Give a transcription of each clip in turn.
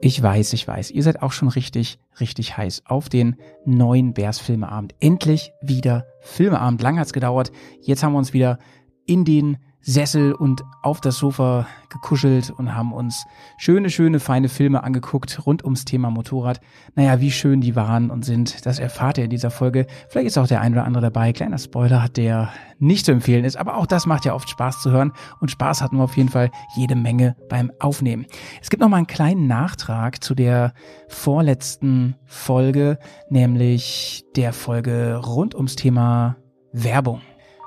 Ich weiß, ich weiß. Ihr seid auch schon richtig, richtig heiß auf den neuen Bears Filmeabend. Endlich wieder Filmeabend. Lang hat's gedauert. Jetzt haben wir uns wieder in den Sessel und auf das Sofa gekuschelt und haben uns schöne, schöne, feine Filme angeguckt rund ums Thema Motorrad. Naja, wie schön die waren und sind, das erfahrt ihr in dieser Folge. Vielleicht ist auch der ein oder andere dabei. Kleiner Spoiler, der nicht zu empfehlen ist, aber auch das macht ja oft Spaß zu hören und Spaß hatten wir auf jeden Fall jede Menge beim Aufnehmen. Es gibt noch mal einen kleinen Nachtrag zu der vorletzten Folge, nämlich der Folge rund ums Thema Werbung.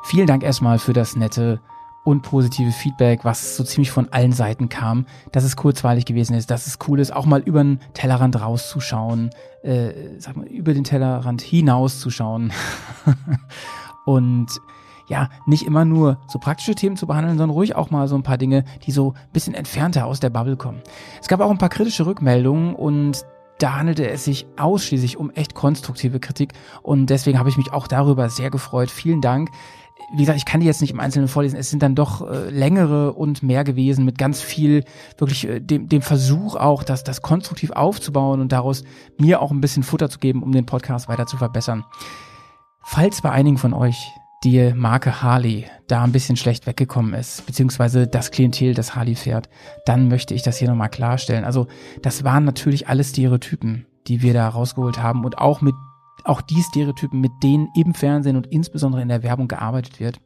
Vielen Dank erstmal für das nette und positive Feedback, was so ziemlich von allen Seiten kam, dass es kurzweilig gewesen ist, dass es cool ist, auch mal über den Tellerrand rauszuschauen, äh, sag mal, über den Tellerrand hinauszuschauen und ja, nicht immer nur so praktische Themen zu behandeln, sondern ruhig auch mal so ein paar Dinge, die so ein bisschen entfernter aus der Bubble kommen. Es gab auch ein paar kritische Rückmeldungen und da handelte es sich ausschließlich um echt konstruktive Kritik und deswegen habe ich mich auch darüber sehr gefreut. Vielen Dank wie gesagt, ich kann die jetzt nicht im Einzelnen vorlesen. Es sind dann doch äh, längere und mehr gewesen mit ganz viel wirklich äh, dem, dem Versuch auch, das, das konstruktiv aufzubauen und daraus mir auch ein bisschen Futter zu geben, um den Podcast weiter zu verbessern. Falls bei einigen von euch die Marke Harley da ein bisschen schlecht weggekommen ist, beziehungsweise das Klientel, das Harley fährt, dann möchte ich das hier nochmal klarstellen. Also das waren natürlich alle Stereotypen, die wir da rausgeholt haben und auch mit auch die Stereotypen, mit denen im Fernsehen und insbesondere in der Werbung gearbeitet wird.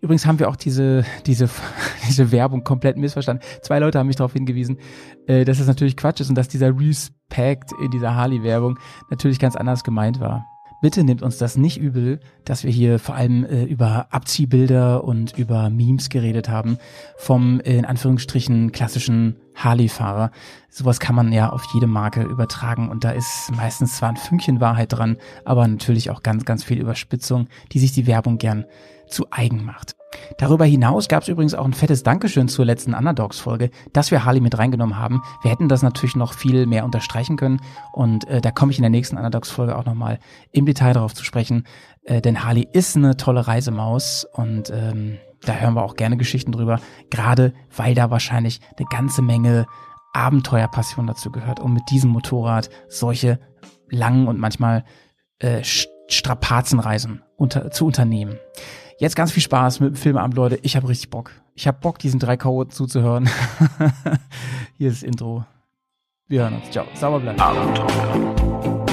Übrigens haben wir auch diese, diese, diese Werbung komplett missverstanden. Zwei Leute haben mich darauf hingewiesen, äh, dass das natürlich Quatsch ist und dass dieser Respect in dieser Harley-Werbung natürlich ganz anders gemeint war. Bitte nehmt uns das nicht übel, dass wir hier vor allem äh, über Abziehbilder und über Memes geredet haben vom äh, in Anführungsstrichen klassischen Harley-Fahrer. Sowas kann man ja auf jede Marke übertragen und da ist meistens zwar ein Fünkchen Wahrheit dran, aber natürlich auch ganz, ganz viel Überspitzung, die sich die Werbung gern zu eigen macht. Darüber hinaus gab es übrigens auch ein fettes Dankeschön zur letzten Underdogs-Folge, dass wir Harley mit reingenommen haben. Wir hätten das natürlich noch viel mehr unterstreichen können und äh, da komme ich in der nächsten Underdogs-Folge auch nochmal im Detail darauf zu sprechen, äh, denn Harley ist eine tolle Reisemaus und ähm, da hören wir auch gerne Geschichten drüber, gerade weil da wahrscheinlich eine ganze Menge Abenteuerpassion dazu gehört, um mit diesem Motorrad solche langen und manchmal äh, Strapazenreisen unter, zu unternehmen. Jetzt ganz viel Spaß mit dem Filmeabend, Leute. Ich habe richtig Bock. Ich habe Bock, diesen drei Chaoten zuzuhören. Hier ist das Intro. Wir hören uns. Ciao. Sauber bleiben. Abenteuer.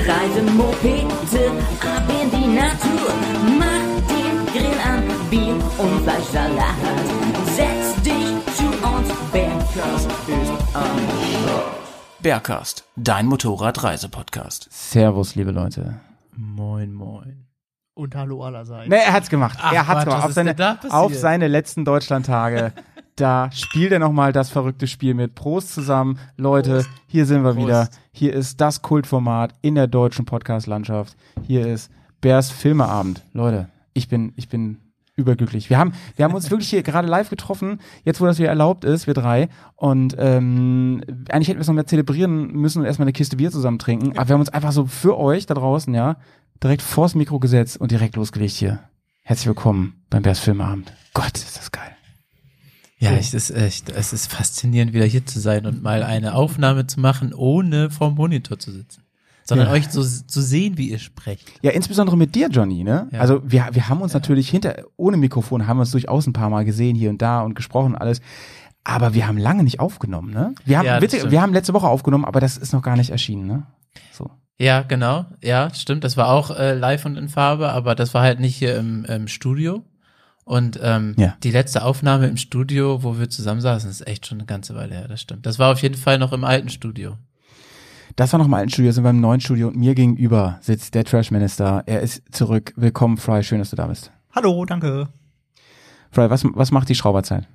Mit der Reisemopete ab in die Natur. Mach den Grill an, Bier und Fleischsalat. Setz dich zu uns, Bergkast ist am Start. Bergcast, dein Motorradreisepodcast. Servus, liebe Leute. Moin, moin. Und hallo allerseits. Nee, er hat's gemacht. Ach, er hat's Quatsch, gemacht. was Auf ist seine, denn da passiert? auf seine letzten Deutschlandtage. da spielt er nochmal das verrückte Spiel mit. Prost zusammen. Leute, hier sind wir Prost. wieder. Hier ist das Kultformat in der deutschen Podcast-Landschaft. Hier ist Bärs Filmeabend. Leute, ich bin, ich bin überglücklich. Wir haben, wir haben uns wirklich hier gerade live getroffen, jetzt wo das wieder erlaubt ist, wir drei. Und ähm, eigentlich hätten wir es noch mehr zelebrieren müssen und erstmal eine Kiste Bier zusammen trinken. Aber wir haben uns einfach so für euch da draußen, ja, direkt vors Mikro gesetzt und direkt losgelegt hier. Herzlich willkommen beim Bärs Filmeabend. Gott, ist das geil. Ja, es, ist echt, es ist faszinierend, wieder hier zu sein und mal eine Aufnahme zu machen, ohne vorm Monitor zu sitzen. Sondern Ja. euch so zu sehen, wie ihr sprecht. Ja, insbesondere mit dir, Johnny, ne? Ja. Also wir, wir haben uns natürlich hinter, ohne Mikrofon haben wir uns durchaus ein paar Mal gesehen hier und da und gesprochen und alles. Aber wir haben lange nicht aufgenommen, ne? Wir haben, Ja, witzig, wir haben letzte Woche aufgenommen, aber das ist noch gar nicht erschienen, ne? So. Ja, genau. Ja, stimmt. Das war auch äh, live und in Farbe, aber das war halt nicht hier im, im Studio. Und ähm, Ja. die letzte Aufnahme im Studio, wo wir zusammensaßen, ist echt schon eine ganze Weile her. Das stimmt. Das war auf jeden Fall noch im alten Studio. Das war noch im alten Studio, sind wir im neuen Studio und mir gegenüber sitzt der Trash Minister. Er ist zurück. Willkommen, Fry. Schön, dass du da bist. Hallo, danke. Fry, was, was macht die Schrauberzeit?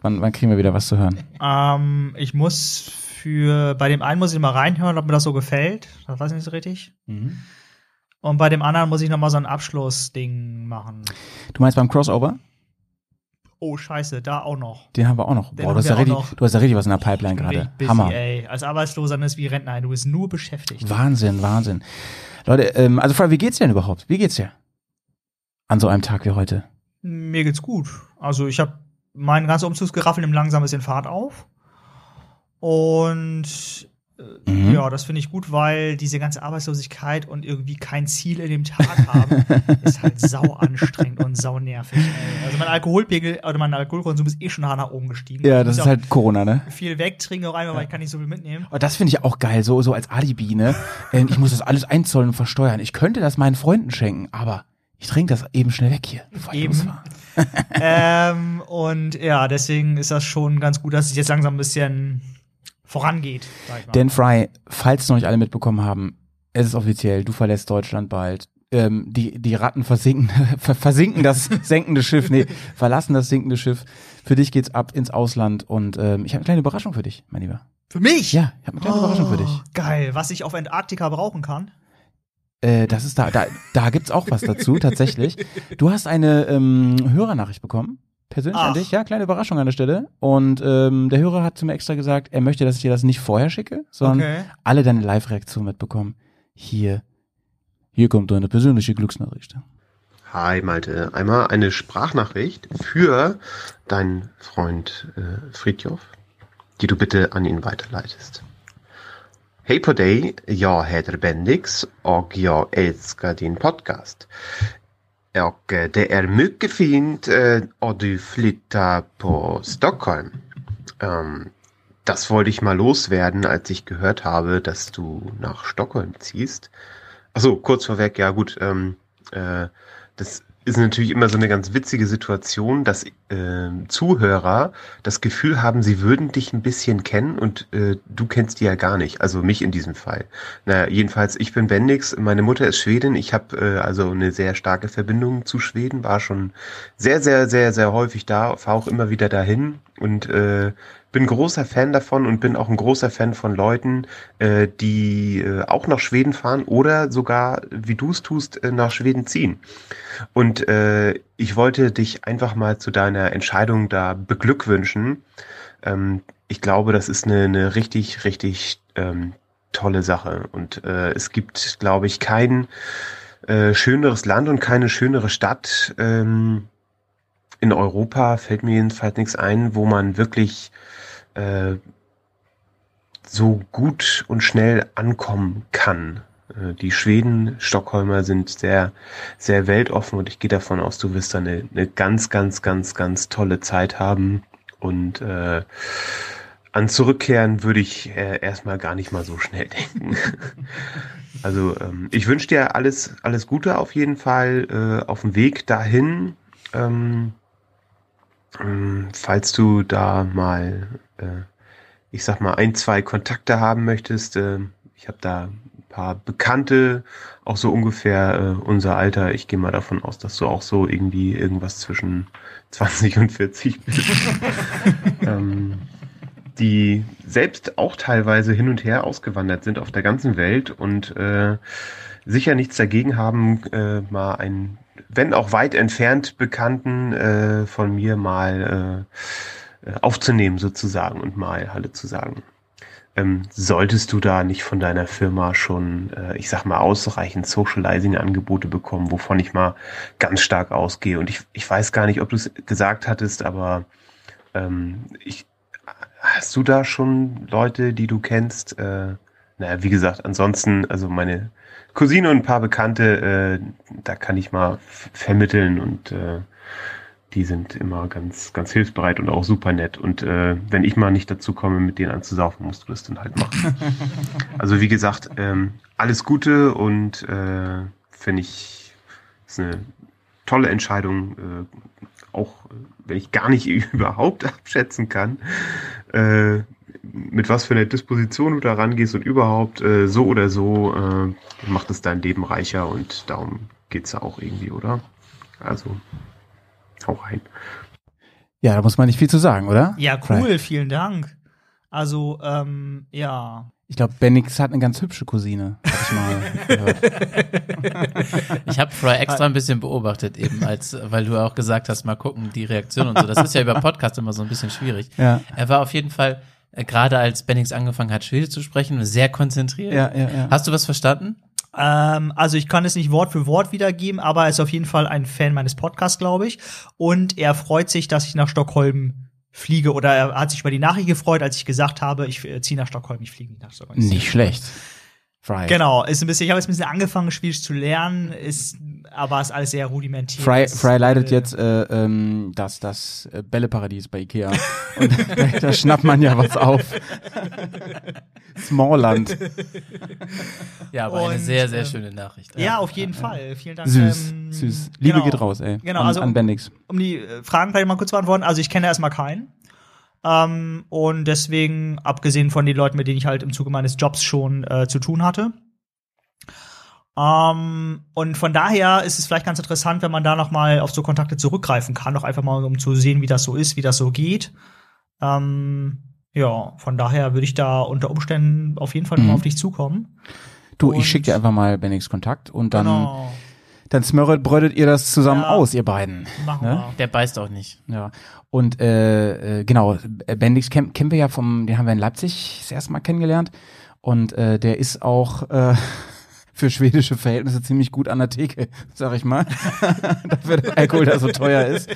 Wann, wann kriegen wir wieder was zu hören? Ähm, ich muss für, bei dem einen muss ich mal reinhören, ob mir das so gefällt. Das weiß ich nicht so richtig. Und bei dem anderen muss ich noch mal so ein Abschlussding machen. Du meinst beim Crossover? oh scheiße, da auch noch. Den haben wir auch noch. Den Boah, du hast, ja richtig, noch. du hast ja richtig was in der Pipeline gerade. Hammer. Ey. Als Arbeitsloser ist wie Rentner, du bist nur beschäftigt. Wahnsinn, Wahnsinn. Leute, ähm, also Fred, wie geht's dir denn überhaupt? Wie geht's dir? An so einem Tag wie heute. Mir geht's gut. Also ich habe mein ganzer Umzugsgeraffel nimmt langsam bisschen Fahrt auf. Und Mhm. ja, das finde ich gut, weil diese ganze Arbeitslosigkeit und irgendwie kein Ziel in dem Tag haben, ist halt sau anstrengend und sau nervig. Ey. Also mein Alkoholpegel oder mein Alkoholkonsum ist eh schon nach oben gestiegen. Ja, Ich das ist halt Corona, ne? viel wegtrinken auch einmal, weil ich kann nicht so viel mitnehmen. Aber das finde ich auch geil, so, so als Alibi, ne? Ähm, ich muss das alles einzollen und versteuern. Ich könnte das meinen Freunden schenken, aber ich trinke das eben schnell weg hier, bevor ich Eben. losfahre. ähm, und ja, deswegen ist das schon ganz gut, dass es jetzt langsam ein bisschen vorangeht. Dan Fry, falls noch nicht alle mitbekommen haben, es ist offiziell, du verlässt Deutschland bald. Ähm, die, die Ratten versinken, ver- versinken das senkende Schiff, nee, verlassen das sinkende Schiff. Für dich geht's ab ins Ausland und ähm, ich habe eine kleine Überraschung für dich, mein Lieber. Für mich? Ja, ich habe eine kleine Überraschung für dich. Oh, Geil, was ich auf Antarktika brauchen kann. Äh, das ist da, da, da gibt's auch was dazu, tatsächlich. Du hast eine ähm, Hörernachricht bekommen, persönlich an Ach. dich, ja, kleine Überraschung an der Stelle. Und ähm, der Hörer hat zu mir extra gesagt, er möchte, dass ich dir das nicht vorher schicke, sondern Okay. alle deine Live-Reaktion mitbekommen. Hier, hier kommt deine persönliche Glücksnachricht. Hi Malte, einmal eine Sprachnachricht für deinen Freund äh, Fridjof, die du bitte an ihn weiterleitest. Hej på dig, jag heter Bendix och jag älskar din podcast. Och eh, det är mycket fint eh, att du flyttar på Stockholm. Ähm, das wollte ich mal loswerden, als ich gehört habe, dass du nach Stockholm ziehst. Achso, kurz vorweg, ja gut, ähm, äh, das ist natürlich immer so eine ganz witzige Situation, dass äh, Zuhörer das Gefühl haben, sie würden dich ein bisschen kennen und äh, du kennst die ja gar nicht. Also mich in diesem Fall. Naja, jedenfalls, ich bin Bendix, meine Mutter ist Schwedin, ich habe äh, also eine sehr starke Verbindung zu Schweden, war schon sehr, sehr, sehr, sehr häufig da, fahre auch immer wieder dahin und äh, bin großer Fan davon und bin auch ein großer Fan von Leuten, äh, die äh, auch nach Schweden fahren oder sogar, wie du es tust, äh, nach Schweden ziehen. Und äh, ich wollte dich einfach mal zu deiner Entscheidung da beglückwünschen. Ähm, ich glaube, das ist eine, eine richtig, richtig ähm, tolle Sache. Und äh, es gibt, glaube ich, kein äh, schöneres Land und keine schönere Stadt ähm, in Europa, fällt mir jedenfalls nichts ein, wo man wirklich äh, so gut und schnell ankommen kann. Äh, Die Schweden, Stockholmer sind sehr, sehr weltoffen und ich gehe davon aus, du wirst da eine, eine ganz, ganz, ganz, ganz tolle Zeit haben. Und äh, an Zurückkehren würde ich äh, erstmal gar nicht mal so schnell denken. also ähm, ich wünsche dir alles, alles Gute auf jeden Fall äh, auf dem Weg dahin. Ähm, falls du da mal, äh, ich sag mal, ein, zwei Kontakte haben möchtest, äh, ich habe da ein paar Bekannte, auch so ungefähr äh, unser Alter. Ich gehe mal davon aus, dass du auch so irgendwie irgendwas zwischen 20 und 40 bist. ähm, die selbst auch teilweise hin und her ausgewandert sind auf der ganzen Welt und äh, sicher nichts dagegen haben, äh, mal einen, wenn auch weit entfernt Bekannten äh, von mir mal äh, äh, aufzunehmen sozusagen und mal Halle zu sagen. Ähm, solltest du da nicht von deiner Firma schon, äh, ich sag mal, ausreichend Socializing-Angebote bekommen, wovon ich mal ganz stark ausgehe? Und ich, ich weiß gar nicht, ob du es gesagt hattest, aber ähm, ich, hast du da schon Leute, die du kennst? Äh, naja, wie gesagt, ansonsten, also meine Cousine und ein paar Bekannte, äh, da kann ich mal vermitteln und äh, die sind immer ganz, ganz hilfsbereit und auch super nett. Und äh, wenn ich mal nicht dazu komme, mit denen anzusaufen, musst du das dann halt machen. also wie gesagt, ähm, alles Gute und äh, finde ich, ist eine tolle Entscheidung, äh, auch wenn ich gar nicht überhaupt abschätzen kann, äh, mit was für einer Disposition du da rangehst und überhaupt äh, so oder so äh, macht es dein Leben reicher und darum geht's ja auch irgendwie, oder? Also, hau rein. Ja, da muss man nicht viel zu sagen, oder? Ja, cool, vielen Dank. Also, ähm, ja. Ich glaube, Bennix hat eine ganz hübsche Cousine, hab ich mal gehört. Ich habe Fry extra ein bisschen beobachtet, eben als, weil du auch gesagt hast, mal gucken, die Reaktion und so. Das ist ja über Podcast immer so ein bisschen schwierig. Ja. Er war auf jeden Fall, gerade als Bennings angefangen hat, Schwedisch zu sprechen, sehr konzentriert. Ja, ja, ja. Hast du was verstanden? Ähm, also ich kann es nicht Wort für Wort wiedergeben, aber er ist auf jeden Fall ein Fan meines Podcasts, glaube ich. Und er freut sich, dass ich nach Stockholm fliege. Oder er hat sich über die Nachricht gefreut, als ich gesagt habe, ich äh, ziehe nach Stockholm, ich fliege nicht nach Stockholm. Nicht schlecht. Fry. Genau, ist ein bisschen, ich habe jetzt ein bisschen angefangen, Schwedisch zu lernen, ist, aber ist alles sehr rudimentär. Fry, Fry leitet äh, jetzt äh, ähm, das, das äh, Bälleparadies bei Ikea. Und da, schnappt man ja was auf. Smallland. Ja, aber eine Und, sehr, sehr ähm, schöne Nachricht. Ja, auf jeden Fall. Vielen Dank. Süß, ähm, süß. Liebe genau. geht raus, ey. Genau, an, also an Bendix. um die äh, Fragen vielleicht mal kurz zu beantworten. Also ich kenne erstmal keinen. Ähm, und deswegen, abgesehen von den Leuten, mit denen ich halt im Zuge meines Jobs schon äh, zu tun hatte. Ähm, und von daher ist es vielleicht ganz interessant, wenn man da noch mal auf so Kontakte zurückgreifen kann, auch einfach mal, um zu sehen, wie das so ist, wie das so geht. Ähm, ja, von daher würde ich da unter Umständen auf jeden Fall noch mal Mhm. auf dich zukommen. Du, und- ich schicke dir einfach mal Bendix Kontakt und dann, genau, dann smörret, brödet ihr das zusammen Ja. aus, ihr beiden. machen ne? wir. Der beißt auch nicht. Ja. Und äh, äh, genau, Bendix kennen, kennen wir ja vom, den haben wir in Leipzig das erste Mal kennengelernt. Und äh, der ist auch äh, für schwedische Verhältnisse ziemlich gut an der Theke, sag ich mal. Dafür, dass Alkohol da so teuer ist.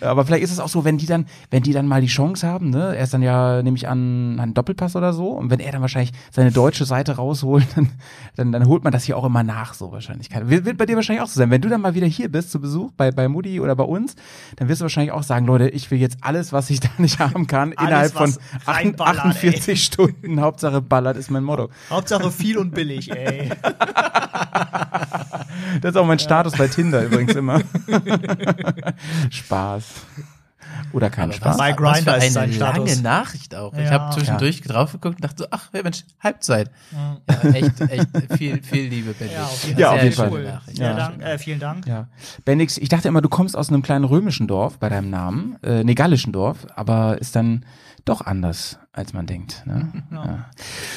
Aber vielleicht ist es auch so, wenn die dann, wenn die dann mal die Chance haben, ne, er ist dann ja, nehme ich an, ein Doppelpass oder so, und wenn er dann wahrscheinlich seine deutsche Seite rausholt, dann, dann, dann holt man das hier auch immer nach, so wahrscheinlich. Wird, wird bei dir wahrscheinlich auch so sein. Wenn du dann mal wieder hier bist zu Besuch, bei, bei Mutti oder bei uns, dann wirst du wahrscheinlich auch sagen, Leute, ich will jetzt alles, was ich da nicht haben kann, Alles, innerhalb von was 8, reinballert, 48 Stunden. Hauptsache ballert ist mein Motto. Hauptsache viel und billig, ey. Das ist auch mein Status bei Tinder übrigens immer. Spaß. Oder kein Aber Spaß. Bei für ist eine sein Status. lange Nachricht auch. Ich Ja. habe zwischendurch drauf geguckt und dachte so, ach Mensch, Halbzeit. Ja. Ja, echt, echt viel, viel Liebe, Benny. Ja, auf jeden Ja, Fall. auf jeden Sehr Fall. Cool. Ja, Ja. dank, äh, vielen Dank. Ja. Bendix, ich dachte immer, du kommst aus einem kleinen römischen Dorf bei deinem Namen, äh, nee, gallischen Dorf, aber ist dann doch anders, als man denkt. Ne? Ja.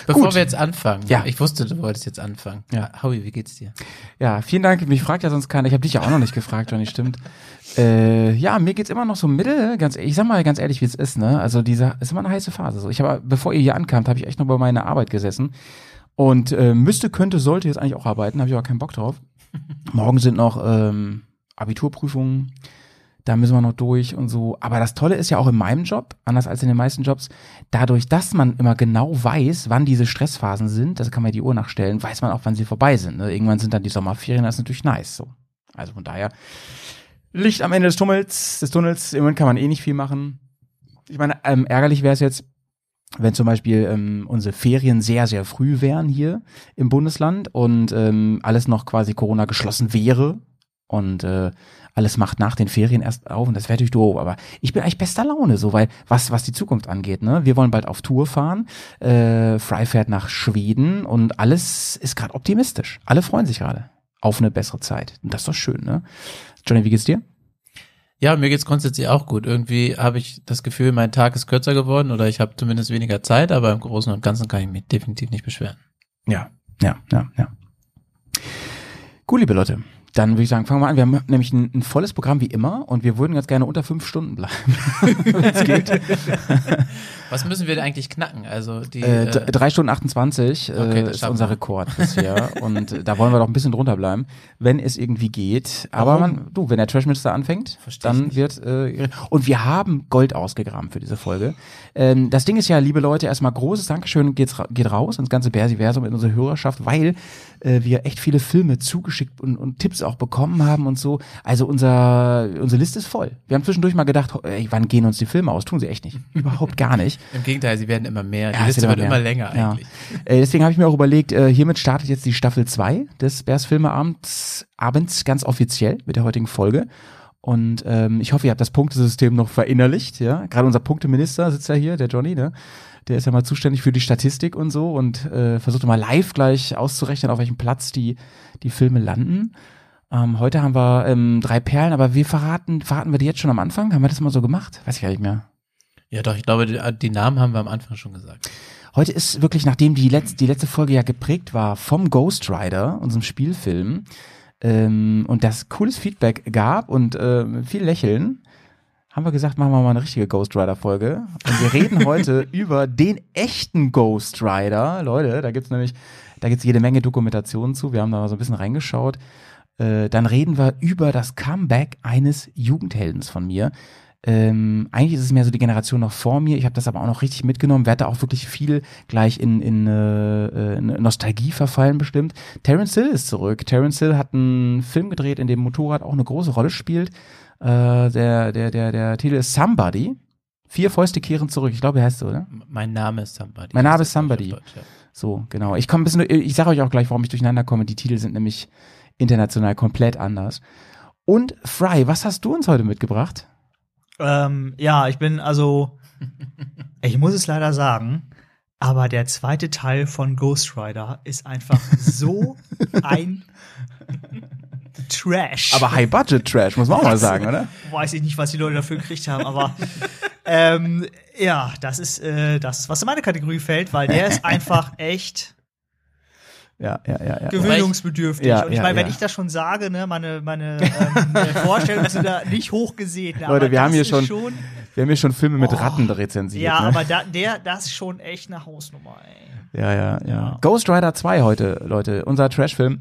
Bevor Gut. wir jetzt anfangen, Ja. ich wusste, du wolltest jetzt anfangen. Ja. Howie, wie geht's dir? ja, vielen Dank. Mich fragt ja sonst keiner. Ich habe dich ja auch noch nicht gefragt, Johnny, stimmt. Äh, ja, mir geht's immer noch so mittel, ganz ich sag mal ganz ehrlich, wie es ist, ne? Also dieser ist immer eine heiße Phase. So, ich habe, bevor ihr hier ankamt, habe ich echt noch bei meiner Arbeit gesessen und äh, müsste, könnte, sollte jetzt eigentlich auch arbeiten, habe ich aber keinen Bock drauf. Morgen sind noch ähm, Abiturprüfungen, da müssen wir noch durch und so. Aber das Tolle ist ja auch in meinem Job, anders als in den meisten Jobs, dadurch, dass man immer genau weiß, wann diese Stressphasen sind, das kann man die Uhr nachstellen, weiß man auch, wann sie vorbei sind. Ne? Irgendwann sind dann die Sommerferien, das ist natürlich nice. So. Also von daher, Licht am Ende des Tunnels, des Tunnels, im Moment kann man eh nicht viel machen. Ich meine, ähm, ärgerlich wäre es jetzt, wenn zum Beispiel ähm, unsere Ferien sehr, sehr früh wären hier im Bundesland und ähm, alles noch quasi Corona geschlossen wäre und äh, alles macht nach den Ferien erst auf und das wäre natürlich doof, aber ich bin eigentlich bester Laune, so, weil was, was die Zukunft angeht, ne, wir wollen bald auf Tour fahren, äh, Fry fährt nach Schweden und alles ist gerade optimistisch. Alle freuen sich gerade auf eine bessere Zeit und das ist doch schön, ne? Johnny, wie geht's dir? Ja, mir geht's grundsätzlich auch gut. Irgendwie habe ich das Gefühl, mein Tag ist kürzer geworden oder ich habe zumindest weniger Zeit, aber im Großen und Ganzen kann ich mich definitiv nicht beschweren. Ja, ja, ja, ja. Gut, liebe Leute, dann würde ich sagen, fangen wir an. Wir haben nämlich ein, ein volles Programm wie immer und wir würden ganz gerne unter fünf Stunden bleiben, wenn es geht. Was müssen wir denn eigentlich knacken? Also die Äh, äh, drei Stunden 28 äh, Okay, ist unser. Rekord bisher und äh, da wollen wir doch ein bisschen drunter bleiben, wenn es irgendwie geht. Aber man, du, wenn der Trashminister anfängt, Versteh dann wird äh, und wir haben Gold ausgegraben für diese Folge. Ähm, das Ding ist ja, liebe Leute, erstmal großes Dankeschön geht's, ra- geht raus ins ganze Bersiversum in unsere Hörerschaft, weil äh, wir echt viele Filme zugeschickt und, und Tipps auch bekommen haben und so. Also unser unsere Liste ist voll. Wir haben zwischendurch mal gedacht, ey, wann gehen uns die Filme aus? Tun sie echt nicht. Überhaupt gar nicht. im Gegenteil, sie werden immer mehr. Die Ja, Liste wird mehr. immer länger Ja. eigentlich. Äh, deswegen habe ich mir auch überlegt, äh, hiermit startet jetzt die Staffel 2 des Bears Filmeabends abends ganz offiziell mit der heutigen Folge. Und ähm, ich hoffe, ihr habt das Punktesystem noch verinnerlicht. Ja, gerade unser Punkteminister sitzt ja hier, der Johnny, ne? Der ist ja mal zuständig für die Statistik und so und äh, versucht mal live gleich auszurechnen, auf welchem Platz die die Filme landen. Ähm, heute haben wir ähm, drei Perlen, aber wir verraten verraten wir die jetzt schon am Anfang. Haben wir das mal so gemacht? Weiß ich gar nicht mehr. Ja, doch, ich glaube, die, die Namen haben wir am Anfang schon gesagt. Heute ist wirklich, nachdem die letzte, die letzte Folge ja geprägt war vom Ghost Rider, unserem Spielfilm, ähm, und das cooles Feedback gab und äh, viel Lächeln, haben wir gesagt, machen wir mal eine richtige Ghost Rider Folge. Und wir reden heute über den echten Ghost Rider. Leute, da gibt's nämlich, da gibt's jede Menge Dokumentationen zu. Wir haben da mal so ein bisschen reingeschaut. Äh, dann reden wir über das Comeback eines Jugendheldens von mir. Ähm, eigentlich ist es mehr so die Generation noch vor mir. Ich habe das aber auch noch richtig mitgenommen, werde da auch wirklich viel gleich in, in, äh, in Nostalgie verfallen bestimmt. Terence Hill ist zurück. Terence Hill hat einen Film gedreht, in dem Motorrad auch eine große Rolle spielt. Äh, der, der, der, der Titel ist Somebody. Vier Fäuste kehren zurück. Ich glaube, er heißt so, oder? Mein Name ist Somebody. Mein Name ist Somebody. auf Deutsch, ja. So, genau. Ich komme ein bisschen, ich sage euch auch gleich, warum ich durcheinander komme. Die Titel sind nämlich international komplett anders. Und Fry, was hast du uns heute mitgebracht? Ähm, ja, ich bin also, ich muss es leider sagen, aber der zweite Teil von Ghost Rider ist einfach so ein Trash. Aber High Budget Trash, muss man auch mal sagen, oder? Weiß ich nicht, was die Leute dafür gekriegt haben, aber ähm, ja, das ist äh, das, was in meine Kategorie fällt, weil der ist einfach echt Ja, ja, ja, ja. gewöhnungsbedürftig. Ja, und ich ja, meine, wenn ja. ich das schon sage, ne, meine, meine ähm, äh, Vorstellungen sind da nicht hochgesehen. Leute, aber wir haben hier ist schon- Wir haben hier schon Filme mit Oh. Ratten rezensiert. Ja, ne? aber da, der, das ist schon echt eine Hausnummer, ey. Ja, ja, ja, Ja. Ghost Rider 2 heute, Leute, unser Trash-Film.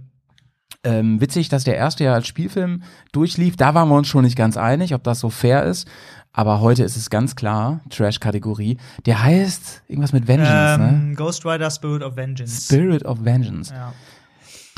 Ähm, witzig, dass der erste ja als Spielfilm durchlief. Da waren wir uns schon nicht ganz einig, ob das so fair ist. Aber heute ist es ganz klar, Trash-Kategorie. Der heißt irgendwas mit Vengeance, ne? Ähm, Ghost Rider Spirit of Vengeance. Spirit of Vengeance. ja.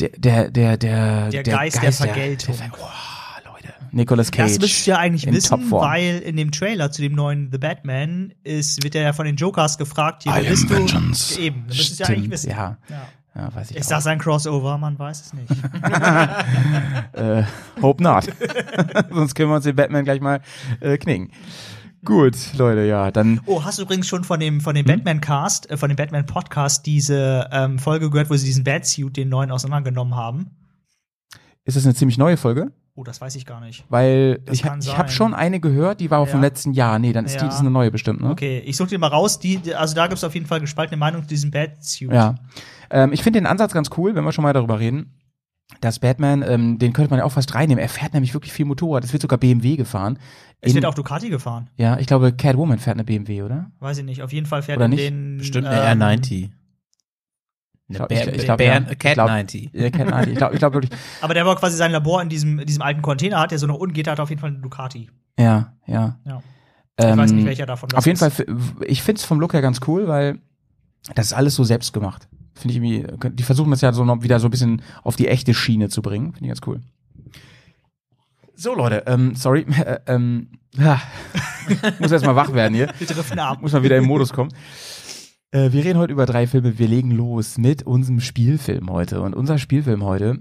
Der, der, der, der, Der Geist der Vergeltung. Der, oh, Leute. Nicolas Cage. Das müsst ihr eigentlich wissen, weil in dem Trailer zu dem neuen The Batman ist, wird er ja von den Jokers gefragt, hier, I bist du? vengeance. Eben, das müsst ihr eigentlich wissen. Ja, Ja. Ja, weiß ich Ist auch. das ein Crossover? Man weiß es nicht. Äh, hope not. Sonst können wir uns den Batman gleich mal äh, knicken. Gut, Leute, ja, dann Oh, hast du übrigens schon von dem, Hm? von dem Batman-Cast, äh, von dem Batman-Podcast diese ähm, Folge gehört, wo sie diesen Batsuit, den neuen, auseinandergenommen haben? ist das eine ziemlich neue Folge, Oh, das weiß ich gar nicht. weil Das ich, ich habe schon eine gehört, die war aber vom Ja. letzten Jahr. Nee, dann ist die, Ja. das ist eine neue bestimmt, ne? Okay, ich suche dir mal raus. Die, die- also da gibt es auf jeden Fall gespaltene Meinung zu diesem Batsuit. Ja. Ähm, ich finde den Ansatz ganz cool, wenn wir schon mal darüber reden. Dass Batman, ähm, den könnte man ja auch fast reinnehmen. Er fährt nämlich wirklich viel Motorrad. Es wird sogar BMW gefahren. Es In- wird auch Ducati gefahren. ja, ich glaube, Catwoman fährt eine BMW, oder? Weiß ich nicht. Auf jeden Fall fährt Oder er nicht? den. Bestimmt ähm, eine R90. Ich Eine glaub- ich- Bär- ich glaub, Bär- ja. Cat Ich glaub- 90. Ja, Cat 90. Ich glaube ich glaub wirklich. Aber der war quasi sein Labor in diesem, in diesem alten Container, hat der so nach unten geht, hat auf jeden Fall eine Ducati. Ja, ja. Ja. Ich Ähm, weiß nicht, welcher davon das Auf jeden ist. Fall, ich finde es vom Look her ganz cool, weil das ist alles so selbst gemacht. Finde ich irgendwie, die versuchen das ja so noch wieder so ein bisschen auf die echte Schiene zu bringen. Finde ich ganz cool. So, Leute, ähm, sorry, äh, ähm, ja. muss erst mal wach werden hier. Wir driften ab. Muss mal wieder im Modus kommen. Äh, wir reden heute über drei Filme. Wir legen los mit unserem Spielfilm heute. Und unser Spielfilm heute,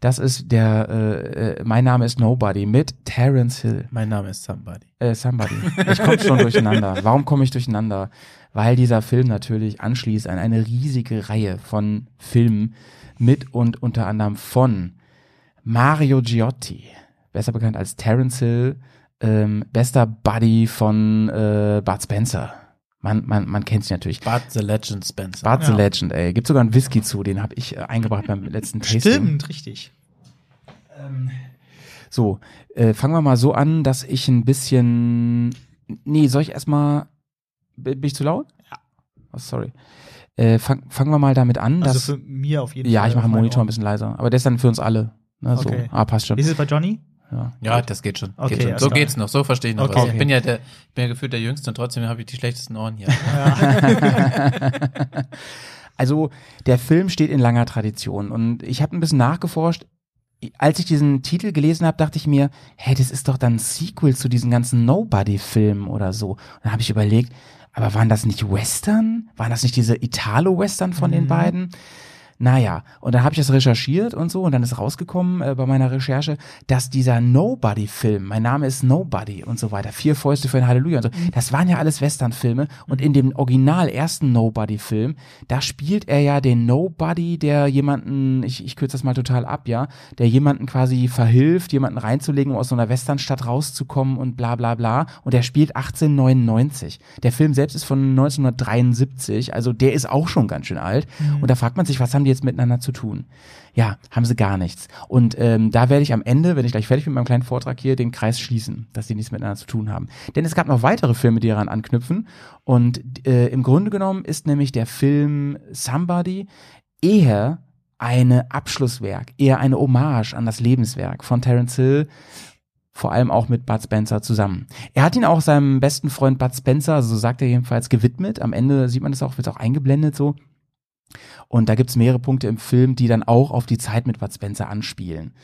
das ist der, äh, äh, mein Name ist Nobody mit Terence Hill. Mein Name ist Somebody. Äh, somebody. Ich komme schon durcheinander. Warum komme ich durcheinander? Weil dieser Film natürlich anschließt an eine riesige Reihe von Filmen mit und unter anderem von Mario Giotti, besser bekannt als Terence Hill, ähm, bester Buddy von äh, Bud Spencer. Man, man, man kennt sie natürlich. Bud the Legend Spencer. Bud the Ja. Legend, ey. Gibt sogar einen Whisky zu, den habe ich äh, eingebracht beim letzten Tasting. Stimmt, richtig. So, äh, fangen wir mal so an, dass ich ein bisschen. Nee, soll ich erstmal. Bin ich zu laut? Ja. Oh, sorry. Äh, fang, fangen wir mal damit an, dass. Also für mir auf jeden ja, Fall. ich mache den meinen Monitor ein Ohren. bisschen leiser. Aber der ist dann für uns alle. Ne, so. Okay. Ah, passt schon. Ist es bei Johnny? Ja. Ja, das geht schon. Okay, geht schon. So klar. geht's noch, so verstehe ich noch Okay. was. Ich bin ja der, ich bin ja gefühlt der Jüngste und trotzdem habe ich die schlechtesten Ohren hier. Also, der Film steht in langer Tradition und ich habe ein bisschen nachgeforscht. Als ich diesen Titel gelesen habe, dachte ich mir, hey, das ist doch dann ein Sequel zu diesen ganzen Nobody-Filmen oder so. Und dann habe ich überlegt, aber waren das nicht Western? Waren das nicht diese Italo-Western von den beiden? Naja, und dann habe ich das recherchiert und so und dann ist rausgekommen äh, bei meiner Recherche, dass dieser Nobody-Film, mein Name ist Nobody und so weiter, vier Fäuste für ein Halleluja und so, das waren ja alles Western-Filme und in dem original ersten Nobody-Film, da spielt er ja den Nobody, der jemanden, ich, ich kürze das mal total ab, ja, der jemanden quasi verhilft, jemanden reinzulegen, um aus so einer Westernstadt rauszukommen und bla bla bla und der spielt 1899. Der Film selbst ist von 1973, also der ist auch schon ganz schön alt. Und da fragt man sich, was haben die jetzt miteinander zu tun? Ja, haben sie gar nichts. Und ähm, da werde ich am Ende, wenn ich gleich fertig bin mit meinem kleinen Vortrag hier, den Kreis schließen, dass die nichts miteinander zu tun haben. Denn es gab noch weitere Filme, die daran anknüpfen. Und äh, im Grunde genommen ist nämlich der Film Somebody eher eine Abschlusswerk, eher eine Hommage an das Lebenswerk von Terence Hill, vor allem auch mit Bud Spencer zusammen. Er hat ihn auch seinem besten Freund Bud Spencer, so sagt er jedenfalls, gewidmet. Am Ende sieht man das auch, wird auch eingeblendet so. Und da gibt's mehrere Punkte im Film, die dann auch auf die Zeit mit Bud Spencer anspielen.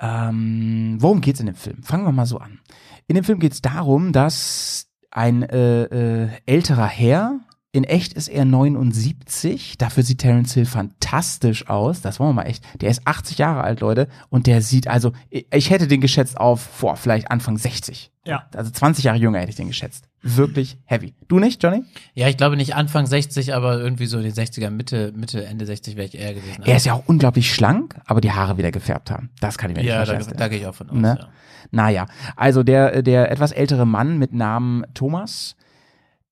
Ähm, worum geht's in dem Film? Fangen wir mal so an. In dem Film geht's darum, dass ein äh, äh, älterer Herr, in echt ist er 79, dafür sieht Terence Hill fantastisch aus, das wollen wir mal echt, der ist 80 Jahre alt, Leute, und der sieht also, ich ich hätte den geschätzt auf, vor vielleicht Anfang 60. Ja. Also 20 Jahre jünger hätte ich den geschätzt. Wirklich heavy. Du nicht, Johnny? Ja, ich glaube nicht Anfang 60, aber irgendwie so in den 60er, Mitte, Mitte, Ende 60 wäre ich eher gewesen. Er ist ja auch unglaublich schlank, aber die Haare wieder gefärbt haben. Das kann ich mir ja, nicht da, vorstellen. da gehe ich auch von aus. Ne? Ja. Naja, also der, der etwas ältere Mann mit Namen Thomas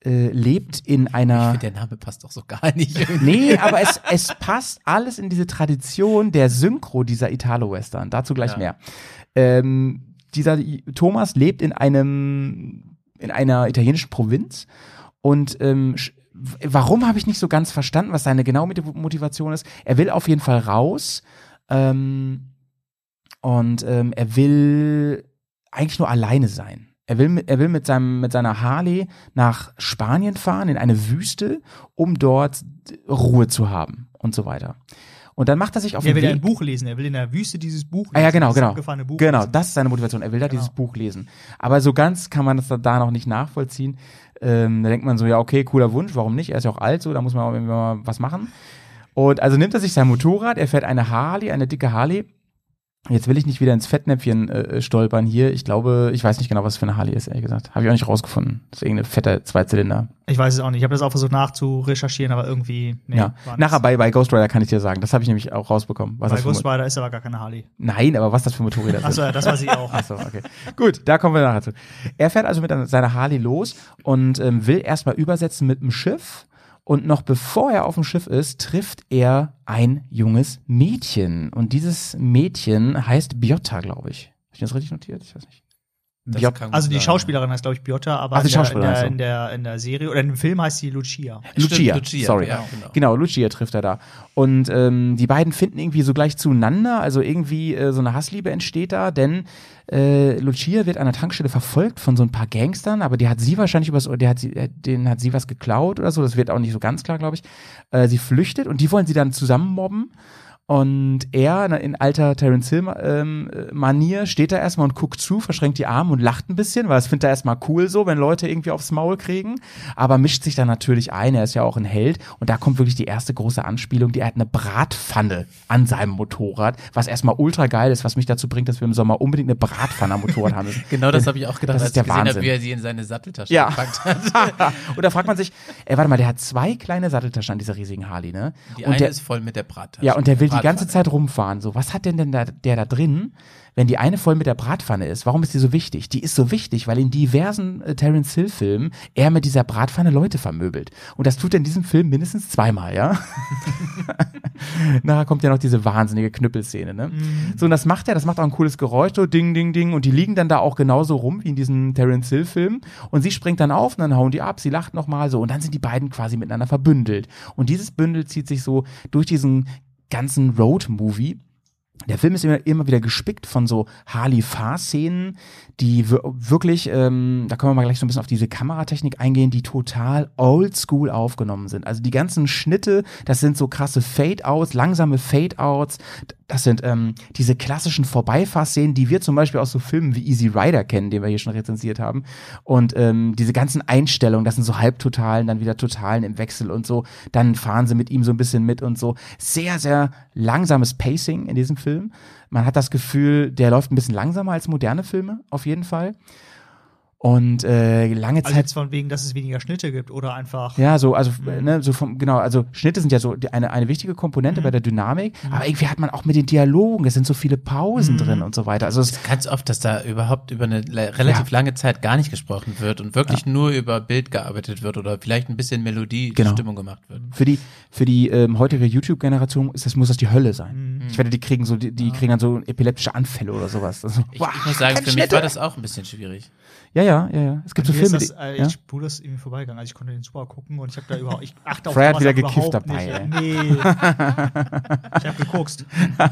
äh, lebt in Ich einer. finde, der Name passt doch so gar nicht. Nee, aber es, es passt alles in diese Tradition der Synchro dieser Italo-Western. Dazu gleich Ja. mehr. Ähm, dieser Thomas lebt in einem, in einer italienischen Provinz und ähm, warum habe ich nicht so ganz verstanden, was seine genaue Motiv- Motivation ist? Er will auf jeden Fall raus ähm, und ähm, er will eigentlich nur alleine sein. Er will, er will mit, seinem, mit seiner Harley nach Spanien fahren, in eine Wüste, um dort Ruhe zu haben und so weiter. Und dann macht er sich auf Er den will Weg. ein Buch lesen, er will in der Wüste dieses Buch lesen. Ah ja, genau, genau. Buch Genau, lesen. das ist seine Motivation. Er will da Genau. dieses Buch lesen. Aber so ganz kann man das da noch nicht nachvollziehen. Ähm, da denkt man so, ja, okay, cooler Wunsch, warum nicht? Er ist ja auch alt, so, da muss man auch irgendwie mal was machen. Und also nimmt er sich sein Motorrad, er fährt eine Harley, eine dicke Harley. Jetzt will ich nicht wieder ins Fettnäpfchen äh, stolpern hier. Ich glaube, ich weiß nicht genau, was für eine Harley ist, ehrlich gesagt. Habe ich auch nicht rausgefunden. Das ist irgendeine fette Zweizylinder. Ich weiß es auch nicht. Ich habe das auch versucht nachzurecherchieren, aber irgendwie. Nee, ja. Nachher bei, bei Ghost Rider kann ich dir sagen. Das habe ich nämlich auch rausbekommen. Was Bei Ghost Rider ist aber gar keine Harley. Nein, aber was das für Motorräder sind. Achso, ja, das weiß ich auch. Achso, okay. Gut, da kommen wir nachher zu. Er fährt also mit seiner Harley los und ähm, will erstmal übersetzen mit dem Schiff. Und noch bevor er auf dem Schiff ist, trifft er ein junges Mädchen. Und dieses Mädchen heißt Biotta, glaube ich. Habe ich das richtig notiert? Ich weiß nicht. Gut Also die. Schauspielerin heißt, glaube ich, Biotta, aber Ach, in, der, in, der, in, der, in der Serie oder in dem Film heißt sie Lucia. Stimmt, Lucia, Lucia, sorry. ja, genau. Genau, Lucia trifft er da. Und ähm, die beiden finden irgendwie so gleich zueinander, also irgendwie äh, so eine Hassliebe entsteht da, denn äh, Lucia wird an der Tankstelle verfolgt von so ein paar Gangstern, aber die hat sie wahrscheinlich übers, der hat sie, äh, denen hat sie was geklaut oder so, das wird auch nicht so ganz klar, glaube ich. Äh, sie flüchtet und die wollen sie dann zusammen mobben. Und er, in alter Terence Hill ähm, äh, Manier, steht da erstmal und guckt zu, verschränkt die Arme und lacht ein bisschen, weil das findet er erstmal cool so, wenn Leute irgendwie aufs Maul kriegen. Aber mischt sich dann natürlich ein, er ist ja auch ein Held. Und da kommt wirklich die erste große Anspielung, die er hat eine Bratpfanne an seinem Motorrad, was erstmal ultra geil ist, was mich dazu bringt, dass wir im Sommer unbedingt eine Bratpfanne am Motorrad haben müssen. Genau das habe ich auch gedacht, Das als ist der ich gesehen habe, Wahnsinn. wie er sie in seine Satteltasche Ja. gepackt hat. und da fragt man sich, ey, warte mal, der hat zwei kleine Satteltaschen an dieser riesigen Harley, ne? Die und eine der, ist voll mit der Brattasche. Ja, und der will die ganze. Zeit rumfahren. So, was hat denn denn da, der da drin, wenn die eine voll mit der Bratpfanne ist? Warum ist die so wichtig? Die ist so wichtig, weil in diversen äh, Terence Hill Filmen er mit dieser Bratpfanne Leute vermöbelt. Und das tut er in diesem Film mindestens zweimal, ja? Nachher kommt ja noch diese wahnsinnige Knüppelszene, ne? So, und das macht er, das macht auch ein cooles Geräusch, so ding, ding, ding. Und die liegen dann da auch genauso rum wie in diesen Terence Hill Filmen. Und sie springt dann auf und dann hauen die ab, sie lacht nochmal so. Und dann sind die beiden quasi miteinander verbündelt. Und dieses Bündel zieht sich so durch diesen ganzen Road-Movie. Der Film ist immer, immer wieder gespickt von so Harley-Fahr-Szenen, die wir- wirklich, ähm, da können wir mal gleich so ein bisschen auf diese Kameratechnik eingehen, die total oldschool aufgenommen sind. Also die ganzen Schnitte, das sind so krasse Fade-Outs, langsame Fade-Outs. Das sind ähm, diese klassischen Vorbeifahrszenen, die wir zum Beispiel aus so Filmen wie Easy Rider kennen, den wir hier schon rezensiert haben. Und ähm, diese ganzen Einstellungen, das sind so Halbtotalen, dann wieder Totalen im Wechsel und so. Dann fahren sie mit ihm so ein bisschen mit und so. Sehr, sehr langsames Pacing in diesem Film. Man hat das Gefühl, der läuft ein bisschen langsamer als moderne Filme, auf jeden Fall. Und äh, lange Also Zeit jetzt von wegen, dass es weniger Schnitte gibt oder einfach. ja, so, also, ne, so vom, genau, also Schnitte sind ja so eine, eine wichtige Komponente bei der Dynamik, aber irgendwie hat man auch mit den Dialogen, es sind so viele Pausen drin und so weiter. Also es, Ganz oft, dass da überhaupt über eine relativ Ja. lange Zeit gar nicht gesprochen wird und wirklich nur über Bild gearbeitet wird oder vielleicht ein bisschen Melodie, Genau. Stimmung gemacht wird. für die, für die ähm, heutige YouTube-Generation ist das, muss das die Hölle sein. Ich wette, die kriegen so, die, die kriegen dann so epileptische Anfälle oder sowas. Also, Ich, wow, ich muss sagen, für mich Schnitte. war das auch ein bisschen schwierig. Ja, ja, ja, ja. Es gibt so Mir ist Filme, das, äh, ja? Ich spule das irgendwie vorbeigegangen. Also ich konnte den super gucken und ich habe da überhaupt, ich achte auf Fred hat wieder gekifft überhaupt dabei, Nicht. Nee. ich habe gekokst. Er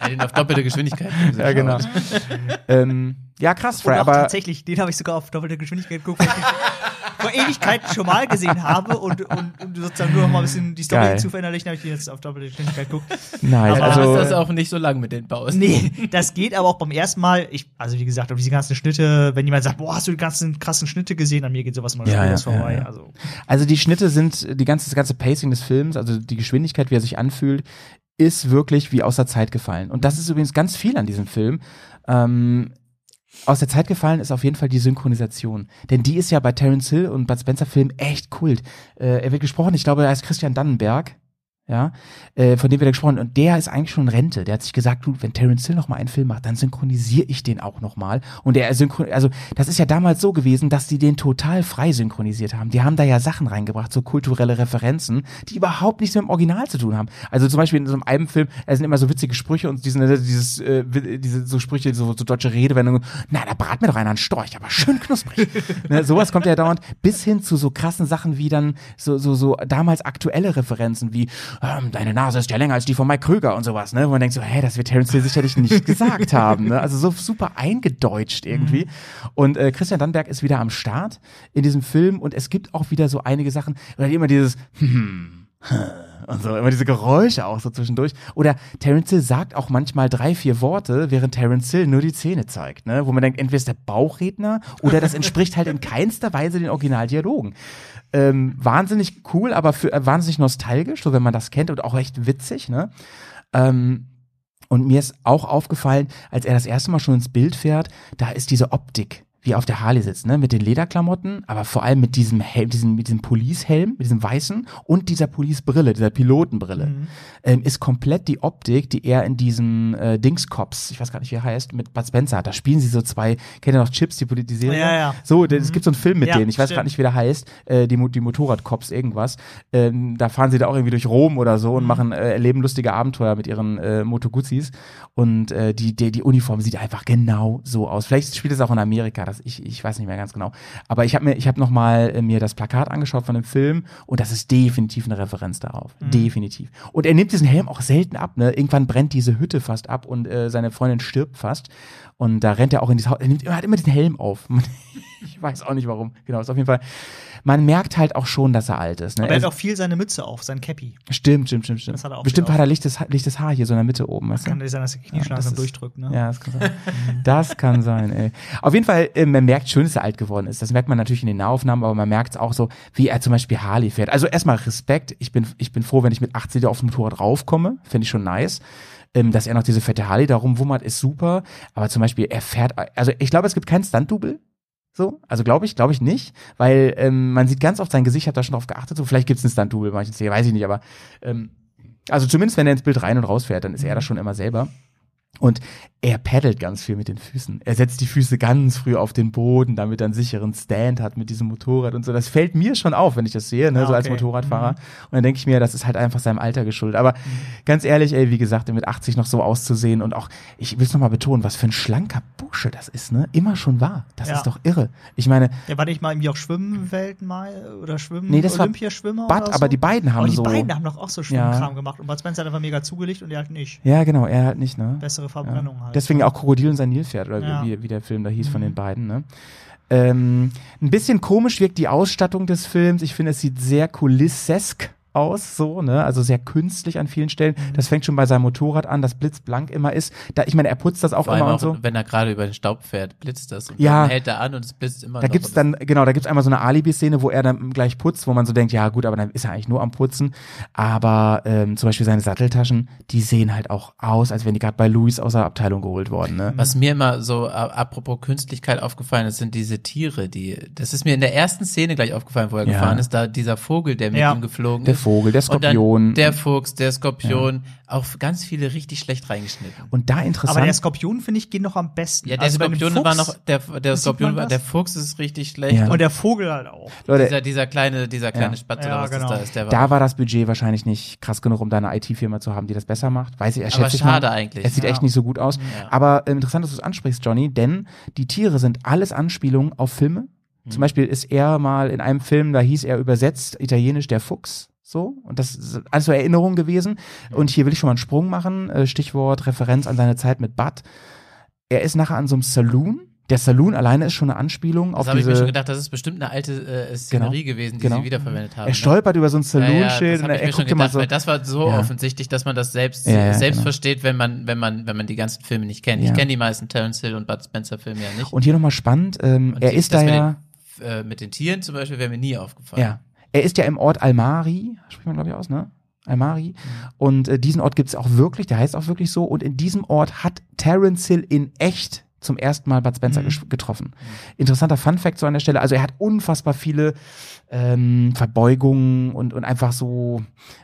hat ihn auf doppelte Geschwindigkeit ja, genau. ähm, ja, krass, auch aber tatsächlich, den habe ich sogar auf doppelte Geschwindigkeit geguckt, weil ich vor Ewigkeiten schon mal gesehen habe und, und, und sozusagen nur noch mal ein bisschen die Story Geil. zu verinnerlichen, habe ich den jetzt auf doppelte Geschwindigkeit geguckt. nein, aber also, ist das auch nicht so lang mit den Pausen. Nee, das geht aber auch beim ersten Mal. Ich, also wie gesagt, auf diese ganzen Schnitte, wenn jemand sagt, boah, hast du die ganzen krassen Schnitte gesehen, an mir geht sowas immer Ja, ja, vorbei. ja, ja. Also Also die Schnitte sind, die ganze, das ganze Pacing des Films, also die Geschwindigkeit, wie er sich anfühlt, ist wirklich wie aus der Zeit gefallen. Und das ist übrigens ganz viel an diesem Film. Ähm, aus der Zeit gefallen ist auf jeden Fall die Synchronisation. Denn die ist ja bei Terence Hill und Bud Spencer Filmen echt Kult. Äh, er wird gesprochen, ich glaube, er heißt Christian Dannenberg. Ja, äh, von dem wird er gesprochen. Und der ist eigentlich schon in Rente. Der hat sich gesagt, du, wenn Terence Hill noch mal einen Film macht, dann synchronisiere ich den auch noch mal. Und er synchron, also das ist ja damals so gewesen, dass die den total frei synchronisiert haben. Die haben da ja Sachen reingebracht, so kulturelle Referenzen, die überhaupt nichts mit dem Original zu tun haben. Also zum Beispiel in so einem Albenfilm, da sind immer so witzige Sprüche und diesen, dieses, äh, diese so Sprüche, so, so deutsche Redewendungen. Na, da brat mir doch einer einen Storch, aber schön knusprig. ne, sowas kommt ja dauernd bis hin zu so krassen Sachen wie dann so, so, so damals aktuelle Referenzen wie, ähm, deine Nase ist ja länger als die von Mike Krüger und sowas, ne? Wo man denkt so, hä, das wird Terence Hill sicherlich nicht gesagt haben, ne? Also so super eingedeutscht irgendwie. Und äh, Christian Dannberg ist wieder am Start in diesem Film und es gibt auch wieder so einige Sachen, oder immer dieses, hm, und so, immer diese Geräusche auch so zwischendurch. Oder Terence Hill sagt auch manchmal drei, vier Worte, während Terence Hill nur die Zähne zeigt, ne? Wo man denkt, entweder ist der Bauchredner oder das entspricht halt in keinster Weise den Originaldialogen. Ähm, wahnsinnig cool, aber für, äh, wahnsinnig nostalgisch, so wenn man das kennt und auch echt witzig, ne? Ähm, und mir ist auch aufgefallen, als er das erste Mal schon ins Bild fährt, da ist diese Optik, wie auf der Harley sitzt, ne, mit den Lederklamotten, aber vor allem mit diesem Helm, diesem, mit diesem Police-Helm, mit diesem weißen und dieser Police-Brille, dieser Pilotenbrille, ähm, ist komplett die Optik, die er in diesem äh, Dings-Cops, ich weiß gar nicht, wie er heißt, mit Bud Spencer hat. Da spielen sie so zwei, kennt ihr noch Chips, die, die Serie? Ja, ja. So, der- es gibt so einen Film mit Ja, denen, ich weiß gerade nicht, wie der heißt, äh, die, die Motorradcops irgendwas. Ähm, da fahren sie da auch irgendwie durch Rom oder so und machen, äh, erleben lustige Abenteuer mit ihren äh, Moto Guzis. Und äh, die, die, die Uniform sieht einfach genau so aus. Vielleicht spielt es auch in Amerika, das, ich, ich weiß nicht mehr ganz genau. Aber ich habe mir, ich habe noch mal äh, mir das Plakat angeschaut von dem Film und das ist definitiv eine Referenz darauf. Definitiv. Und er nimmt diesen Helm auch selten ab. Ne? Irgendwann brennt diese Hütte fast ab und äh, seine Freundin stirbt fast. Und da rennt er auch in dieses Haus. Er, nimmt, er hat immer den Helm auf. ich weiß auch nicht warum. Genau, ist auf jeden Fall. Man merkt halt auch schon, dass er alt ist. Ne? Aber er hat auch viel seine Mütze auf, sein Cappy. Stimmt, stimmt, stimmt, stimmt. Das hat er auch Bestimmt hat er lichtes, lichtes Haar hier so in der Mitte oben. Du? Kann sein, dass er Knie Ja, das ist- durchdrückt, ne? Ja, das kann sein. Das kann sein, ey. Auf jeden Fall, äh, man merkt schön, dass er alt geworden ist. Das merkt man natürlich in den Nahaufnahmen, aber man merkt es auch so, wie er zum Beispiel Harley fährt. Also erstmal Respekt. Ich bin, ich bin froh, wenn ich mit 80 auf dem Motorrad raufkomme. Finde ich schon nice. Ähm, dass er noch diese fette Harley da rumwummert, ist super. Aber zum Beispiel, er fährt, also ich glaube, es gibt keinen Stunt-Double. So, also glaube ich, glaube ich nicht, weil ähm, man sieht ganz oft sein Gesicht, ich habe da schon drauf geachtet, so vielleicht gibt es einen Stunt-Double, Szenen, weiß ich nicht, aber ähm, also zumindest wenn er ins Bild rein und raus fährt, dann ist er das schon immer selber. Und er paddelt ganz viel mit den Füßen. Er setzt die Füße ganz früh auf den Boden, damit er einen sicheren Stand hat mit diesem Motorrad und so. Das fällt mir schon auf, wenn ich das sehe, ne, Ah, so als okay. Motorradfahrer. Und dann denke ich mir, das ist halt einfach seinem Alter geschuldet. Aber ganz ehrlich, ey, wie gesagt, mit 80 noch so auszusehen und auch, ich will es nochmal betonen, was für ein schlanker Bursche das ist, ne? Immer schon war. Das Ja. ist doch irre. Ich meine, Der war nicht mal irgendwie auch Schwimmweltmeister oder Schwimmen Nee, das war Olympiaschwimmer oder so? aber die beiden haben aber die so. beiden haben doch auch so Schwimmkram gemacht. Und Bud Spencer hat einfach mega zugelegt und er halt nicht. Ja, genau, er halt nicht, ne? Bessere Verbrennung halt. Deswegen auch Krokodil und sein Nilpferd, oder Ja. wie, wie der Film da hieß von den beiden, ne? Ähm, ein bisschen komisch wirkt die Ausstattung des Films. Ich finde, es sieht sehr kulissesk aus, so, ne? Also sehr künstlich an vielen Stellen. Das fängt schon bei seinem Motorrad an, das blitzblank immer ist. Da, ich meine, er putzt das auch Vor allem immer auch, und so. wenn er gerade über den Staub fährt, blitzt das und Ja. dann hält er an und es blitzt immer Da noch. gibt's dann, genau, da gibt's einmal so eine Alibi-Szene, wo er dann gleich putzt, wo man so denkt, ja gut, aber dann ist er eigentlich nur am Putzen. Aber ähm, zum Beispiel seine Satteltaschen, die sehen halt auch aus, als wären die gerade bei Louis aus der Abteilung geholt worden. Ne? Was mir immer so, apropos Künstlichkeit aufgefallen ist, sind diese Tiere, die, das ist mir in der ersten Szene gleich aufgefallen, wo er Ja. gefahren ist, da dieser Vogel, der mit Ja. ihm geflogen Der ist. Vogel, der Skorpion. der Fuchs, der Skorpion, auch ganz viele richtig schlecht reingeschnitten. Und da Aber der interessant, Skorpion, finde ich, geht noch am besten. Ja, der Also Skorpion war Fuchs noch, der, der Skorpion war, der Fuchs ist richtig schlecht. Ja. Und der Vogel halt auch. Leute, dieser, dieser kleine, dieser kleine Ja. Spatz Ja, oder was genau. da ist, der war. da war das Budget wahrscheinlich nicht krass genug, um da eine IT-Firma zu haben, die das besser macht. Weiß ich, er aber schade mal. eigentlich. Es sieht Ja. echt nicht so gut aus. Ja. Aber äh, interessant, dass du es ansprichst, Johnny, denn die Tiere sind alles Anspielungen auf Filme. Mhm. Zum Beispiel ist er mal in einem Film, da hieß er übersetzt italienisch der Fuchs. So, und das ist alles so Erinnerungen gewesen. Und hier will ich schon mal einen Sprung machen. äh, Stichwort Referenz an seine Zeit mit Bud. Er ist nachher an so einem Saloon. Der Saloon alleine ist schon eine Anspielung Das auf habe ich mir schon diese. gedacht, das ist bestimmt eine alte äh, Szenerie gewesen, die genau. sie wiederverwendet haben. Er stolpert über so ein ne? ja, ja, Saloon-Schild das und er schon guckt immer so. das war so Ja. offensichtlich, dass man das selbst, selbst genau. versteht, wenn man, wenn man, wenn man die ganzen Filme nicht kennt. Ich kenne die meisten Terence Hill und Bud Spencer Filme ja nicht. Und hier nochmal spannend, ähm, er ist da mit ja. Den, äh, mit den Tieren zum Beispiel wäre mir nie aufgefallen. Ja. Er ist ja im Ort Almari, spricht man glaube ich aus, ne? Almari. Und äh, diesen Ort gibt's auch wirklich, der heißt auch wirklich so. Und in diesem Ort hat Terence Hill in echt zum ersten Mal Bud Spencer Mhm. getroffen. Interessanter Fun Fact so an der Stelle. Also er hat unfassbar viele ähm, Verbeugungen und, und einfach so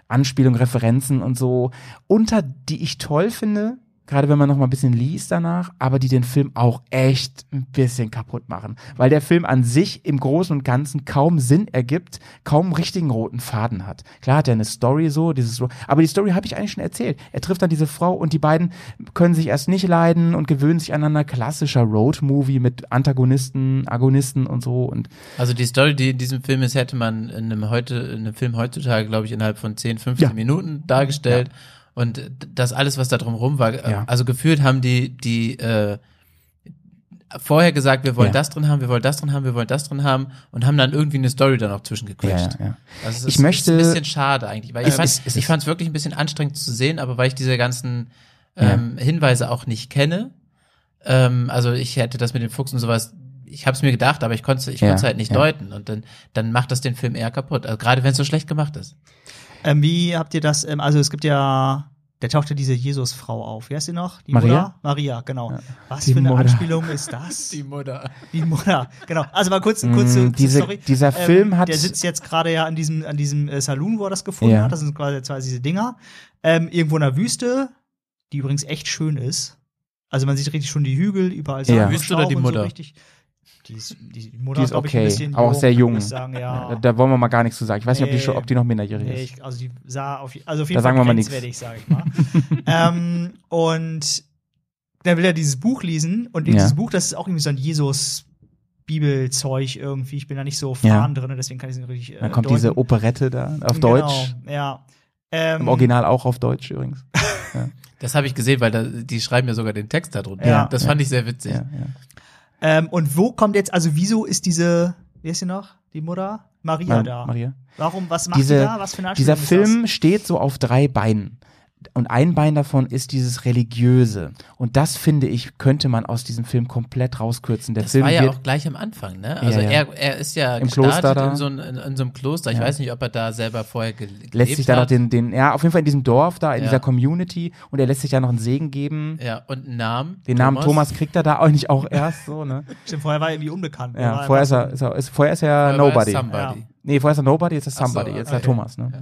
Anspielungen, Referenzen und so, unter die ich toll finde, gerade wenn man noch mal ein bisschen liest danach, aber die den Film auch echt ein bisschen kaputt machen, weil der Film an sich im Großen und Ganzen kaum Sinn ergibt, kaum einen richtigen roten Faden hat. Klar hat er eine Story so, dieses so, aber die Story habe ich eigentlich schon erzählt. Er trifft dann diese Frau und die beiden können sich erst nicht leiden und gewöhnen sich aneinander. Klassischer Road-Movie mit Antagonisten, Agonisten und so und Also die Story, die in diesem Film ist, hätte man in einem heute, in einem Film heutzutage, glaube ich, innerhalb von 10, 15 Ja. Minuten dargestellt. Und das alles, was da drumherum war, äh, Ja. also gefühlt haben die, die äh, vorher gesagt, wir wollen Ja. das drin haben, wir wollen das drin haben, wir wollen das drin haben und haben dann irgendwie eine Story dann auch zwischengequetscht. ja, ja. Also es Ich ist, möchte- ist ein bisschen schade eigentlich, weil ich Es fand es ich ist- fand es wirklich ein bisschen anstrengend zu sehen, aber weil ich diese ganzen ähm, Hinweise auch nicht kenne, ähm, also ich hätte das mit dem Fuchs und sowas, ich habe es mir gedacht, aber ich konnte ich Ja, konnte es halt nicht ja. deuten und dann dann macht das den Film eher kaputt, also gerade wenn es so schlecht gemacht ist. Ähm, wie habt ihr das? Ähm, also es gibt ja, da taucht ja diese Jesus-Frau auf. Wie heißt sie noch? Die Maria? Mutter? Maria, genau. Was Die für eine Mutter. Anspielung ist das? Mutter. Die Mutter, genau. Also mal kurz, kurz Mm, zur diese- Story. dieser Film hat- Der sitzt jetzt gerade ja an diesem, an diesem äh, Saloon, wo er das gefunden Ja. hat. Das sind quasi zwei diese Dinger. Ähm, irgendwo in der Wüste, die übrigens echt schön ist. Also man sieht richtig schon die Hügel, überall Ja. Sand und Wüste oder die und so Mutter? richtig. Die, ist, die Mutter Die ist ich, okay, ein bisschen aber auch sehr jung. Ich sagen, ja. Da, da wollen wir mal gar nichts zu sagen. Ich weiß nicht, ob die, Nee. schon, ob die noch minderjährig Nee, ist. ich, also die sah auf, also auf jeden Da Fall sagen wir mal nix. grenzwertig, sag ich mal. ähm, und dann will er dieses Buch lesen und in Ja. dieses Buch, das ist auch irgendwie so ein Jesus Bibelzeug irgendwie. Ich bin da nicht so Ja. fahren drin, deswegen kann ich es nicht richtig. Äh, Dann kommt deuten. diese Operette da auf Genau, Deutsch. Ja. Ähm, Im Original auch auf Deutsch übrigens. Das habe ich gesehen, weil da, die schreiben ja sogar den Text darunter. Ja. das fand ich sehr witzig. Ähm, und wo kommt jetzt, also wieso ist diese, wie ist sie noch? Die Mutter? Maria Ma- da. Maria. Warum, was macht Diese- die da? Was für eine Dieser Film steht so auf drei Beinen. Und ein Bein davon ist dieses Religiöse. Und das finde ich, könnte man aus diesem Film komplett rauskürzen. Der Das Film war ja wird, auch gleich am Anfang, ne? Also Ja, ja. Er, er ist ja Im gestartet Kloster da. in, so, ein- in, in so einem Kloster. Ich Ja. weiß nicht, ob er da selber vorher ge gelebt lässt sich da noch hat. den, den, ja, auf jeden Fall in diesem Dorf da, in Ja. dieser Community. Und er lässt sich da noch einen Segen geben. Ja, und einen Namen. Den Namen Thomas kriegt er da auch nicht auch erst so, ne? Stimmt, vorher war er irgendwie unbekannt. Ja, War vorher ist er, ist er, ist, vorher ist er Vorher war er Nobody. Somebody. Nee, vorher ist er Nobody, jetzt ist er Ach so, Somebody, jetzt ist er okay. Thomas, ne?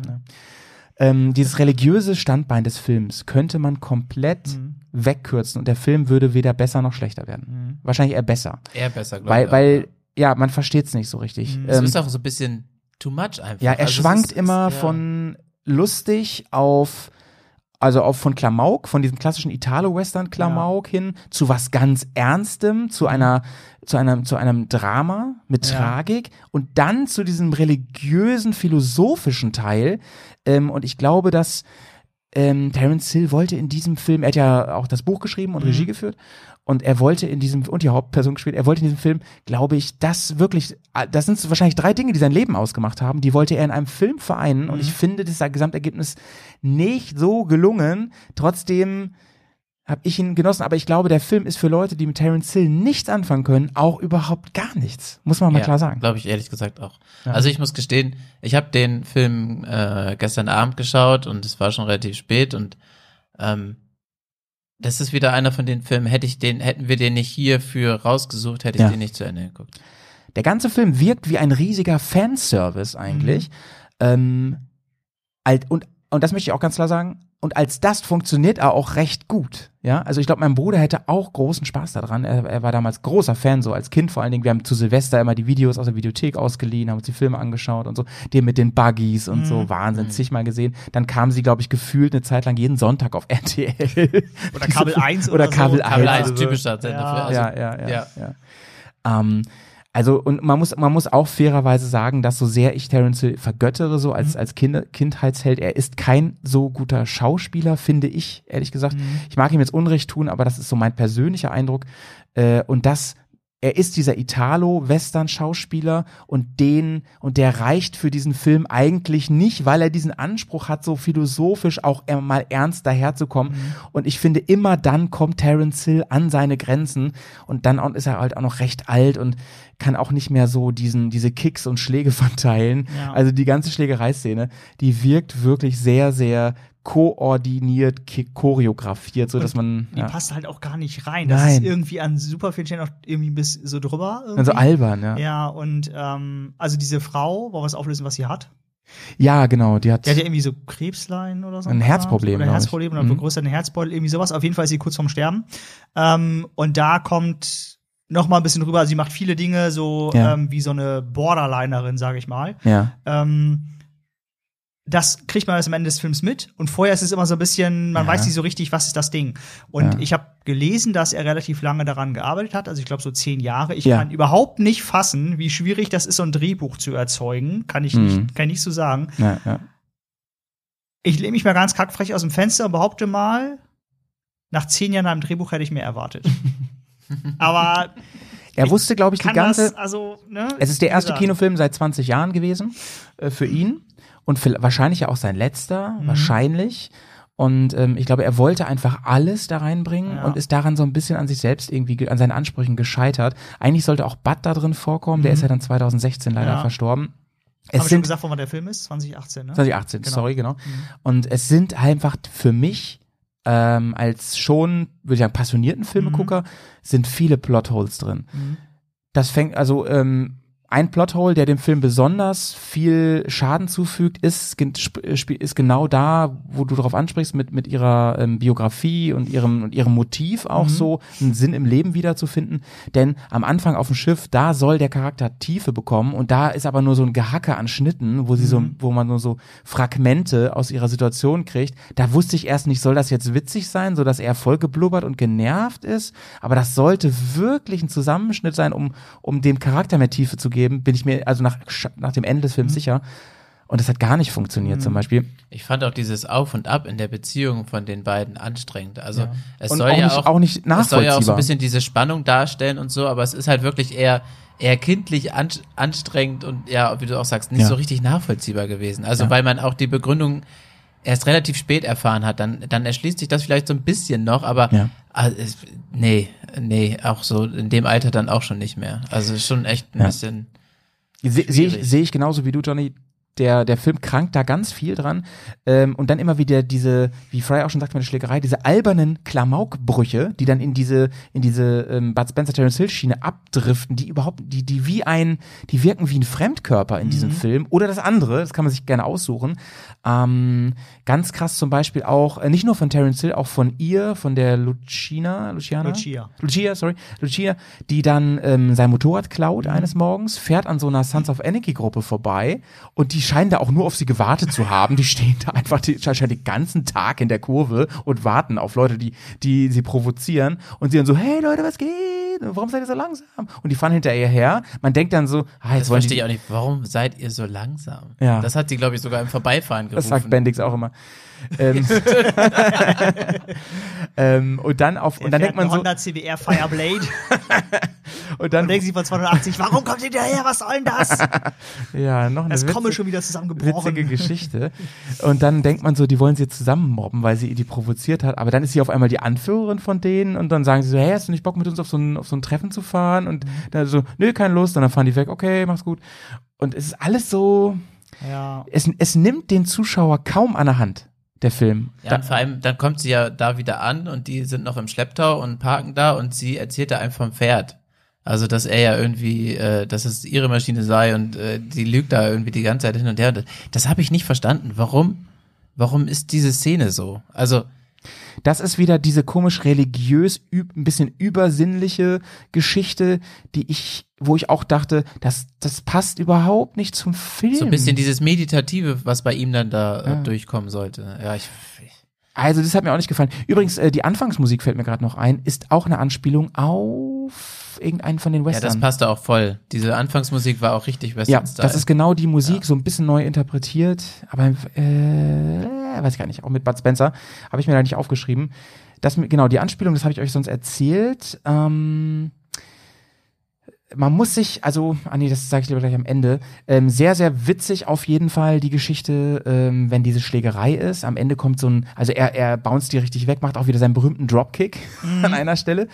Ja. Ähm, dieses religiöse Standbein des Films könnte man komplett Mhm. wegkürzen und der Film würde weder besser noch schlechter werden. Wahrscheinlich eher besser. Eher besser, glaube Weil, ich. auch, weil, ja, man versteht es nicht so richtig. Mhm. Es Ähm, ist auch so ein bisschen too much einfach. ja, er Also es schwankt ist- immer ist, ja. von lustig auf, also auf von Klamauk, von diesem klassischen Italo-Western-Klamauk hin zu was ganz Ernstem, zu einer, zu einem, zu einem Drama mit Ja. Tragik und dann zu diesem religiösen, philosophischen Teil. Ähm, und ich glaube, dass ähm, Terence Hill wollte in diesem Film, er hat ja auch das Buch geschrieben und Regie geführt und er wollte in diesem, und die Hauptperson gespielt, er wollte in diesem Film, glaube ich, das wirklich, das sind wahrscheinlich drei Dinge, die sein Leben ausgemacht haben, die wollte er in einem Film vereinen und ich finde das Gesamtergebnis nicht so gelungen. Trotzdem habe ich ihn genossen, aber ich glaube, der Film ist für Leute, die mit Terence Hill nichts anfangen können, auch überhaupt gar nichts. Muss man mal klar sagen. Glaube ich ehrlich gesagt auch. Also ich muss gestehen, ich habe den Film äh, gestern Abend geschaut und es war schon relativ spät und ähm, das ist wieder einer von den Filmen, hätte ich den, hätten wir den nicht hierfür rausgesucht, hätte ich Ja. den nicht zu Ende geguckt. Der ganze Film wirkt wie ein riesiger Fanservice eigentlich. Ähm, alt, und, und das möchte ich auch ganz klar sagen. Und als das funktioniert er auch recht gut. Ja, also ich glaube, mein Bruder hätte auch großen Spaß daran. Er, er war damals großer Fan, so als Kind vor allen Dingen. Wir haben zu Silvester immer die Videos aus der Videothek ausgeliehen, haben uns die Filme angeschaut und so. Den mit den Buggies und so. Wahnsinn, zigmal gesehen. Dann kamen sie, glaube ich, gefühlt eine Zeit lang jeden Sonntag auf RTL. Oder Kabel 1 oder oder so. Kabel Kabel 1. 1, typischer Sender Ja. für, also, ja, ja, ja, ja. ja. Ähm, also und man muss man muss auch fairerweise sagen, dass so sehr ich Terence Hill vergöttere so als als kind, Kindheitsheld, er ist kein so guter Schauspieler, finde ich ehrlich gesagt. Ich mag ihm jetzt Unrecht tun, aber das ist so mein persönlicher Eindruck. Äh, und das er ist dieser Italo-Western-Schauspieler und den, und der reicht für diesen Film eigentlich nicht, weil er diesen Anspruch hat, so philosophisch auch mal ernst daherzukommen. Und ich finde, immer dann kommt Terence Hill an seine Grenzen und dann ist er halt auch noch recht alt und kann auch nicht mehr so diesen, diese Kicks und Schläge verteilen. Ja. Also die ganze Schlägereiszene, die wirkt wirklich sehr, sehr koordiniert, choreografiert, so dass man, Die ja, passt halt auch gar nicht rein. Das Nein. ist irgendwie an super vielen Stellen auch irgendwie bis so drüber. Irgendwie. also albern, ja. Ja, und ähm, also diese Frau, wollen wir es auflösen, was sie hat? Ja, genau, die hat, Die hat ja irgendwie so Krebslein oder so. Ein Herzproblem, Oder ich. Herzproblem oder Mhm. vergrößerten Herzbeutel, irgendwie sowas. Auf jeden Fall ist sie kurz vorm Sterben. Ähm, und da kommt noch mal ein bisschen rüber. Also sie macht viele Dinge so Ja. ähm, wie so eine Borderlinerin, sage ich mal. ja. Ähm, das kriegt man erst am Ende des Films mit. Und vorher ist es immer so ein bisschen, man Ja. weiß nicht so richtig, was ist das Ding. Und Ja. ich habe gelesen, dass er relativ lange daran gearbeitet hat. Also ich glaube so zehn Jahre. Ich Ja. kann überhaupt nicht fassen, wie schwierig das ist, so ein Drehbuch zu erzeugen. Kann ich Mhm. nicht, kann ich nicht so sagen. Ich lehne mich mal ganz kackfrech aus dem Fenster und behaupte mal, nach zehn Jahren am Drehbuch hätte ich mehr erwartet. Aber Er wusste, glaube ich, die ganze. das, also, ne? es ist der erste gesagt. Kinofilm seit 20 Jahren gewesen äh, für ihn und wahrscheinlich ja auch sein letzter, Mhm. wahrscheinlich. Und ähm, ich glaube, er wollte einfach alles da reinbringen Ja. und ist daran so ein bisschen an sich selbst irgendwie, ge- an seinen Ansprüchen gescheitert. Eigentlich sollte auch Bud da drin vorkommen, der ist ja dann 2016 leider Mhm. Ja. verstorben. Es ich schon sind gesagt, wann der Film ist? 2018, ne? 2018, Genau. sorry, genau. Und es sind einfach für mich ähm, als schon, würde ich sagen, passionierten Filmegucker, sind viele Plotholes drin. Mhm. Das fängt, also ähm, ein Plothole, der dem Film besonders viel Schaden zufügt, ist, äh, ist genau da, wo du darauf ansprichst, mit, mit ihrer ähm, Biografie und ihrem, und ihrem Motiv auch so einen Sinn im Leben wiederzufinden. Denn am Anfang auf dem Schiff, da soll der Charakter Tiefe bekommen und da ist aber nur so ein Gehacke an Schnitten, wo sie so, wo man nur so Fragmente aus ihrer Situation kriegt. Da wusste ich erst nicht, soll das jetzt witzig sein, so dass er voll geblubbert und genervt ist, aber das sollte wirklich ein Zusammenschnitt sein, um, um dem Charakter mehr Tiefe zu geben, bin ich mir also nach, nach dem Ende des Films sicher. Und das hat gar nicht funktioniert zum Beispiel. Ich fand auch dieses Auf und Ab in der Beziehung von den beiden anstrengend. Also es Und soll auch ja nicht- auch, auch nicht es soll ja auch so nachvollziehbar. ein bisschen diese Spannung darstellen und so, aber es ist halt wirklich eher eher kindlich an, anstrengend und ja, wie du auch sagst, nicht Ja. so richtig nachvollziehbar gewesen. Also Ja. weil man auch die Begründung erst relativ spät erfahren hat, dann dann erschließt sich das vielleicht so ein bisschen noch, aber Ja. es, nee, nee, auch so in dem Alter dann auch schon nicht mehr. Also schon echt ein Ja. bisschen Se- Sehe ich, Schwierig. seh ich genauso wie du, Johnny. Der, der Film krankt da ganz viel dran. Ähm, und dann immer wieder diese, wie Fry auch schon sagte mit der Schlägerei, diese albernen Klamaukbrüche, die dann in diese, in diese ähm, Bud Spencer Terence Hill Schiene abdriften, die überhaupt, die, die wie ein, die wirken wie ein Fremdkörper in diesem Film. Oder das andere, das kann man sich gerne aussuchen. Ähm, ganz krass zum Beispiel auch, äh, nicht nur von Terence Hill, auch von ihr, von der Lucina, Luciana? Lucia. Lucia, sorry, Lucia, die dann ähm, sein Motorrad klaut eines Morgens, fährt an so einer Sons of Anarchy Gruppe vorbei und die scheinen da auch nur auf sie gewartet zu haben. Die stehen da einfach die, scheinen den ganzen Tag in der Kurve und warten auf Leute, die, die sie provozieren und sie dann so, hey Leute, was geht? warum seid ihr so langsam? Und die fahren hinter ihr her. Man denkt dann so, ah, jetzt Das wollen verstehe die, ich auch nicht. Warum seid ihr so langsam? Ja. Das hat sie, glaube ich, sogar im Vorbeifahren gerufen. Das sagt Bendix auch immer. Ähm, ähm, und dann auf und dann denkt man so Honda CBR Fireblade und dann und denkt sich von 280, warum kommt ihr daher? Was soll denn das? ja noch eine Das komme witzige- schon wieder zusammengebrochen. witzige Geschichte. Und dann denkt man so, die wollen sie jetzt zusammen mobben, weil sie die provoziert hat. Aber dann ist sie auf einmal die Anführerin von denen und dann sagen sie so, hey, hast du nicht Bock mit uns auf so ein, auf so ein Treffen zu fahren? Und dann so, nö, keine Lust. Und dann fahren die weg, okay, mach's gut. Und es ist alles so, Ja. es, es nimmt den Zuschauer kaum an der Hand, der Film. Ja, und vor allem, dann kommt sie ja da wieder an und die sind noch im Schlepptau und parken da und sie erzählt da einem vom Pferd. Also, dass er ja irgendwie, äh, dass es ihre Maschine sei und äh, die lügt da irgendwie die ganze Zeit hin und her. Das, das habe ich nicht verstanden. Warum? Warum ist diese Szene so? Also, Das ist wieder diese komisch religiös, ein bisschen übersinnliche Geschichte, die ich, wo ich auch dachte, das, das passt überhaupt nicht zum Film. so ein bisschen dieses Meditative, was bei ihm dann da äh, Ja. durchkommen sollte. Ja, ich, ich Also das hat mir auch nicht gefallen. Übrigens, äh, die Anfangsmusik fällt mir gerade noch ein, ist auch eine Anspielung auf irgendeinen von den ja, Western. das passte auch voll. Diese Anfangsmusik war auch richtig Ja, Western-Style. das ist genau die Musik, so ein bisschen neu interpretiert, aber äh, weiß ich gar nicht, auch mit Bud Spencer, habe ich mir da nicht aufgeschrieben. Das, genau, die Anspielung, das habe ich euch sonst erzählt. Ähm, man muss sich, also, ah nee, das sage ich lieber gleich am Ende, ähm, sehr, sehr witzig auf jeden Fall die Geschichte, ähm, wenn diese Schlägerei ist. Am Ende kommt so ein, also er, er bounced die richtig weg, macht auch wieder seinen berühmten Dropkick an einer Stelle.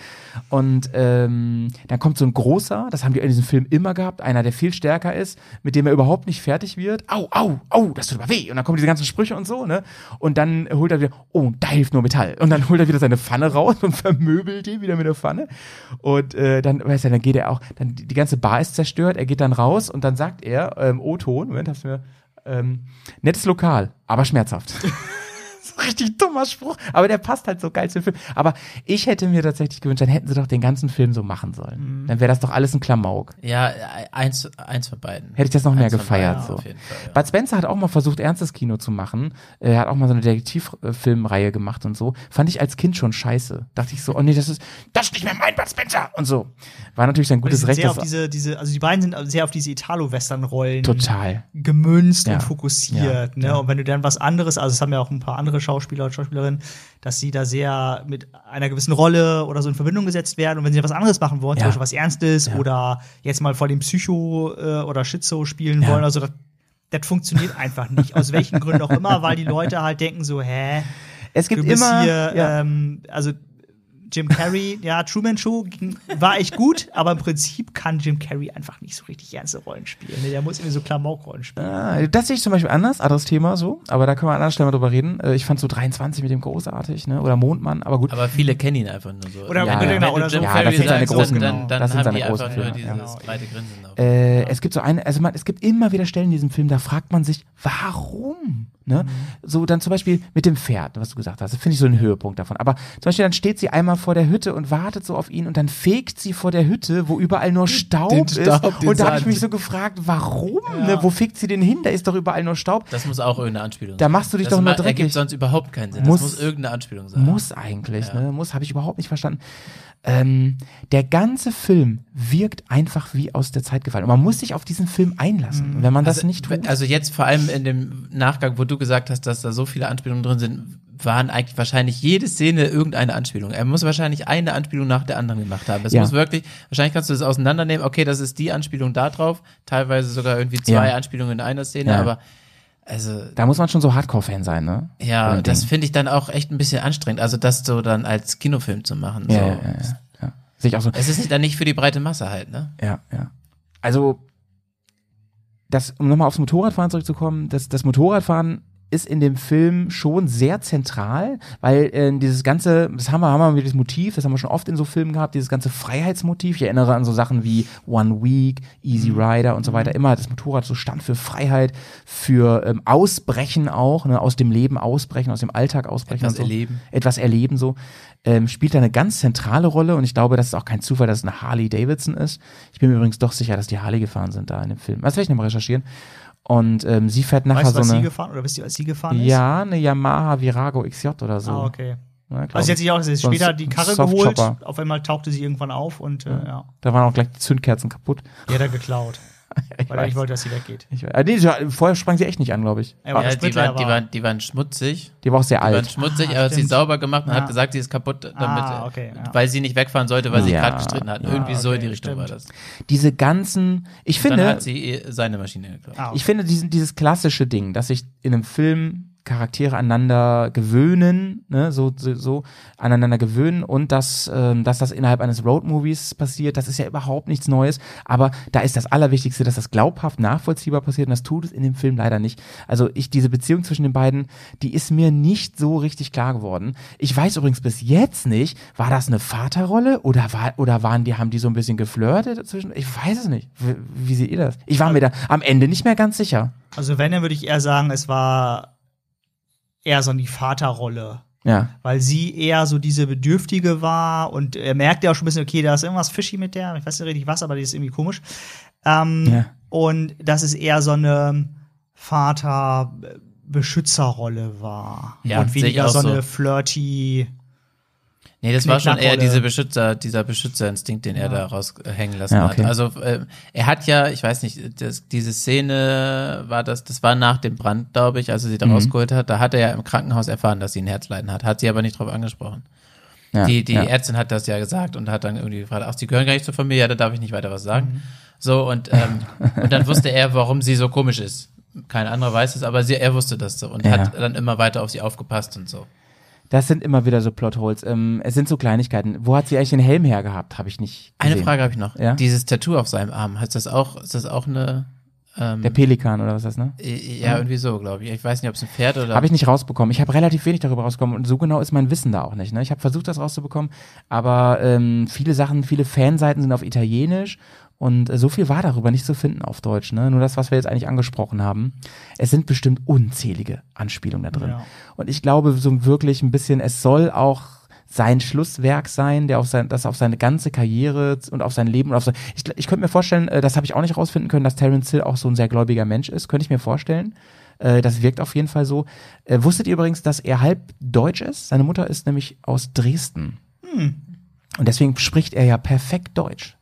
Und ähm, dann kommt so ein großer, das haben die in diesem Film immer gehabt, einer, der viel stärker ist, mit dem er überhaupt nicht fertig wird. Au, au, au, das tut aber weh. Und dann kommen diese ganzen Sprüche und so, ne? Und dann holt er wieder, oh, da hilft nur Metall. Und dann holt er wieder seine Pfanne raus und vermöbelt die wieder mit der Pfanne. Und äh, dann, weißt du, dann geht er auch, dann die, ganze Bar ist zerstört, er geht dann raus und dann sagt er, ähm, O-Ton, Moment, hast du mir, ähm, nettes Lokal, aber schmerzhaft. richtig dummer Spruch, aber der passt halt so geil zum Film. Aber ich hätte mir tatsächlich gewünscht, dann hätten sie doch den ganzen Film so machen sollen. Dann wäre das doch alles ein Klamauk. ja, eins, eins von beiden. Hätte ich das noch mehr Eins von gefeiert, beiden, so. Fall, ja. Bud Spencer hat auch mal versucht, ernstes Kino zu machen. Er hat auch mal so eine Detektivfilmreihe gemacht und so. Fand ich als Kind schon scheiße. Dachte ich so, oh nee, das ist, das ist nicht mehr mein Bud Spencer und so. War natürlich sein gutes Recht. sehr auf diese, diese, also die beiden sind sehr auf diese Italo-Western-Rollen total. gemünzt Ja. und fokussiert. Ja, Ne? Und wenn du dann was anderes, also es haben ja auch ein paar andere Schauspieler und Schauspielerinnen, dass sie da sehr mit einer gewissen Rolle oder so in Verbindung gesetzt werden. Und wenn sie was anderes machen wollen, Ja. zum Beispiel was Ernstes Ja. oder jetzt mal vor dem Psycho äh, oder Schizo spielen Ja. wollen, also das, das funktioniert einfach nicht. Aus welchen Gründen auch immer, weil die Leute halt denken so, hä, Es gibt du bist immer, hier, ähm, also Jim Carrey, ja, Truman Show war echt gut, aber im Prinzip kann Jim Carrey einfach nicht so richtig ernste Rollen spielen. Ne? Der muss irgendwie so Klamauk-Rollen spielen. Ah, das sehe ich zum Beispiel anders, anderes Thema so, aber da können wir an anderer Stelle mal drüber reden. Äh, Ich fand so 23 mit dem großartig, ne? Oder Mondmann, aber gut. Aber viele kennen ihn einfach nur so. Oder- Ja, genau, du oder so. Jim Ja, Carrey das sind seine großen- dann, dann das sind haben seine die großen einfach nur Filme, auf. Äh, es gibt so eine, also man, es gibt immer wieder Stellen in diesem Film, da fragt man sich, warum? Ne? So dann zum Beispiel mit dem Pferd, was du gesagt hast, das finde ich so ein Höhepunkt davon. Aber zum Beispiel dann steht sie einmal vor der Hütte und wartet so auf ihn und dann fegt sie vor der Hütte, wo überall nur Staub, Den Staub, ist. Und da habe ich mich so gefragt, warum? Ne? Wo fegt sie den hin? Da ist doch überall nur Staub. Das muss auch irgendeine Anspielung Da sein. machst du dich das doch nur ma- dreckig. ergibt sonst überhaupt keinen Sinn. Muss- das muss irgendeine Anspielung sein. Muss eigentlich, Ja. ne? Muss, habe ich überhaupt nicht verstanden. Ähm, der ganze Film wirkt einfach wie aus der Zeit gefallen. Und man muss sich auf diesen Film einlassen. Und wenn man das also, nicht tut. Also jetzt vor allem in dem Nachgang, wo du gesagt hast, dass da so viele Anspielungen drin sind, waren eigentlich wahrscheinlich jede Szene irgendeine Anspielung. Er muss wahrscheinlich eine Anspielung nach der anderen gemacht haben. Es Ja. muss wirklich, wahrscheinlich kannst du das auseinandernehmen, okay, das ist die Anspielung da drauf, teilweise sogar irgendwie zwei Ja. Anspielungen in einer Szene, Ja. aber also da muss man schon so Hardcore-Fan sein, ne? ja, das finde ich dann auch echt ein bisschen anstrengend, also das so dann als Kinofilm zu machen. Ja, so. ja, ja, ja, ja. Sehe ich auch so. Es ist dann nicht für die breite Masse halt, ne? Ja, ja. Also, das, um nochmal aufs Motorradfahren zurückzukommen, das, das Motorradfahren ist in dem Film schon sehr zentral, weil äh, dieses ganze, das haben wir, haben wir das Motiv, das haben wir schon oft in so Filmen gehabt, dieses ganze Freiheitsmotiv. Ich erinnere an so Sachen wie One Week, Easy Mhm. Rider und so weiter. Immer das Motorrad so stand für Freiheit, für ähm, Ausbrechen auch, ne, aus dem Leben ausbrechen, aus dem Alltag ausbrechen. Etwas so. erleben. Etwas erleben so. Ähm, spielt da eine ganz zentrale Rolle und ich glaube, das ist auch kein Zufall, dass es eine Harley Davidson ist. Ich bin mir übrigens doch sicher, dass die Harley gefahren sind da in dem Film. Das werde ich nochmal recherchieren. Und ähm, sie fährt nachher Weißt du, so sie eine. gefahren oder wisst ihr, was sie gefahren ist? Ja, eine Yamaha Virago XJ oder so. Ah, okay. Glaub Also sie hat ich. sich auch sie So später die Karre geholt. Auf einmal tauchte sie irgendwann auf und äh, ja, Da waren auch gleich die Zündkerzen kaputt. die hat er geklaut. Ich weil er weiß. nicht wollte, dass sie weggeht. Ich, äh, nee, vorher sprang sie echt nicht an, glaube ich. Ja, aber Ja, das die, waren, die, war- waren, die waren schmutzig. Die war auch sehr Die waren alt. schmutzig, Ah, er hat sie sauber gemacht und Ja. hat gesagt, sie ist kaputt, damit, Ah, okay, ja. weil sie nicht wegfahren sollte, weil sie gerade gestritten. Ja, Irgendwie so in okay, die Richtung stimmt. war das. Diese ganzen, ich Dann finde, hat sie eh seine Maschine geklaut. Ah, okay. ich finde diesen, dieses klassische Ding, dass sich in einem Film Charaktere aneinander gewöhnen, ne, so, so, so aneinander gewöhnen und dass, ähm, dass das innerhalb eines Roadmovies passiert, das ist ja überhaupt nichts Neues, aber da ist das Allerwichtigste, dass das glaubhaft nachvollziehbar passiert und das tut es in dem Film leider nicht. Also ich, diese Beziehung zwischen den beiden, die ist mir nicht so richtig klar geworden. Ich weiß übrigens bis jetzt nicht, war das eine Vaterrolle oder war, oder waren die, haben die so ein bisschen geflirtet dazwischen? Ich weiß es nicht. Wie, wie seht ihr das? Ich war mir da am Ende nicht mehr ganz sicher. Also wenn, dann würde ich eher sagen, es war eher so die Vaterrolle. Ja. Weil sie eher so diese Bedürftige war und er merkt ja auch schon ein bisschen, okay, da ist irgendwas fishy mit der, ich weiß nicht richtig was, aber die ist irgendwie komisch. Ähm, Ja. Und dass es eher so eine Vater-Beschützerrolle war. Ja, und weniger so so. eine flirty. Nee, das war schon eher diese Beschützer, dieser Beschützerinstinkt, den er da raushängen lassen Ja, okay. hat. Also äh, er hat ja, ich weiß nicht, das, diese Szene war das, das war nach dem Brand, glaube ich, als er sie da Mhm. rausgeholt hat. Da hat er ja im Krankenhaus erfahren, dass sie ein Herzleiden hat, hat sie aber nicht drauf angesprochen. ja. die die ja. Ärztin hat das ja gesagt und hat dann irgendwie gefragt, ach, sie gehören gar nicht zur Familie, ja, da darf ich nicht weiter was sagen. Mhm. So, und, ähm, und dann wusste er, warum sie so komisch ist. Kein anderer weiß es, aber sie, er wusste das so und Ja. hat dann immer weiter auf sie aufgepasst und so. Das sind immer wieder so Plotholes. Ähm, es sind so Kleinigkeiten. Wo hat sie eigentlich den Helm her gehabt? Habe ich nicht gesehen. Eine Frage habe ich noch. Ja? Dieses Tattoo auf seinem Arm, heißt das auch, ist das auch eine, ähm, Der Pelikan oder was ist das, ne? ja, irgendwie so, glaube ich. Ich weiß nicht, ob es ein Pferd oder. Habe ich nicht rausbekommen. Ich habe relativ wenig darüber rausbekommen und so genau ist mein Wissen da auch nicht. Ne? Ich habe versucht, das rauszubekommen, aber ähm, viele Sachen, viele Fanseiten sind auf Italienisch und äh, so viel war darüber nicht zu finden auf Deutsch. Ne? Nur das, was wir jetzt eigentlich angesprochen haben. Es sind bestimmt unzählige Anspielungen da drin. Ja. Und ich glaube so wirklich ein bisschen, es soll auch sein Schlusswerk sein, der auf sein, das auf seine ganze Karriere und auf sein Leben und auf sein, ich, ich könnte mir vorstellen, äh, das habe ich auch nicht rausfinden können, dass Terence Hill auch so ein sehr gläubiger Mensch ist, könnte ich mir vorstellen. Äh, das wirkt auf jeden Fall so. Wusstet ihr übrigens, dass er halb deutsch ist? Seine Mutter ist nämlich aus Dresden. Und deswegen spricht er ja perfekt Deutsch.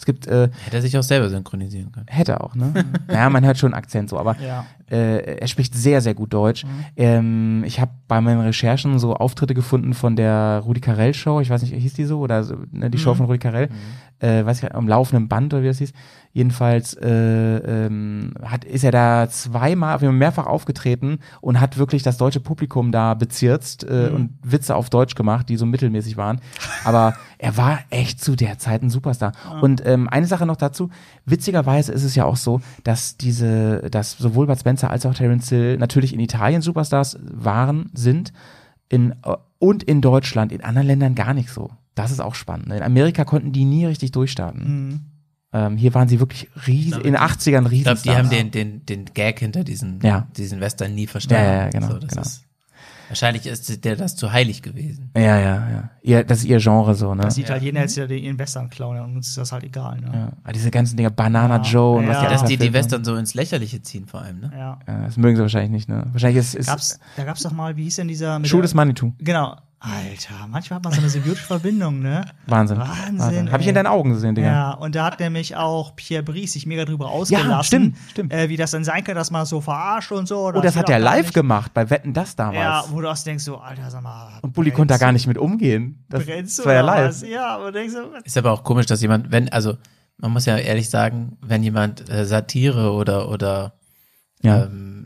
Es gibt, äh, Hätte er sich auch selber synchronisieren können. hätte er auch, ne? naja, man hört schon einen Akzent so, aber Ja. äh, er spricht sehr, sehr gut Deutsch. Ähm, ich habe bei meinen Recherchen so Auftritte gefunden von der Rudi Carell Show, ich weiß nicht, hieß die so, oder so, ne, die Show von Rudi Carell, äh, weiß ich, am laufenden Band oder wie das hieß. Jedenfalls äh, ähm, hat, ist er da zweimal, mehrfach aufgetreten und hat wirklich das deutsche Publikum da bezirzt äh, und Witze auf Deutsch gemacht, die so mittelmäßig waren. Aber er war echt zu der Zeit ein Superstar. Und ähm, eine Sache noch dazu, witzigerweise ist es ja auch so, dass diese, dass sowohl Bud Spencer als auch Terence Hill natürlich in Italien Superstars waren, sind, in, äh, und in Deutschland, in anderen Ländern gar nicht so. Das ist auch spannend. ne? In Amerika konnten die nie richtig durchstarten. Ähm, hier waren sie wirklich riesig, in den 80ern riesig. Ich glaube, die haben den, den, den Gag hinter diesen, Ja. diesen Western nie verstanden. Ja, ja, ja, genau, So, das genau. Ist, wahrscheinlich ist der das zu heilig gewesen. Ja, ja, ja. Ihr, das ist ihr Genre so, ne? Das Italiener jetzt ja den Investern klauen und uns ist das halt egal. Ne? Ja. Aber diese ganzen Dinger, Banana Ja. Joe und was Ja. die Ja, dass die die. Western so ins Lächerliche ziehen vor allem, ne? Ja. Ja, das mögen sie wahrscheinlich nicht, ne? Wahrscheinlich ist, ist Gab's, da gab's doch mal, wie hieß denn dieser Schuh des Manitou. Genau. Alter, manchmal hat man so eine symbiotische Verbindung, ne? Wahnsinn. Wahnsinn, Habe ich in deinen Augen gesehen, Digga. Ja, und da hat nämlich auch Pierre Brice sich mega drüber ausgelassen. Ja, stimmt, stimmt. Äh, wie das dann sein kann, dass man so verarscht und so. Oh, das hat gar live nicht. gemacht, bei Wetten das damals. Ja, wo du auch denkst, so, Alter, sag mal. und Bulli konnte da gar nicht mit umgehen. Das, Brennst das du war ja oder live. was? Ja, und denkst du, Ist aber auch komisch, dass jemand, wenn, also man muss ja ehrlich sagen, wenn jemand äh, Satire oder oder Ja. ähm,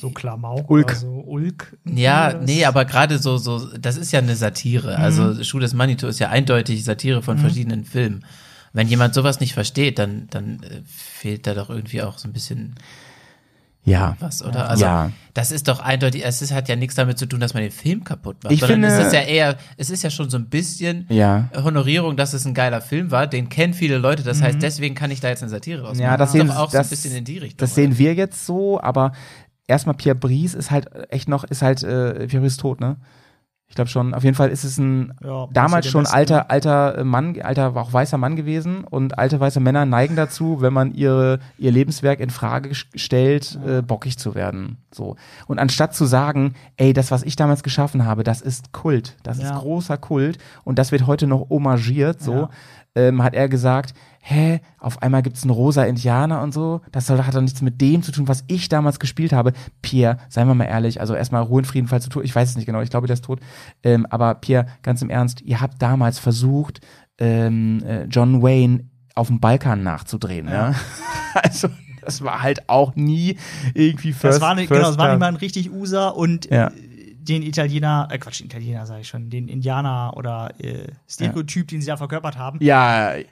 so Klamauk Ulk. oder so Ulk. ja, Das- nee, aber gerade so so, das ist ja eine Satire. Also Schuh des Manitou ist ja eindeutig Satire von verschiedenen Filmen. Wenn jemand sowas nicht versteht, dann dann äh, fehlt da doch irgendwie auch so ein bisschen ja. was, oder? Also Ja. das ist doch eindeutig, es ist, hat ja nichts damit zu tun, dass man den Film kaputt macht. Ich sondern finde- es ist ja eher, es ist ja schon so ein bisschen Ja. Honorierung, dass es ein geiler Film war. Den kennen viele Leute, das heißt, deswegen kann ich da jetzt eine Satire rausmachen. Ja, das ist sehen, doch auch das, so ein bisschen in die Richtung. Das sehen wir jetzt so, aber erstmal Pierre Brice ist halt echt noch, ist halt, äh, Pierre Brice ist tot, ne? Ich glaube schon. Auf jeden Fall ist es ein Ja, damals schon Besten. alter, alter Mann, alter, auch weißer Mann gewesen. Und alte weiße Männer neigen dazu, wenn man ihre, ihr Lebenswerk in Frage stellt, äh, bockig zu werden. So. Und anstatt zu sagen, ey, das, was ich damals geschaffen habe, das ist Kult. Das ist Ja. großer Kult. Und das wird heute noch homagiert, so. Ähm, hat er gesagt, hä, auf einmal gibt's einen rosa Indianer und so. Das hat doch nichts mit dem zu tun, was ich damals gespielt habe. Pierre, seien wir mal ehrlich, also erstmal Ruhe in Frieden, falls du tot, ich weiß es nicht genau, ich glaube, der ist tot. Ähm, aber Pierre, ganz im Ernst, ihr habt damals versucht, ähm, äh, John Wayne auf dem Balkan nachzudrehen, ja. Also, das war halt auch nie irgendwie first, Das war, nicht, genau, das war nicht mal ein richtig User und Ja. Den Italiener, äh Quatsch, den Italiener sage ich schon, den Indianer oder äh, Stereotyp, den sie da verkörpert haben. Ja, Äh,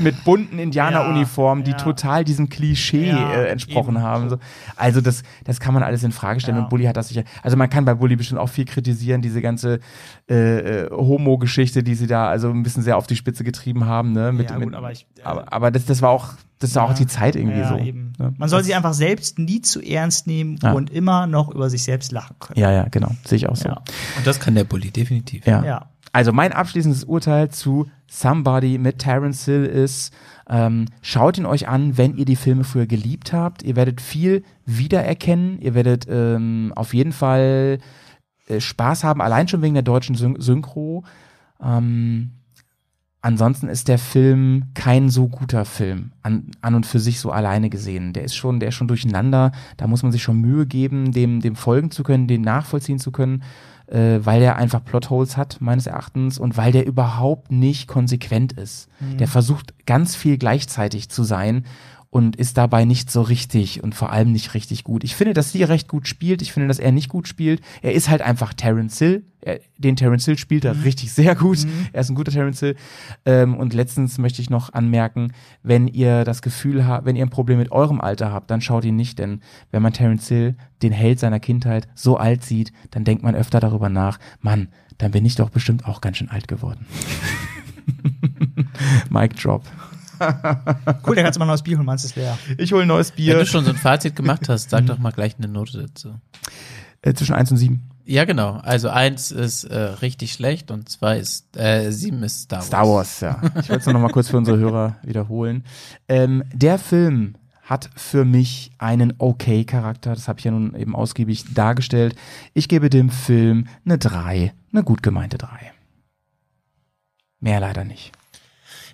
mit bunten Indianeruniformen, die Ja, ja. total diesem Klischee Ja, äh, entsprochen eben. haben. So. Also das, das kann man alles in Frage stellen Ja. und Bully hat das sicher. Also man kann bei Bully bestimmt auch viel kritisieren, diese ganze äh, äh, Homo-Geschichte, die sie da also ein bisschen sehr auf die Spitze getrieben haben. Ne? Mit, Ja, gut, mit, aber ich- äh, aber, aber das, das war auch, das war auch die Zeit irgendwie ja, so. Eben. Ne? Man soll Das- sich einfach selbst nie zu ernst nehmen Ja. und immer noch über sich selbst lachen können. Ja, ja, genau, sehe ich auch so. Ja. Und das kann der Bully definitiv. Ja. Ja. Also mein abschließendes Urteil zu Somebody mit Terence Hill ist, ähm, schaut ihn euch an, wenn ihr die Filme früher geliebt habt. Ihr werdet viel wiedererkennen. Ihr werdet ähm, auf jeden Fall äh, Spaß haben, allein schon wegen der deutschen Syn Synchro. Ähm, ansonsten ist der Film kein so guter Film an, an und für sich so alleine gesehen. Der ist schon, der ist schon durcheinander. Da muss man sich schon Mühe geben, dem, dem folgen zu können, den nachvollziehen zu können, äh, weil der einfach Plotholes hat meines Erachtens und weil der überhaupt nicht konsequent ist. Der versucht ganz viel gleichzeitig zu sein und ist dabei nicht so richtig und vor allem nicht richtig gut. Ich finde, dass sie recht gut spielt. Ich finde, dass er nicht gut spielt. Er ist halt einfach Terence Hill. Er, den Terence Hill spielt er richtig sehr gut. Er ist ein guter Terence Hill. Ähm, und letztens möchte ich noch anmerken, wenn ihr das Gefühl habt, wenn ihr ein Problem mit eurem Alter habt, dann schaut ihn nicht, denn wenn man Terence Hill, den Held seiner Kindheit, so alt sieht, dann denkt man öfter darüber nach, Mann, dann bin ich doch bestimmt auch ganz schön alt geworden. Mic drop. Cool, der kannst du mal ein neues Bier holen, meinst du, ist leer. Ich hole ein neues Wenn Bier du schon so ein Fazit gemacht hast, sag doch mal gleich eine Note dazu. äh, zwischen 1 und 7. Ja, genau. Also eins ist äh, richtig schlecht und zwei ist, äh, sieben ist Star Wars. Star Wars, ja. Ich wollte es nur noch mal kurz für unsere Hörer wiederholen. Ähm, der Film hat für mich einen okay Charakter. Das habe ich ja nun eben ausgiebig dargestellt. Ich gebe dem Film eine 3, eine gut gemeinte 3. Mehr leider nicht.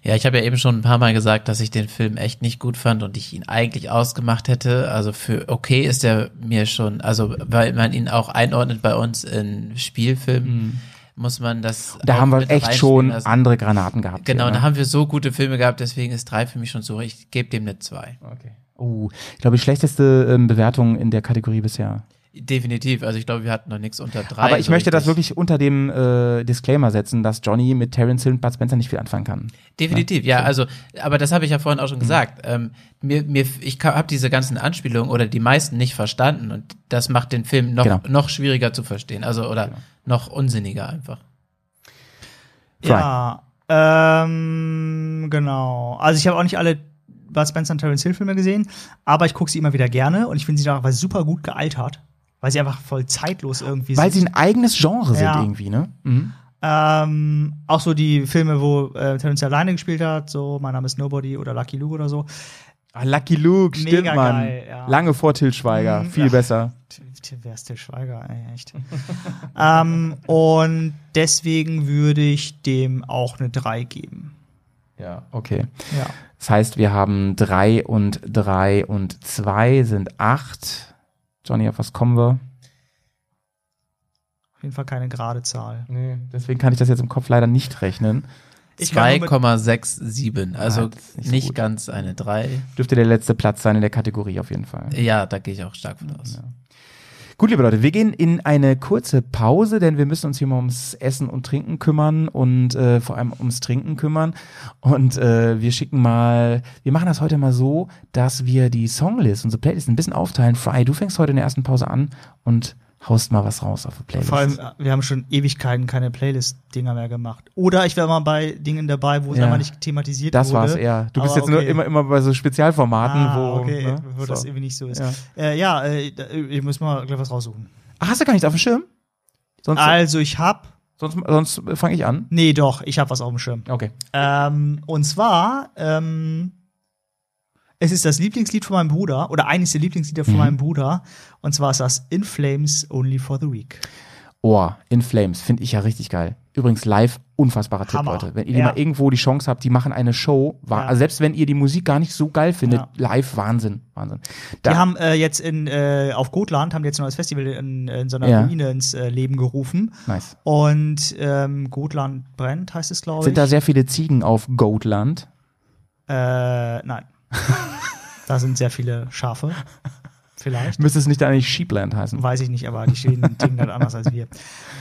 Ja, ich habe ja eben schon ein paar Mal gesagt, dass ich den Film echt nicht gut fand und ich ihn eigentlich ausgemacht hätte. Also für okay ist er mir schon, also weil man ihn auch einordnet bei uns in Spielfilmen, muss man das. Mhm. Da haben wir echt schon lassen. andere Granaten gehabt. Genau, hier, da ne? haben wir so gute Filme gehabt, deswegen ist drei für mich schon so. Ich gebe dem eine zwei. Okay. Oh, ich glaube, die schlechteste ähm, Bewertung in der Kategorie bisher. Definitiv. Also ich glaube, wir hatten noch nichts unter drei. Aber ich so möchte das richtig. wirklich unter dem äh, Disclaimer setzen, dass Johnny mit Terence Hill und Bud Spencer nicht viel anfangen kann. Definitiv, ja, also, aber das habe ich ja vorhin Mhm. auch schon gesagt. Ähm, mir, mir, ich habe diese ganzen Anspielungen oder die meisten nicht verstanden und das macht den Film noch, Genau. noch schwieriger zu verstehen, also oder noch unsinniger einfach. Ja, ähm, genau. Also ich habe auch nicht alle Bud Spencer und Terence Hill Filme gesehen, aber ich gucke sie immer wieder gerne und ich finde sie da super gut gealtert, weil sie einfach voll zeitlos irgendwie Weil sie sind. ein eigenes Genre sind Ja. irgendwie, ne? Mhm. Ähm, auch so die Filme, wo äh, Terence Hill alleine gespielt hat, so Mein Name ist Nobody oder Lucky Luke oder so. Ah, Lucky Luke, Mega stimmt, Mann. geil, ja. Lange vor Till Schweiger, Mhm, viel ja. besser. Wer ist Till Schweiger, ey, echt. ähm, und deswegen würde ich dem auch eine 3 geben. Ja, okay. Ja. Das heißt, wir haben drei und drei und zwei sind acht. Johnny, auf was kommen wir? Auf jeden Fall keine gerade Zahl. Nee, deswegen kann ich das jetzt im Kopf leider nicht rechnen. Ich kann nur mit- 2,67, also Ah, das ist nicht nicht, so ganz eine 3. Dürfte der letzte Platz sein in der Kategorie auf jeden Fall. Ja, da gehe ich auch stark von aus. Gut, liebe Leute, wir gehen in eine kurze Pause, denn wir müssen uns hier mal ums Essen und Trinken kümmern und äh, vor allem ums Trinken kümmern. Und äh, wir schicken mal, wir machen das heute mal so, dass wir die Songlist, unsere Playlist ein bisschen aufteilen. Fry, du fängst heute in der ersten Pause an und haust mal was raus auf die Playlist. Vor allem, wir haben schon Ewigkeiten keine Playlist-Dinger mehr gemacht. Oder ich wäre mal bei Dingen dabei, wo es Ja. einfach nicht thematisiert das wurde. war's eher. Du bist jetzt nur okay. immer, immer bei so Spezialformaten, ah, wo, okay, ne, wo das so. irgendwie nicht so ist. Ja. Äh, ja äh, ich muss mal gleich was raussuchen. Ach, hast du gar nichts auf dem Schirm? Sonst, Also ich hab. sonst, sonst fange ich an. Nee, doch, ich hab was auf dem Schirm. Okay. Ähm, und zwar, ähm, es ist das Lieblingslied von meinem Bruder, oder eines der Lieblingslieder von meinem Bruder. Und zwar ist das In Flames Only for the Week. Oh, In Flames, finde ich ja richtig geil. Übrigens live, unfassbarer Tipp, Hammer. Leute. Wenn ihr Ja. mal irgendwo die Chance habt, die machen eine Show, war, Ja. also selbst wenn ihr die Musik gar nicht so geil findet, Ja. live Wahnsinn, Wahnsinn. Die haben äh, jetzt in, äh, auf Gotland, haben jetzt ein neues Festival in, in so einer. Ruine ins äh, Leben gerufen. nice. Und ähm, Gotland brennt, heißt es, glaube ich. Sind da sehr viele Ziegen auf Goatland? Äh, nein. Da sind sehr viele Schafe. Vielleicht. Müsste es nicht eigentlich Sheepland heißen? Weiß ich nicht, aber die stehen ticken halt anders als wir.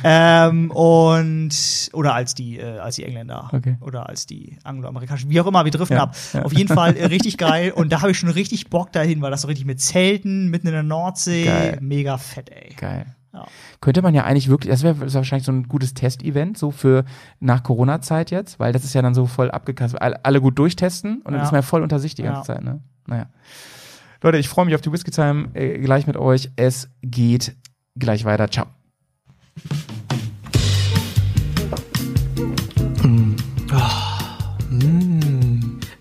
Ähm, und oder als die, äh, als die Engländer Okay. oder als die Angloamerikanischen, wie auch immer, wir driften Ja, ab. ja. Auf jeden Fall äh, richtig geil und da habe ich schon richtig Bock dahin, weil das so richtig mit Zelten mitten in der Nordsee, Geil. mega fett, ey. Geil. Ja. Könnte man ja eigentlich wirklich, das wäre wahrscheinlich so ein gutes Testevent, so für nach Corona-Zeit jetzt, weil das ist ja dann so voll abgekastet. Alle, gut durchtesten und dann Ja. ist man ja voll unter sich die ganze Ja. Zeit, ne? Naja. Leute, ich freue mich auf die Whisky Time äh, gleich mit euch. Es geht gleich weiter. Ciao.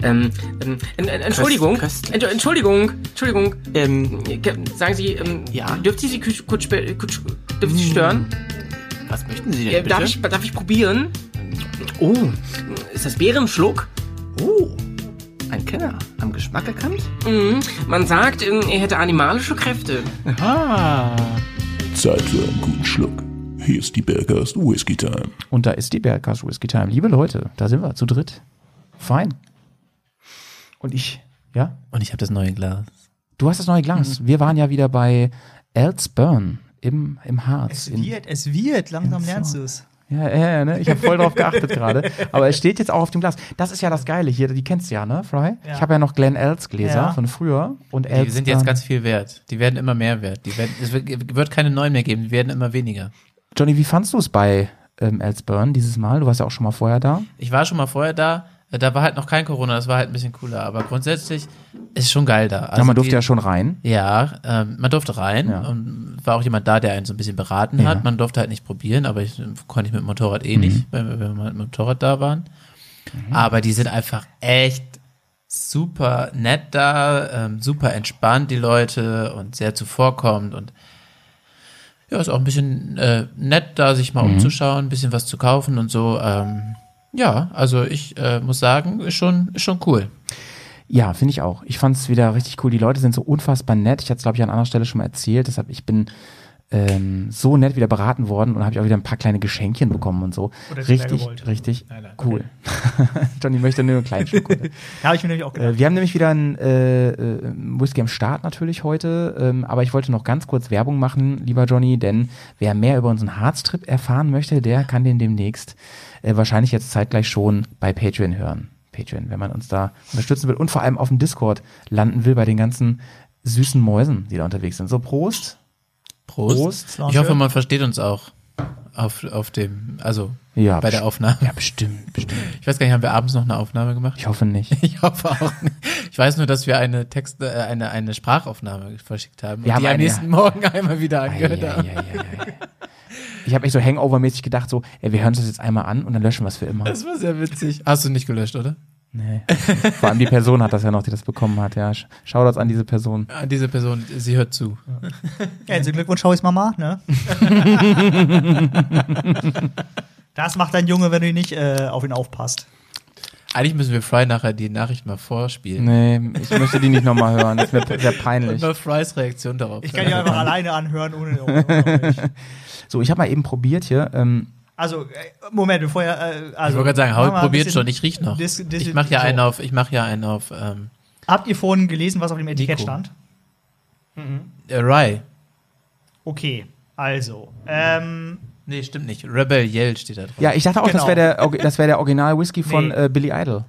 Ähm, ähm, en- en- Entschuldigung, Ent- Entschuldigung, Entschuldigung, ähm, ge- sagen Sie, ähm, Ja? dürfte ich Sie kurz, kurz, ich Sie stören? Was möchten Sie denn Äh, bitte? darf, ich, darf ich probieren? Oh, ist das Bärenschluck? Oh, ein Kenner. Am Geschmack erkannt? Mhm. Man sagt, ähm, er hätte animalische Kräfte. Ah. Zeit für einen guten Schluck. Hier ist die Bergast Whisky Time. Und da ist die Bergcast Whisky Time. Liebe Leute, da sind wir zu dritt. Fein. Und ich, ja? Und ich habe das neue Glas. Du hast das neue Glas. Wir waren ja wieder bei Elsburn im, im Harz. Es in- wird, es wird, langsam lernst du es. Ja, ja, ja, ne? Ich habe voll drauf geachtet gerade. Aber es steht jetzt auch auf dem Glas. Das ist ja das Geile hier. Die kennst du ja, ne, Fry? Ja. Ich habe ja noch Glen Els Gläser Ja. von früher. Und Die Els sind jetzt ganz viel wert. Die werden immer mehr wert. Die werden, es wird, keine neuen mehr geben, die werden immer weniger. Johnny, wie fandst du es bei ähm, Elsburn dieses Mal? Du warst ja auch schon mal vorher da. Ich war schon mal vorher da, da war halt noch kein Corona, das war halt ein bisschen cooler, aber grundsätzlich ist es schon geil da. Also ja, man durfte die, ja schon rein. Ja, ähm, man durfte rein Ja. und war auch jemand da, der einen so ein bisschen beraten Ja. hat. Man durfte halt nicht probieren, aber ich äh, konnte ich mit dem Motorrad eh Mhm. nicht, wenn wir, wenn wir mit dem Motorrad da waren. Aber die sind einfach echt super nett da, ähm, super entspannt die Leute und sehr zuvorkommend und ja, ist auch ein bisschen äh, nett da, sich mal umzuschauen, ein bisschen was zu kaufen und so. Ähm, ja, also ich äh, muss sagen, ist schon, ist schon cool. Ja, finde ich auch. Ich fand es wieder richtig cool. Die Leute sind so unfassbar nett. Ich hatte es, glaube ich, an anderer Stelle schon mal erzählt. Deshalb, ich bin ähm, so nett wieder beraten worden und habe ich auch wieder ein paar kleine Geschenkchen bekommen und so. Oder richtig, richtig Nein, nein, cool. Johnny möchte nur einen kleinen heute. Ja, habe ich mir nämlich auch gedacht. Äh, wir haben nämlich wieder einen äh, äh, Whisky am Start natürlich heute, ähm, aber ich wollte noch ganz kurz Werbung machen, lieber Johnny, denn wer mehr über unseren Harztrip erfahren möchte, der kann den demnächst äh, wahrscheinlich jetzt zeitgleich schon bei Patreon hören. Patreon, wenn man uns da unterstützen will und vor allem auf dem Discord landen will bei den ganzen süßen Mäusen, die da unterwegs sind. So, Prost. Prost. Prost. Ich hoffe, man versteht uns auch auf, auf dem, also Ja, bei der Aufnahme. Ja, bestimmt, bestimmt. Ich weiß gar nicht, haben wir abends noch eine Aufnahme gemacht? Ich hoffe nicht. Ich hoffe auch nicht. Ich weiß nur, dass wir eine Text, äh, eine, eine Sprachaufnahme verschickt haben Wir und die haben am eine- nächsten Morgen einmal wieder angehört haben. Ich habe echt so Hangover-mäßig gedacht, so, ey, wir hören uns das jetzt einmal an und dann löschen wir es für immer. Das war sehr witzig. Hast du nicht gelöscht, oder? Nee. Vor allem die Person hat das ja noch, die das bekommen hat. Ja, Sch- Shoutouts an diese Person. An diese Person, sie hört zu. Ja, herzlichen Glückwunsch, Howies Mama, ne? das macht ein Junge, wenn du nicht äh, auf ihn aufpasst. Eigentlich müssen wir Fry nachher die Nachricht mal vorspielen. Nee, ich möchte die nicht nochmal hören. Das ist mir sehr peinlich. Über Frys Reaktion darauf. Ich kann die einfach alleine anhören, ohne. ohne, ohne. So, ich habe mal eben probiert hier. Ähm, also, äh, Moment, bevor ihr. Äh, also, ich wollte gerade sagen, probiert schon, ich riech noch. dis- dis- ich mache ja so. einen auf, ich mache ja einen auf ähm, Habt ihr vorhin gelesen, was auf dem Etikett Nico. stand? äh, Rye. Okay, also. Ähm, Nee, stimmt nicht. Rebel Yell steht da drauf. ja, ich dachte auch, das Genau. wäre der, das wär der Original-Whisky von Nee. äh, Billy Idol.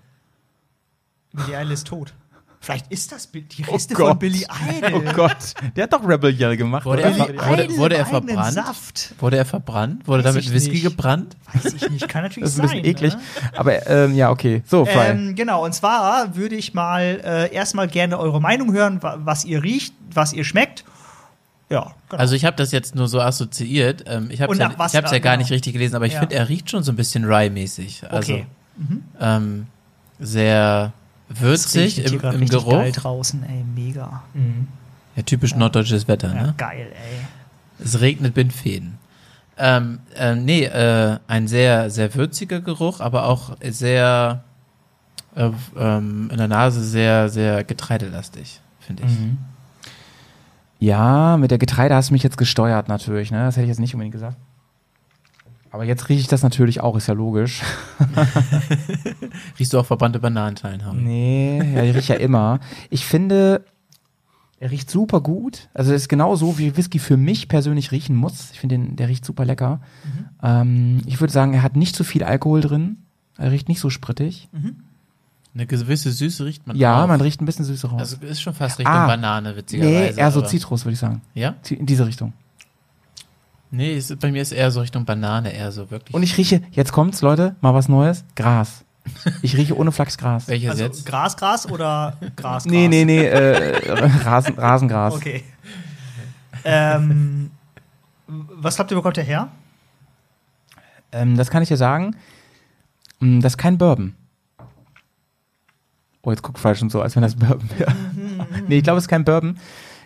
Billy Idol ist tot. Vielleicht ist das die Reste Gott. von Billy Idol. Oh Gott, der hat doch Rebel Yell gemacht. Wurde oder? er, wurde, wurde er verbrannt? Saft. Wurde er verbrannt? Wurde Weiß damit ich Whisky nicht. gebrannt? Weiß ich nicht, kann natürlich Das ist ein sein. bisschen eklig. Ne? Aber ähm, ja, okay. So, Fry. Ähm, genau, und zwar würde ich mal äh, erstmal gerne eure Meinung hören, wa was ihr riecht, was ihr schmeckt. Ja, genau. Also ich habe das jetzt nur so assoziiert. Ähm, ich habe Und ja, ich hab's ja gar genau. nicht richtig gelesen, aber ich Ja. finde, er riecht schon so ein bisschen Rye-mäßig. Also Okay. ähm, sehr Es würzig im, im richtig Geruch. geil draußen, ey, mega. Ja, typisch norddeutsches Wetter, Ja, ne? geil, ey. Es regnet bin Fäden. Ähm, äh, nee, äh, ein sehr, sehr würziger Geruch, aber auch sehr äh, ähm, in der Nase sehr, sehr getreidelastig, finde ich. Mhm. Ja, mit der Getreide hast du mich jetzt gesteuert natürlich, ne? Das hätte ich jetzt nicht unbedingt gesagt. Aber jetzt rieche ich das natürlich auch, ist ja logisch. Riechst du auch verbrannte Bananenschalen haben? Nee, ja, ich rieche ja immer. Ich finde, er riecht super gut. Also es ist genau so, wie Whisky für mich persönlich riechen muss. Ich finde, der riecht super lecker. Ähm, ich würde sagen, er hat nicht so viel Alkohol drin. Er riecht nicht so sprittig. Eine gewisse Süße riecht man Ja, auch. man riecht ein bisschen Süße raus. Also ist schon fast Richtung Ah. Banane, witzigerweise. nee, eher so Zitrus, würde ich sagen. Ja? In diese Richtung. Nee, es, ist- bei mir ist eher so Richtung Banane, eher so wirklich. Und ich rieche, jetzt kommt's, Leute, mal was Neues. Gras. Ich rieche ohne Flachs Gras. Welches Also jetzt? Gras, Gras oder Gras, Gras? Nee, nee, nee, äh, Rasen, Rasengras. Okay. ähm, was habt ihr bekommt ihr her? Ähm, das kann ich dir sagen. Mm, Das ist kein Bourbon. Oh, jetzt guckt Fry schon so, als wenn das Bourbon wäre. nee, ich glaube, es ist kein Bourbon.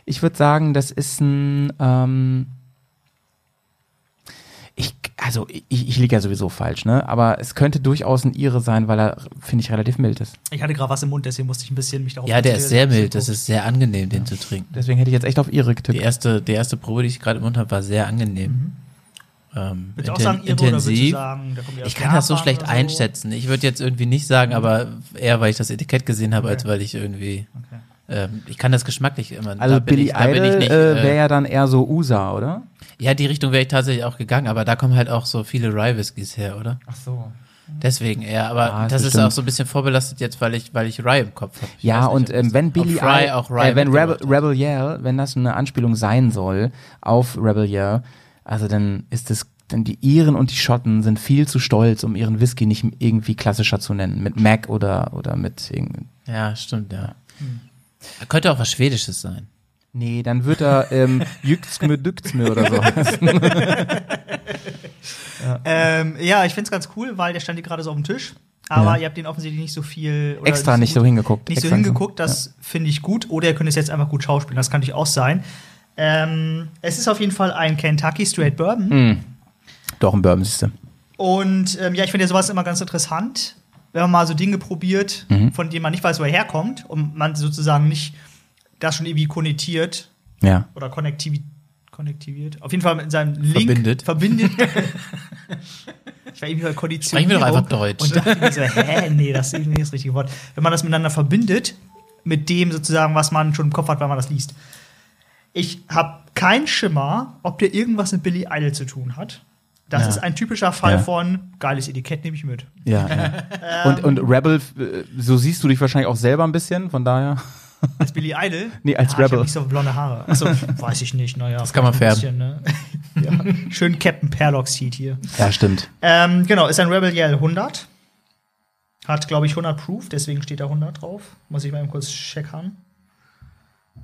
Ich würde sagen, das ist ein. Ähm, ich, also, ich, ich liege ja sowieso falsch, ne? Aber es könnte durchaus ein Ire sein, weil er, finde ich, relativ mild ist. Ich hatte gerade was im Mund, deswegen musste ich ein bisschen mich darauf Ja, der ist sehr mild. Das ist sehr angenehm, den zu trinken. Deswegen hätte ich jetzt echt auf Ire getippt. Die erste, die erste Probe, die ich gerade im Mund habe, war sehr angenehm. Ähm, Würdest du auch sagen, du intensiv. sagen, ja ich kann das so schlecht so? einschätzen. Ich würde jetzt irgendwie nicht sagen, aber eher, weil ich das Etikett gesehen habe, Okay. als weil ich irgendwie. Ähm, ich kann das geschmacklich immer. Also da Billy ich, da Idol nicht, äh, äh, wäre ja dann eher so USA, oder? Ja, die Richtung wäre ich tatsächlich auch gegangen, aber da kommen halt auch so viele Rye Whiskys her, oder? Ach so. Deswegen eher, aber Ah, ist das ist auch so ein bisschen vorbelastet jetzt, weil ich, weil ich Rye im Kopf habe. Ja, und ähm, wenn Billy Rye auch Rye äh, wenn Rebel. Rebel Yell, wenn das eine Anspielung sein soll auf Rebel Yell, also dann ist es, denn die Iren und die Schotten sind viel zu stolz, um ihren Whisky nicht irgendwie klassischer zu nennen, mit Mac oder, oder mit irgendwie. Ja, stimmt, ja. Könnte auch was Schwedisches sein. Nee, dann wird er ähm, Jüksmö Düksmö oder so heißen. Ähm, ja, ich find's ganz cool, weil der stand hier gerade so auf dem Tisch. Aber Ja. ihr habt den offensichtlich nicht so viel. Oder Extra nicht so gut- hingeguckt. Nicht so Extra hingeguckt, das finde ich gut. Oder ihr könnt es jetzt einfach gut schauspielen, das kann natürlich auch sein. Ähm, es ist auf jeden Fall ein Kentucky Straight Bourbon. Mm. Doch, ein Bourbon, siehste. Und ähm, ja, ich finde ja sowas immer ganz interessant, wenn man mal so Dinge probiert, Mhm. von denen man nicht weiß, wo er herkommt und man sozusagen nicht das schon irgendwie konnotiert Ja. oder konnektivi konnektiviert. Auf jeden Fall mit seinem Link Verbindet. verbindet. ich war irgendwie bei Konditionierung. Sprechen wir doch einfach Deutsch. Und dachte mir so, hä, nee, das ist irgendwie nicht das richtige Wort. Wenn man das miteinander verbindet, mit dem sozusagen, was man schon im Kopf hat, wenn man das liest. Ich habe keinen Schimmer, ob der irgendwas mit Billy Idol zu tun hat. Das Ja. ist ein typischer Fall Ja. von geiles Etikett nehme ich mit. Ja, ja. und, und Rebel, äh, so siehst du dich wahrscheinlich auch selber ein bisschen, von daher. Als Billy Idol? Nee, als ja, Ich Rebel. hab nicht so blonde Haare. Achso, weiß ich nicht. Naja, das kann man färben. Bisschen, ne? ja. Schön Captain Perlock sieht hier. Ja, stimmt. Ähm, genau, ist ein Rebel Yell 100. Hat, glaube ich, 100 Proof, deswegen steht da 100 drauf. Muss ich mal eben kurz checken.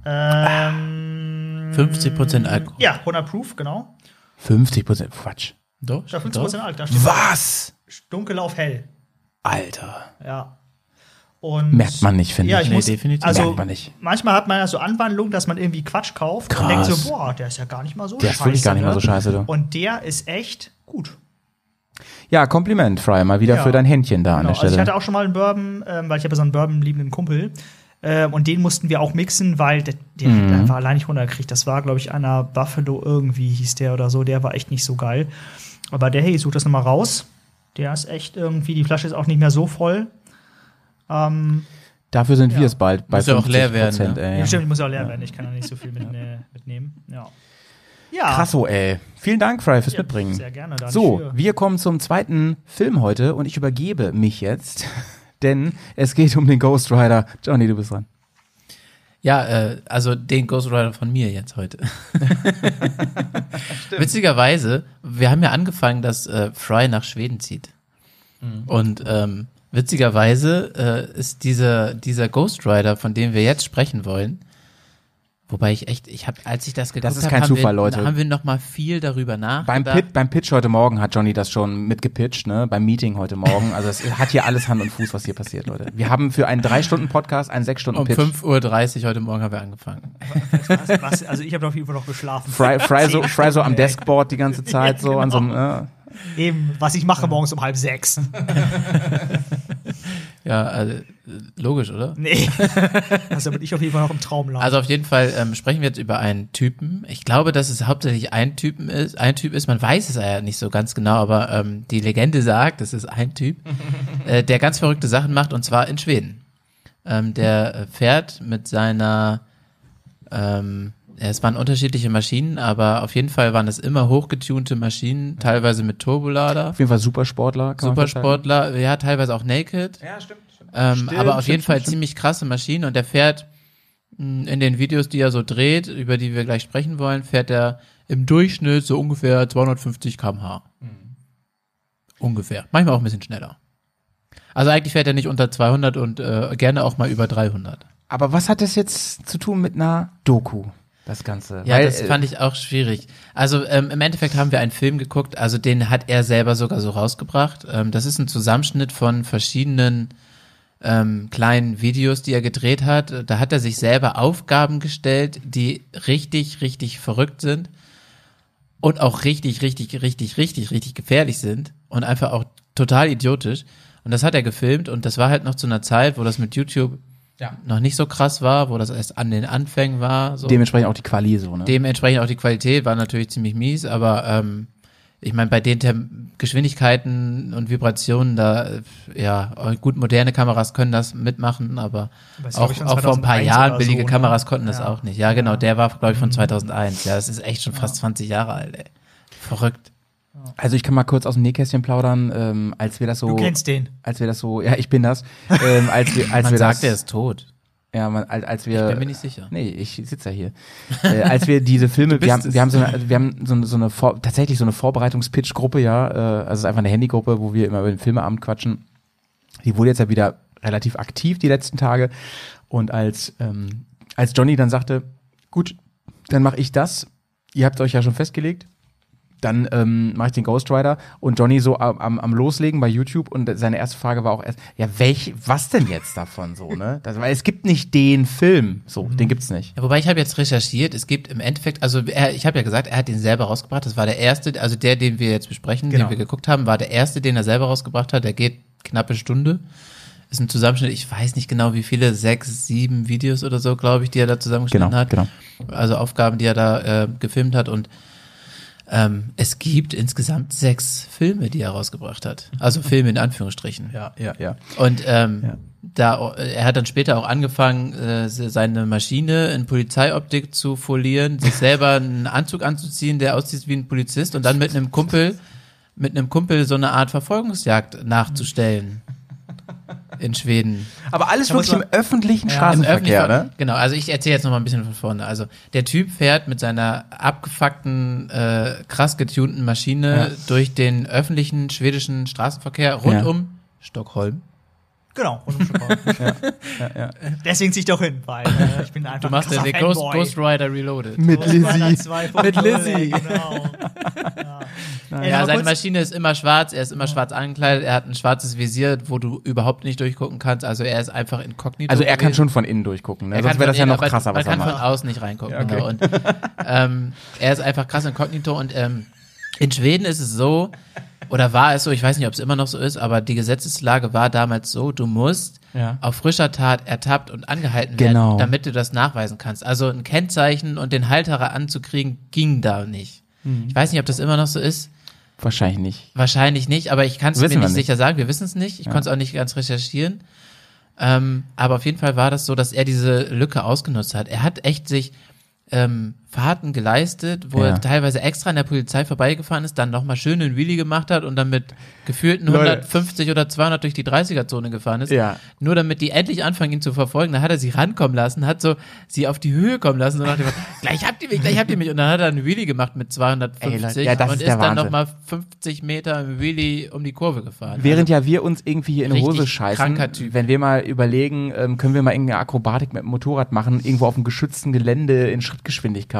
Ähm, 50% Alkohol. Ja, 100 Proof, genau. 50 Prozent, Quatsch. Doch, Da 50 doch. Prozent alt. Da steht Was? dunkel auf hell. Alter. Ja. Und Merkt man nicht, finde ja, ich. Nee, muss, definitiv. Also, Merkt man nicht. Manchmal hat man ja so Anwandlungen, dass man irgendwie Quatsch kauft und Krass. denkt so, boah, der ist ja gar nicht mal so Der scheiße. ist wirklich gar nicht mal ne? so scheiße, du. Und der ist echt gut. Ja, Kompliment, Fry, mal wieder Ja. für dein Händchen da an Genau. der Also ich Stelle. hatte auch schon mal einen Bourbon, ähm, weil ich habe so einen Bourbon-liebenden Kumpel. Ähm, und den mussten wir auch mixen, weil der, der Mhm. hat einfach allein nicht runtergekriegt. Das war, glaube ich, einer Buffalo irgendwie hieß der oder so. Der war echt nicht so geil. Aber der, hey, ich such das nochmal raus. Der ist echt irgendwie, die Flasche ist auch nicht mehr so voll. Ähm, Dafür sind Ja. wir es bald bei Muss ja auch 50 leer werden, ne? ey. ja. Stimmt, ich muss ja auch leer werden. Ich kann ja nicht so viel mit, äh, mitnehmen. Ja. Ja. Krasso, ey. Vielen Dank, Fry, fürs Ja, Mitbringen. Sehr gerne. So, wir kommen zum zweiten Film heute und ich übergebe mich jetzt, denn es geht um den Ghost Rider. Johnny, du bist dran. Ja, äh, also den Ghost Rider von mir jetzt heute. Witzigerweise, wir haben ja angefangen, dass äh, Fry nach Schweden zieht. Und ähm, witzigerweise äh, ist dieser, dieser Ghost Rider, von dem wir jetzt sprechen wollen, Wobei ich echt, ich habe, als ich das geguckt ist habe, kein haben, Zufall, wir, Leute. haben wir noch mal viel darüber Beim, nachgedacht. Pit, beim Pitch heute Morgen hat Johnny das schon mitgepitcht, ne? Beim Meeting heute Morgen. Also es hat hier alles Hand und Fuß, was hier passiert, Leute. Wir haben für einen drei Stunden Podcast einen sechs Stunden um Pitch. 5.30 Uhr heute Morgen haben wir angefangen. Was, was, also ich habe auf jeden Fall noch geschlafen. Fry, Fry, so, Fry so am. Deskboard die ganze Zeit, so an so einem, äh, Eben, was ich mache morgens um halb sechs. Ja, also, logisch, oder? Nee. Also bin ich auf jeden Fall noch im Traumland. Also auf jeden Fall ähm, sprechen wir jetzt über einen Typen. Ich glaube, dass es hauptsächlich ein Typen ist, ein Typ ist. Man weiß es ja nicht so ganz genau, aber ähm, die Legende sagt, es ist ein Typ, äh, der ganz verrückte Sachen macht und zwar in Schweden. Ähm, der äh, fährt mit seiner, ähm, es waren unterschiedliche Maschinen, aber auf jeden Fall waren es immer hochgetunte Maschinen, teilweise mit Turbolader. auf jeden Fall Supersportler. Kann man festhalten. Supersportler, ja, teilweise auch naked. Ja, stimmt. Ähm, Stimmt, aber auf stimmt, jeden Fall stimmt, ziemlich krasse Maschinen und der fährt mh, in den Videos, die er so dreht, über die wir gleich sprechen wollen, fährt er im Durchschnitt so ungefähr 250 km/h. Mhm. Ungefähr. Manchmal auch ein bisschen schneller. Also eigentlich fährt er nicht unter 200 und äh, gerne auch mal über 300. Aber was hat das jetzt zu tun mit einer Doku? Das Ganze. Ja, Weil, das äh, fand ich auch schwierig. Also ähm, im Endeffekt haben wir einen Film geguckt, also den hat er selber sogar so rausgebracht. Ähm, das ist ein Zusammenschnitt von verschiedenen ähm, kleinen Videos, die er gedreht hat. Da hat er sich selber Aufgaben gestellt, die richtig, richtig verrückt sind und auch richtig, richtig, richtig, richtig, richtig gefährlich sind und einfach auch total idiotisch. Und das hat er gefilmt und das war halt noch zu einer Zeit, wo das mit YouTube noch nicht so krass war, wo das erst an den Anfängen war. So. dementsprechend auch die Quali so, ne? Dementsprechend auch die Qualität war natürlich ziemlich mies, aber ähm, ich meine, bei den Tem Geschwindigkeiten und Vibrationen, da, äh, ja, gut, moderne Kameras können das mitmachen, aber Das ist, auch, auch vor ein paar 2001 Jahren billige so, ne? Kameras konnten das Ja. auch nicht. Ja, genau, der war, glaube ich, von 2001. Ja, das ist echt schon fast 20 Jahre alt, ey. Verrückt. Also ich kann mal kurz aus dem Nähkästchen plaudern, ähm, als wir das so, du kennst den. als wir das so, ja, ich bin das, ähm, als wir, als Man wir sagt, das, er ist tot. ja, man, als, als Ich wir, bin mir nicht sicher. nee, ich sitze ja hier, äh, als wir diese Filme, wir haben, wir haben so eine, wir haben so eine, so eine Vor tatsächlich so eine Vorbereitungspitch-Gruppe, ja, äh, also es ist einfach eine Handygruppe, wo wir immer über den Filmeabend quatschen. Die wurde jetzt ja wieder relativ aktiv die letzten Tage und als ähm, als Johnny dann sagte, gut, dann mache ich das. Ihr habt euch ja schon festgelegt. Dann ähm, mache ich den Ghost Rider und Johnny so am, am, Loslegen bei YouTube und seine erste Frage war auch erst, ja, welch, was denn jetzt davon so, ne? Das, weil es gibt nicht den Film, so, den gibt's nicht. Ja, wobei ich habe jetzt recherchiert, es gibt im Endeffekt, also er, ich habe ja gesagt, er hat den selber rausgebracht. Das war der erste, also der, den wir jetzt besprechen, Genau. den wir geguckt haben, war der erste, den er selber rausgebracht hat. Der geht knappe Stunde. Ist ein Zusammenschnitt, ich weiß nicht genau wie viele, sechs, sieben Videos oder so, glaube ich, die er da zusammengeschnitten Genau, hat. genau. Also Aufgaben, die er da äh, gefilmt hat und ähm, es gibt insgesamt sechs Filme, die er rausgebracht hat. Also Filme in Anführungsstrichen. Ja, ja, ja. Und ähm, Ja. da er hat dann später auch angefangen, äh, seine Maschine in Polizeioptik zu folieren, sich selber einen Anzug anzuziehen, der aussieht wie ein Polizist und dann mit einem Kumpel, mit einem Kumpel so eine Art Verfolgungsjagd nachzustellen. In Schweden. Aber alles Da wirklich im man- öffentlichen Im Straßenverkehr, öffentlichen- ne? Genau, also ich erzähle jetzt noch mal ein bisschen von vorne. Also der Typ fährt mit seiner abgefuckten, äh, krass getunten Maschine Ja. durch den öffentlichen schwedischen Straßenverkehr rund Ja. um Stockholm. Genau. rund um Stockholm. Deswegen zieh ich doch hin, weil äh, ich bin einfach Du machst ein ja den Ghost. Ghost Rider Reloaded. Mit Ghost Rider Lizzie. 2.0, Mit Lizzie. Genau. Ja. Ja, seine Maschine ist immer schwarz, er ist immer schwarz angekleidet, er hat ein schwarzes Visier, wo du überhaupt nicht durchgucken kannst, also er ist einfach inkognito. Also er kann gewesen. schon von innen durchgucken, ne? Er Sonst kann wäre das ja noch krasser, was Man er kann von macht. außen nicht reingucken, Ja, okay. genau. Und ähm, er ist einfach krass inkognito und ähm, in Schweden ist es so, oder war es so, ich weiß nicht, ob es immer noch so ist, aber die Gesetzeslage war damals so, du musst Ja. auf frischer Tat ertappt und angehalten Genau. werden, damit du das nachweisen kannst. Also ein Kennzeichen und den Halterer anzukriegen, ging da nicht. Hm. Ich weiß nicht, ob das immer noch so ist. Wahrscheinlich nicht. Wahrscheinlich nicht, aber ich kann es mir nicht, nicht. sicher sagen. Wir wissen es nicht. Ich konnte es auch nicht ganz recherchieren. Ähm, aber auf jeden Fall war das so, dass er diese Lücke ausgenutzt hat. Er hat echt sich ähm, Fahrten geleistet, wo Ja. er teilweise extra an der Polizei vorbeigefahren ist, dann nochmal schön einen Wheelie gemacht hat und dann mit gefühlten Leute. 150 oder 200 durch die 30er-Zone gefahren ist. Ja. Nur damit die endlich anfangen, ihn zu verfolgen. Dann hat er sie rankommen lassen, hat so sie auf die Höhe kommen lassen und nach dem gleich habt ihr mich, gleich habt ihr mich. Und dann hat er einen Wheelie gemacht mit 250 Ey, Leute, ja, und ist ist, dann nochmal 50 Meter im Wheelie um die Kurve gefahren. Während ja wir uns irgendwie hier in die Hose scheißen, wenn wir mal überlegen, ähm, können wir mal irgendeine Akrobatik mit dem Motorrad machen, irgendwo auf dem geschützten Gelände in Schrittgeschwindigkeit,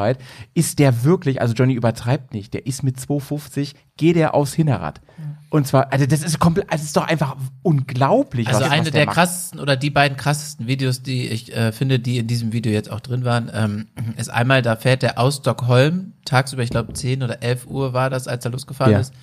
ist der wirklich, also Johnny übertreibt nicht, der ist mit 250, geht er aufs Hinterrad. Und zwar, also das ist komplett, also das ist doch einfach unglaublich. Also was, eine was der macht. krassesten oder die beiden krassesten Videos, die ich äh, finde, die in diesem Video jetzt auch drin waren, ähm, ist einmal, da fährt er aus Stockholm, tagsüber, ich glaube 10 oder 11 Uhr war das, als er losgefahren Ja. ist.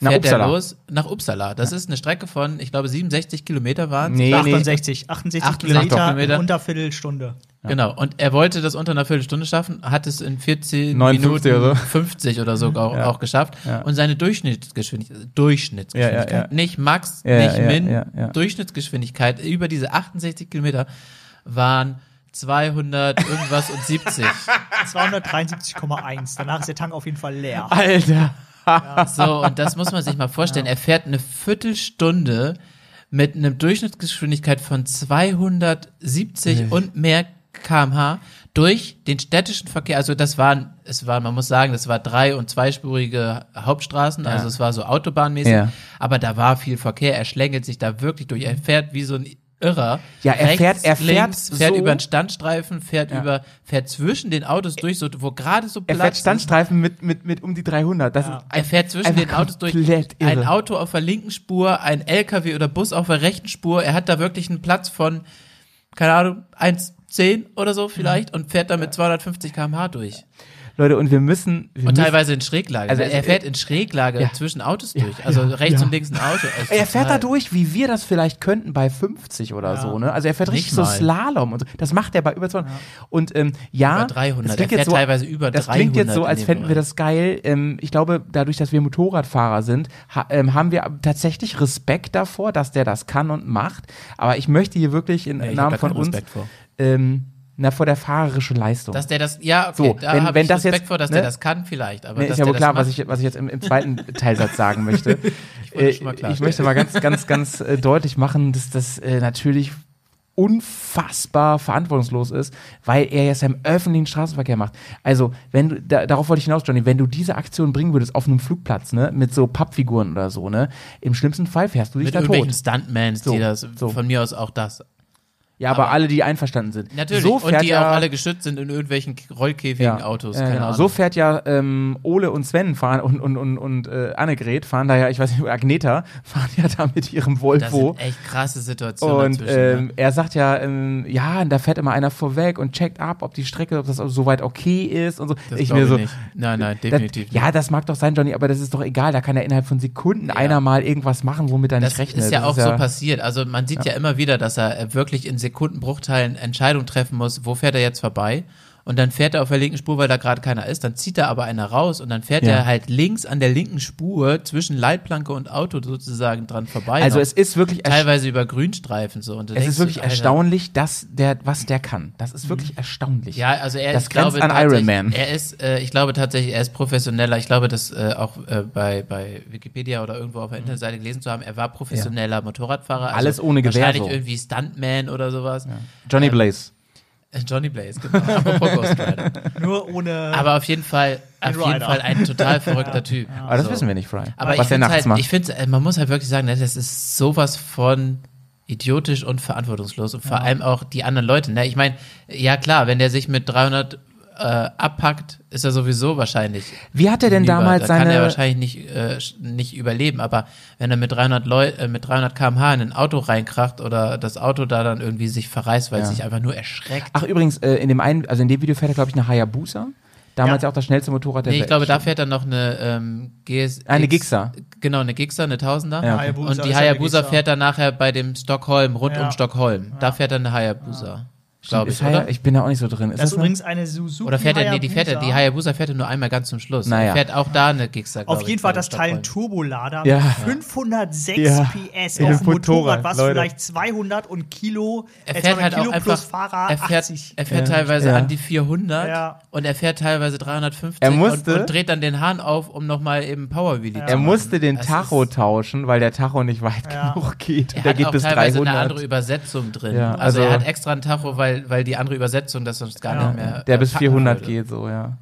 Nach Fährt er Uppsala. los nach Uppsala. Das ist eine Strecke von, ich glaube, 67 Kilometer waren Nee, nee. 68, 68, 68 Kilometer, Kilometer. unter Viertelstunde. Genau. Und er wollte das unter einer Viertelstunde schaffen, hat es in 14 59 Minuten oder so. 50 oder so auch, auch geschafft. Ja. Und seine Durchschnittsgeschwindigkeit, Durchschnittsgeschwindigkeit, Ja, ja, ja. nicht Max, Ja, nicht ja, Min, ja, ja. Durchschnittsgeschwindigkeit über diese 68 Kilometer waren 200 irgendwas und 70. 273,1. Danach ist der Tank auf jeden Fall leer. Alter. So, und das muss man sich mal vorstellen. Er fährt eine Viertelstunde mit einer Durchschnittsgeschwindigkeit von 270 und mehr kmh durch den städtischen Verkehr. Also das waren, es war, man muss sagen, das war drei- und zweispurige Hauptstraßen, also es war so autobahnmäßig, Ja. aber da war viel Verkehr. Er schlängelt sich da wirklich durch. Er fährt wie so ein Irrer. Ja, er fährt- er fährt links, fährt so- über einen Standstreifen, fährt über, fährt zwischen den Autos durch, so, wo gerade so Er Platz fährt ist. Standstreifen mit, mit, mit um die 300. Das ist Er fährt zwischen den Autos durch. irre. Ein Auto auf der linken Spur, ein LKW oder Bus auf der rechten Spur. Er hat da wirklich einen Platz von, keine Ahnung, 1,10 oder so vielleicht und fährt da mit 250 km/h durch. Leute, und wir müssen. Wir Und müssen teilweise in Schräglage. Also Also er fährt in Schräglage Ja. zwischen Autos durch. Also rechts ja. und links ein Auto. Also Er fährt da durch, wie wir das vielleicht könnten bei 50 oder so, ne? Also er fährt Nicht richtig so mal. Slalom und so. Das macht er bei über 200. Und ähm, ja, Über 300. das klingt Er jetzt fährt so, teilweise über Das klingt jetzt 300 so, als fänden wir das geil. Ähm, ich glaube, dadurch, dass wir Motorradfahrer sind, ha ähm, haben wir tatsächlich Respekt davor, dass der das kann und macht. Aber ich möchte hier wirklich in hab Namen von uns, Respekt vor. ähm, na, vor der fahrerischen Leistung. Dass der das, ja, okay, So, da wenn- wenn ich das Respekt jetzt, vor, dass ne? der das kann vielleicht. Aber dass ist ja wohl klar, was ich, was ich jetzt im, im zweiten Teilsatz sagen möchte. wollte Äh, ich möchte mal ganz, ganz, ganz äh, deutlich machen, dass das äh, natürlich unfassbar verantwortungslos ist, weil er jetzt im öffentlichen Straßenverkehr macht. Also, wenn du, da, darauf wollte ich hinaus, Johnny, wenn du diese Aktion bringen würdest auf einem Flugplatz, ne, mit so Pappfiguren oder so, ne, im schlimmsten Fall fährst du dich mit da tot. Stuntmans, So, die das, so. von mir aus auch das. Ja, aber, aber- alle, die einverstanden sind. Natürlich, So und die ja, auch alle geschützt sind in irgendwelchen rollkäfigen Autos. Ja, keine genau. Ahnung. So fährt ja ähm, Ole und Sven fahren und, und, und, und äh, Annegret fahren da ja, ich weiß nicht, Agneta fahren ja da mit ihrem das Volvo. sind echt krasse Situationen Und dazwischen. ähm, ne? er sagt ja, ähm, ja, da fährt immer einer vorweg und checkt ab, ob die Strecke, ob das soweit okay ist und so. Das ich mir so, nicht. Nein, nein, das, definitiv Ja, nicht. das mag doch sein, Johnny, aber das ist doch egal. Da kann ja innerhalb von Sekunden einer mal irgendwas machen, womit er Das nicht rechnet. ist ja Das auch so passiert. Also man sieht ja. immer wieder, dass er äh, wirklich in Sekundenbruchteilen Entscheidungen treffen muss, wo fährt er jetzt vorbei. Und dann fährt er auf der linken Spur, weil da gerade keiner ist. Dann zieht er aber einer raus und dann fährt Ja. er halt links an der linken Spur zwischen Leitplanke und Auto sozusagen dran vorbei. Also es ist wirklich teilweise über Grünstreifen so. Und du es ist wirklich Alter, erstaunlich, dass der, was der kann. Das ist wirklich erstaunlich. Ja, also er Das ich glaube grenzt an tatsächlich- Iron Man. Er ist, äh, ich glaube tatsächlich, er ist professioneller. Ich glaube, das äh, auch äh, bei, bei Wikipedia oder irgendwo auf der Internetseite gelesen zu haben. Er war professioneller Motorradfahrer. Also Alles ohne Gewehr Wahrscheinlich so. irgendwie Stuntman oder sowas. Johnny Ähm, Blaze. Äh, Johnny Blaze, genau. Apropos Ghost Rider. Nur ohne. Aber auf jeden Fall, auf jeden Rider. Fall ein total verrückter Typ. Aber das So. wissen wir nicht, Fry. Aber was ich er finde nachts halt, macht. ich finde, man muss halt wirklich sagen, ne, das ist sowas von idiotisch und verantwortungslos und vor allem auch die anderen Leute. Ne? Ich meine, ja klar, wenn der sich mit 300 äh, abpackt, ist er sowieso wahrscheinlich. Wie hat er denn hinüber. damals da kann er seine- wahrscheinlich nicht, äh, nicht überleben. Aber wenn er mit 300 Leu äh, mit 300 km/h in ein Auto reinkracht oder das Auto da dann irgendwie sich verreißt, weil es Ja. sich einfach nur erschreckt. Ach, übrigens, äh, in dem einen, also in dem Video fährt er, glaube ich, eine Hayabusa. Damals ja. auch das schnellste Motorrad der Nee, ich glaube, da fährt dann noch eine ähm, GS Eine X- Gixxer. Genau, eine Gixxer, eine Tausender. Ja, okay. Hayabusa Und die eine Hayabusa fährt dann nachher bei dem Stockholm, rund Ja. um Stockholm. Da fährt dann eine Hayabusa. Glaube ich, oder? Ich bin da auch nicht so drin. Ist Das ist übrigens eine Suzuki Oder fährt er, nee, die fährt er, die Hayabusa. Fährt er nur einmal ganz zum Schluss. Naja. Er fährt auch da eine glaub Auf ich, jeden Fall das Teil ein. Turbolader Ja. mit 506 Ja. PS In auf einem dem Motorrad, Motorrad, was Leute. vielleicht 200 und Kilo, Er äh, fährt 200 halt Kilo auch einfach, plus Fahrer er fährt, 80. er fährt Ja. teilweise Ja. an die 400 Ja. und er fährt teilweise 350 Er musste- und, und dreht dann den Hahn auf, um nochmal eben Power Wheelie zu Er machen. musste den Das Tacho tauschen, weil der Tacho nicht weit Ja. genug geht. Er der hat geht auch bis teilweise 300. eine andere Übersetzung drin. Ja, also, also- er hat extra einen Tacho, weil, weil die andere Übersetzung das sonst gar Ja. nicht mehr. der äh, bis packen 400 würde. geht, so, ja.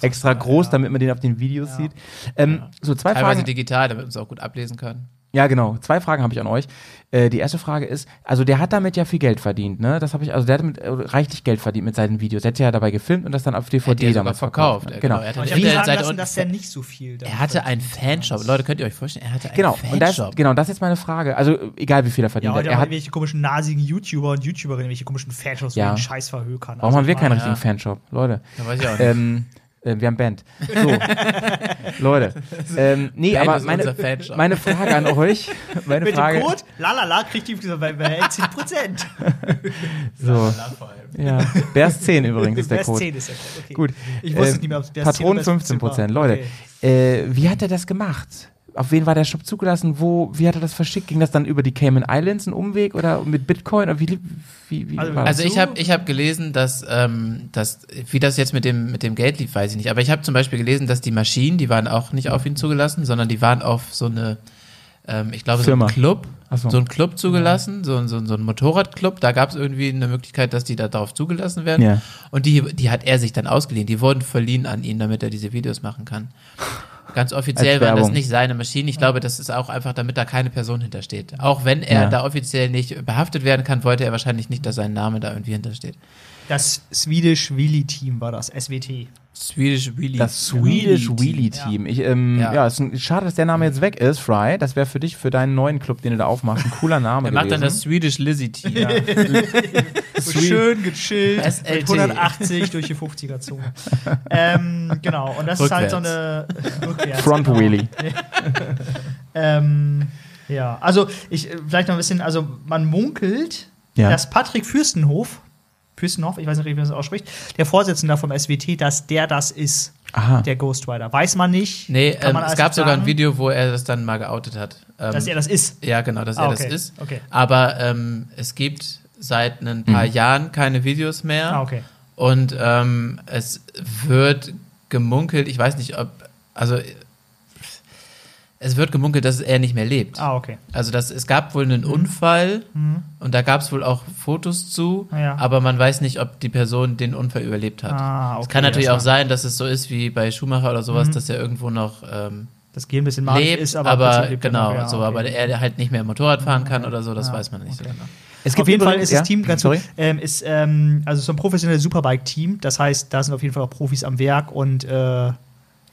Extra groß, ja. damit man den auf den Videos sieht. Ähm, So, zwei Teilweise Fragen. digital, damit man es auch gut ablesen kann. Ja, genau. Zwei Fragen habe ich an euch. Äh, die erste Frage ist, also der hat damit ja viel Geld verdient, ne? Das habe ich, also der hat damit äh, reichlich Geld verdient mit seinen Videos. Der hat ja dabei gefilmt und das dann auf DVD ja damals verkauft. verkauft. ja, Genau. Er, hat Und sagen Seite lassen, unten- dass der nicht so viel. er hatte einen Fanshop. Leute, könnt ihr euch vorstellen, er hatte einen Genau, und das, Fanshop. genau, das ist jetzt meine Frage. Also, egal wie viel er Ja, verdient heute hat. Er hat, irgendwelche komischen nasigen YouTuber und YouTuberinnen, welche komischen Fanshows, Ja. ja. Scheiß verhökern. warum haben wir keinen ich richtigen Fanshop? Leute. Ja, weiß ich auch nicht. Ähm, äh, wir haben Band. So, Leute. Ähm, nee, Band aber meine, meine Frage an euch. Meine Mit Frage. dem Code lalala kriegt die bei, bei 10 Prozent. So. Ja. Bears 10 übrigens ist der Code. 10 ist der Code, okay. Gut. Ich wusste Ähm, nicht mehr, ob es Bears 10 Patronen oder Bears 15 Prozent. war. Leute, äh, wie hat er das gemacht? Auf wen war der Shop zugelassen? Wo, wie hat er das verschickt? Ging das dann über die Cayman Islands, ein Umweg oder mit Bitcoin? Oder wie, wie, wie Also- war das? Also ich habe ich hab gelesen, dass, ähm, dass wie das jetzt mit dem mit dem Geld lief, weiß ich nicht. Aber ich habe zum Beispiel gelesen, dass die Maschinen, die waren auch nicht auf ihn zugelassen, sondern die waren auf so eine, ähm, ich glaube so Firma. ein Club, so. so ein Club zugelassen, so, ein- so, ein- so ein Motorradclub. Da gab es irgendwie eine Möglichkeit, dass die da darauf zugelassen werden. Ja. Und die die hat er sich dann ausgeliehen. Die wurden verliehen an ihn, damit er diese Videos machen kann. Ganz offiziell waren das nicht seine Maschinen. Ich glaube, das ist auch einfach, damit da keine Person hintersteht. Auch wenn er Ja. da offiziell nicht behaftet werden kann, wollte er wahrscheinlich nicht, dass sein Name da irgendwie hintersteht. Das Swedish Wheelie Team war das, SWT. Swedish Wheelie. Das Swedish Wheelie Team. Ich, ähm, ja, Ja. es ist ein, schade, dass der Name jetzt weg ist, Fry. Das wäre für dich, für deinen neuen Club, den du da aufmachst, ein cooler Name Er macht dann das Swedish Lizzie Team. So schön gechillt SLT. mit 180 durch die 50er-Zone. ähm, genau, und das ist halt so eine rückwärts, Front genau. Wheelie. Ähm, ja, also ich äh, vielleicht noch ein bisschen, also man munkelt, Ja. dass Patrick Fürstenhof, Fürstenhof, ich weiß nicht, wie man das ausspricht, der Vorsitzende vom SWT, dass der das ist, Aha. der Ghost Rider. Weiß man nicht. Nee, kann ähm, man es gab sogar ein Video, wo er das dann mal geoutet hat. Ähm, Dass er das ist. ja, genau, dass Ah, er okay, das ist. okay. Aber ähm, es gibt seit ein paar Jahren keine Videos mehr. Ah, okay. Und ähm, es wird gemunkelt, ich weiß nicht, ob, also es wird gemunkelt, dass er nicht mehr lebt. Ah, okay. Also das, es gab wohl einen Unfall und da gab es wohl auch Fotos zu, Mhm. Ja. aber man weiß nicht, ob die Person den Unfall überlebt hat. Ah, Es okay, kann natürlich auch sein, dass es so ist wie bei Schumacher oder Mhm. sowas, dass er irgendwo noch ähm, Das Gehen ein bisschen lebt, ist, aber, aber, lebt genau, ja, so, okay. aber er halt nicht mehr Motorrad fahren kann oder so, das weiß man nicht so genau. Es auf jeden Fall ist ja? das Team ganz Sorry. ähm, ist ähm, also so ein professionelles Superbike-Team. Das heißt, da sind auf jeden Fall auch Profis am Werk und äh,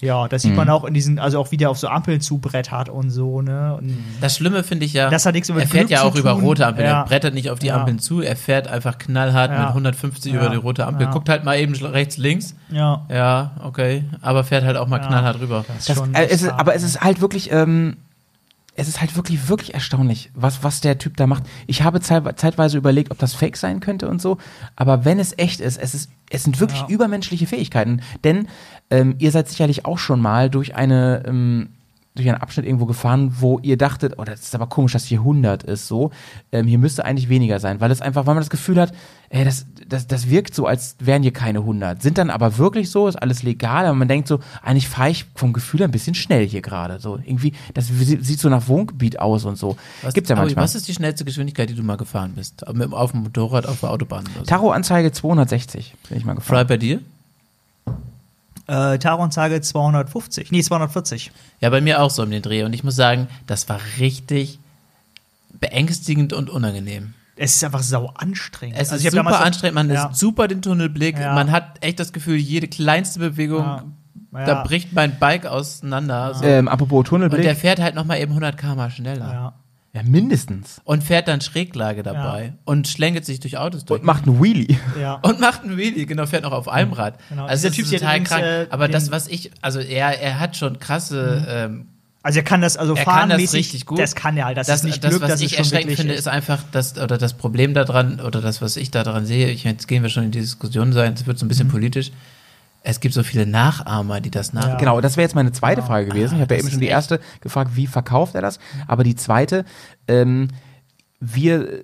ja, das sieht Mhm. man auch in diesen, also auch wie der auf so Ampeln zubrettert und so, ne? Und Das Schlimme finde ich ja, Das hat nichts mit er fährt Glück ja auch über rote Ampeln. Ja. Er brettert nicht auf die Ja. Ampeln zu, er fährt einfach knallhart Ja. mit 150 Ja. über die rote Ampel. Ja. Guckt halt mal eben rechts, links. ja, Ja, okay. Aber fährt halt auch mal Ja. knallhart rüber. das ist Das, schon äh, es ist, aber es ist halt wirklich, ähm, es ist halt wirklich, wirklich erstaunlich, was, was der Typ da macht. Ich habe zeit, zeitweise überlegt, ob das Fake sein könnte und so, aber wenn es echt ist, es ist, es sind wirklich Ja. übermenschliche Fähigkeiten. Denn ähm, ihr seid sicherlich auch schon mal durch eine, ähm, durch einen Abschnitt irgendwo gefahren, wo ihr dachtet, oh, das ist aber komisch, dass hier 100 ist, so. Ähm, hier müsste eigentlich weniger sein, weil es einfach, weil man das Gefühl hat, ey, das, das, das wirkt so, als wären hier keine 100. Sind dann aber wirklich so, ist alles legal, aber man denkt so, eigentlich fahre ich vom Gefühl ein bisschen schnell hier gerade, so. Irgendwie, das sieht so nach Wohngebiet aus und so. Was, Gibt's ja manchmal. Was ist die schnellste Geschwindigkeit, die du mal gefahren bist? Auf dem Motorrad, auf der Autobahn so? Taro-Anzeige 260, bin ich mal gefahren. bei dir? Äh, Taron sage 250, nee 240. Ja, bei mir auch so um den Dreh. Und ich muss sagen, das war richtig beängstigend und unangenehm. Es ist einfach sau anstrengend. Es Also ist super anstrengend, man Ja. ist super den Tunnelblick, Ja. man hat echt das Gefühl, jede kleinste Bewegung, Ja. da Ja. bricht mein Bike auseinander. So. Ähm, apropos Und Tunnelblick. der fährt halt nochmal eben 100 km schneller. Ja. Ja, mindestens. Und fährt dann Schräglage dabei und schlängelt sich durch Autos durch. Und macht einen Wheelie. Ja. Und macht einen Wheelie, genau, fährt noch auf einem Rad. Genau. Also das Typ ist total krank. äh, Aber das, was ich, also er, er hat schon krasse ähm, Also er kann das, also Er kann das fahrenmäßig, richtig gut. das kann er halt. Das, Das, ist nicht das Glück, was das ich ist schon erschreckend finde, ist einfach das oder das Problem daran oder das, was ich daran sehe. Ich, jetzt gehen wir schon in die Diskussion sein. Es wird so ein Mhm. bisschen politisch. Es gibt so viele Nachahmer, die das nach. Genau, das wäre jetzt meine zweite Frage gewesen. Ich habe ja eben schon die erste gefragt, wie verkauft er das? Aber die zweite, ähm, wir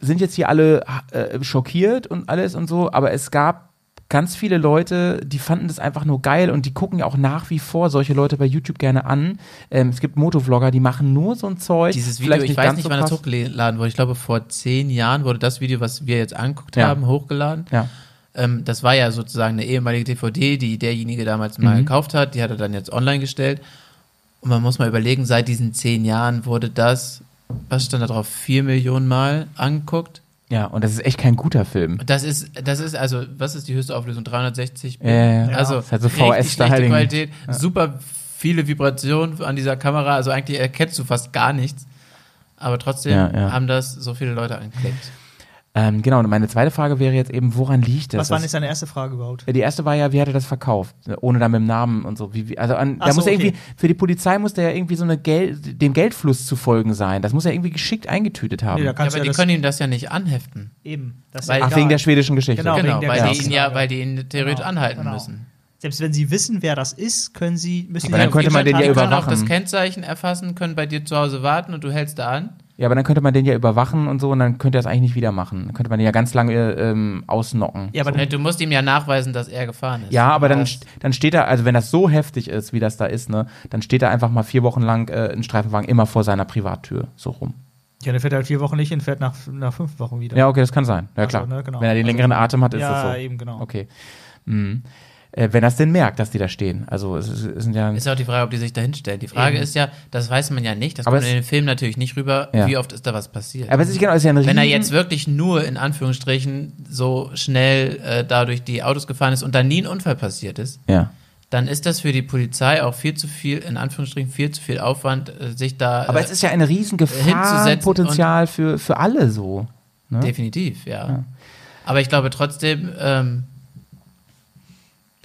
sind jetzt hier alle äh, schockiert und alles und so, aber es gab ganz viele Leute, die fanden das einfach nur geil und die gucken ja auch nach wie vor solche Leute bei YouTube gerne an. Ähm, es gibt Motovlogger, die machen nur so ein Zeug. Dieses Video, vielleicht ich weiß nicht, so wann das hochgeladen wurde. Ich glaube, vor zehn Jahren wurde das Video, was wir jetzt angeguckt Ja. haben, hochgeladen. Ja. Ähm, das war ja sozusagen eine ehemalige DVD, die derjenige damals mal Mhm. gekauft hat. Die hat er dann jetzt online gestellt. Und man muss mal überlegen, seit diesen zehn Jahren wurde das, was stand da drauf, vier Millionen Mal angeguckt. Ja, und das ist echt kein guter Film. Das ist, das ist also, was ist die höchste Auflösung? 360? Ja, ja, ja. Also, Ist so richtig schlechte VS-Styling. Qualität, Ja. super viele Vibrationen an dieser Kamera, also eigentlich erkennst du fast gar nichts. Aber trotzdem Ja, ja. haben das so viele Leute angeklickt. Ähm, genau, und meine zweite Frage wäre jetzt eben, woran liegt das? Was war Das- jetzt deine erste Frage überhaupt? Die erste war ja, wie hat er das verkauft? Ohne dann mit dem Namen und so. Wie, wie, also an, da so, muss ja okay. irgendwie, für die Polizei muss der ja irgendwie so eine Gel dem Geldfluss zu folgen sein. Das muss er irgendwie geschickt eingetütet haben. Nee, da Ja, aber die ja das können ihm das ja nicht anheften. eben. Weil- Ach, wegen der schwedischen Geschichte. Genau, Genau, weil, die ihn ja, weil die ihn theoretisch Genau, anhalten genau. müssen. Selbst wenn sie wissen, wer das ist, können sie, müssen Aber sie dann könnte man den ja Die können auch überwachen. das Kennzeichen erfassen, können bei dir zu Hause warten und du hältst da an. Ja, aber dann könnte man den ja überwachen und so und dann könnte er es eigentlich nicht wieder machen. Dann könnte man den ja ganz lange ähm, ausnocken. Ja, aber Nee, Du musst ihm ja nachweisen, dass er gefahren ist. Ja, aber dann, dann steht da, also wenn das so heftig ist, wie das da ist, ne, dann steht da einfach mal vier Wochen lang äh, ein Streifenwagen immer vor seiner Privattür so rum. Ja, der fährt halt vier Wochen nicht und fährt nach, nach fünf Wochen wieder. Ja, okay, das kann sein. Ja, Also, klar. ne, genau. Wenn er den Also- längeren Atem hat, ist ja, das so. eben, genau. Okay. Mhm. Äh, wenn er es denn merkt, dass die da stehen. Also es, ist- es sind ja. Ist ja auch die Frage, ob die sich da hinstellen. Die Frage Eben. ist ja, das weiß man ja nicht, das Aber kommt in den Film natürlich nicht rüber, Ja. wie oft ist da was passiert. aber es ist genau, ist ja ein Wenn er riesen- jetzt wirklich nur in Anführungsstrichen so schnell äh, dadurch die Autos gefahren ist und da nie ein Unfall passiert ist, Ja. dann ist das für die Polizei auch viel zu viel, in Anführungsstrichen viel zu viel Aufwand, äh, sich da Aber äh, es ist ja ein riesen hinzusetzen Gefahrenpotenzial für, für alle so. Ne? definitiv, ja. Aber ich glaube trotzdem, ähm,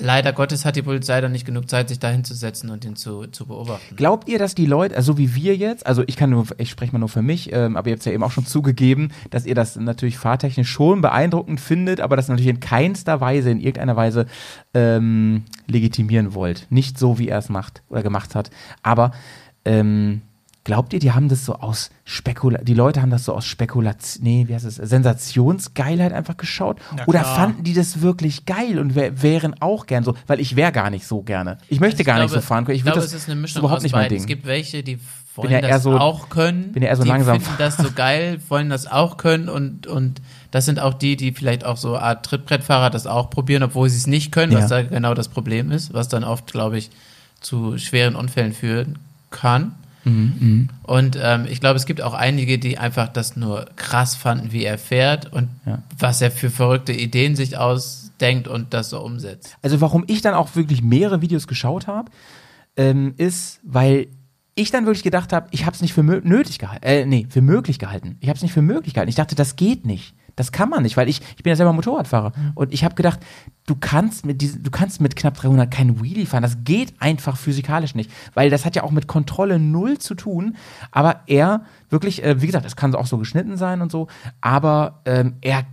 leider Gottes hat die Polizei dann nicht genug Zeit, sich da hinzusetzen und ihn zu, zu beobachten. Glaubt ihr, dass die Leute, also so wie wir jetzt, also ich kann nur, ich spreche mal nur für mich, ähm, aber ihr habt ja eben auch schon zugegeben, dass ihr das natürlich fahrtechnisch schon beeindruckend findet, aber das natürlich in keinster Weise, in irgendeiner Weise ähm, legitimieren wollt. Nicht so, wie er es macht oder gemacht hat. Aber ähm, glaubt ihr, die haben das so aus Spekula die Leute haben das so aus Spekulation, nee, wie heißt es, Sensationsgeilheit einfach geschaut? Na Oder klar. fanden die das wirklich geil und wär, wären auch gern so? Weil ich wäre gar nicht so gerne. Ich möchte gar nicht so fahren können. Ich, Ich glaube, das es ist eine Mischung überhaupt aus nicht mein. Ding. Es gibt welche, die wollen ja das so- auch können. bin ja eher so die langsam. finden das so geil, wollen das auch können und, und das sind auch die, die vielleicht auch so Art Trittbrettfahrer das auch probieren, obwohl sie es nicht können, was Ja. da genau das Problem ist, was dann oft, glaube ich, zu schweren Unfällen führen kann. Mhm, Und ähm, ich glaube, es gibt auch einige, die einfach das nur krass fanden, wie er fährt und Ja. was er für verrückte Ideen sich ausdenkt und das so umsetzt. Also warum ich dann auch wirklich mehrere Videos geschaut habe, ähm, ist, weil ich dann wirklich gedacht habe, ich habe es nicht für nötig gehalten, äh, nee, für möglich gehalten. Ich habe es nicht für möglich gehalten. Ich dachte, das geht nicht. Das kann man nicht, weil ich, ich bin ja selber Motorradfahrer und ich habe gedacht, du kannst mit diesen, du kannst mit knapp 300 keinen Wheelie fahren. Das geht einfach physikalisch nicht, weil das hat ja auch mit Kontrolle null zu tun. Aber er wirklich, äh, wie gesagt, das kann auch so geschnitten sein und so, aber ähm, er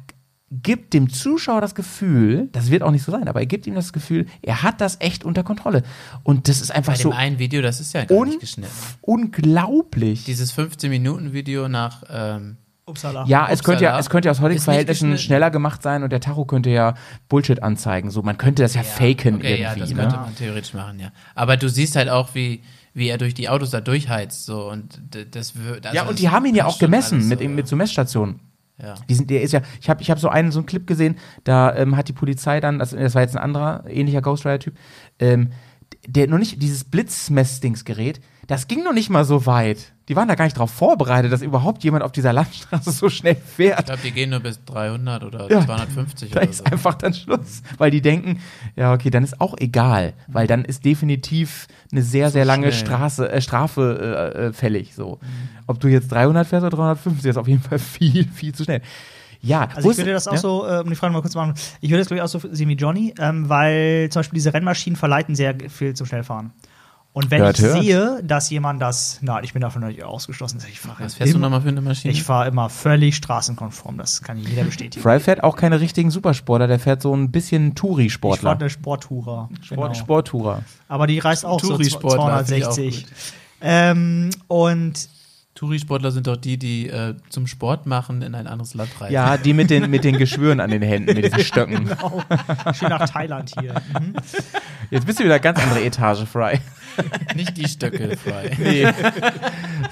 gibt dem Zuschauer das Gefühl, das wird auch nicht so sein, aber er gibt ihm das Gefühl, er hat das echt unter Kontrolle. Und das ist einfach Bei so einen Video, das ist ja gar un nicht geschnitten. unglaublich. Dieses 15-Minuten-Video nach ähm, Upsala. Ja, es könnte ja, Upsala es könnte ja aus heutigen Verhältnissen schneller gemacht sein und der Tacho könnte ja Bullshit anzeigen. So, man könnte das ja, faken okay, ja, irgendwie. das könnte ne? man theoretisch machen, ja. Aber du siehst halt auch, wie, wie er durch die Autos da durchheizt, so und das wird. ja, und die haben ihn ja auch gemessen mit, so, mit so Messstationen. ja. Die sind, der ist ja, ich habe ich hab so einen, so einen Clip gesehen, da ähm, hat die Polizei dann, das, das war jetzt ein anderer, ähnlicher Ghost Rider-Typ, ähm, der noch nicht, dieses Blitzmessdingsgerät, das ging noch nicht mal so weit. Die waren da gar nicht drauf vorbereitet, dass überhaupt jemand auf dieser Landstraße so schnell Ich fährt. glaube, die gehen nur bis 300 oder Ja, 250 Da oder ist so. einfach dann Schluss, weil die denken, ja, okay, dann ist auch egal, weil dann ist definitiv eine sehr, sehr lange schnell. Straße, äh, Strafe äh, äh, fällig. So. Ob du jetzt 300 fährst oder 350, ist auf jeden Fall viel, viel zu schnell. Ja, Also ich würde das auch ja? so, äh, um die Frage mal kurz zu machen, ich würde das glaube ich auch so sehen wie Johnny, ähm, weil zum Beispiel diese Rennmaschinen verleiten sehr viel zum Schnellfahren. Und wenn Hört, ich hört. sehe, dass jemand das, na, ich bin davon natürlich ausgeschlossen, ich fahre Was fährst du immer, nochmal für eine Maschine? ich fahre immer völlig straßenkonform, das kann jeder bestätigen. Fry fährt auch keine richtigen Supersportler, der fährt so ein bisschen ich fahre Touri-Sportler. eine Sporttourer. Sport, genau. Sporttourer. Aber die reist auch so Touri-Sportler finde ich auch 260. gut. Ähm, und Touri-Sportler sind doch die, die äh, zum Sport machen in ein anderes Land reisen. Ja, die mit den, mit den Geschwüren an den Händen, mit diesen Stöcken. genau, schön nach Thailand hier. Mhm. Jetzt bist du wieder ganz andere Etage, Fry. Nicht die Stöcke frei. Nee.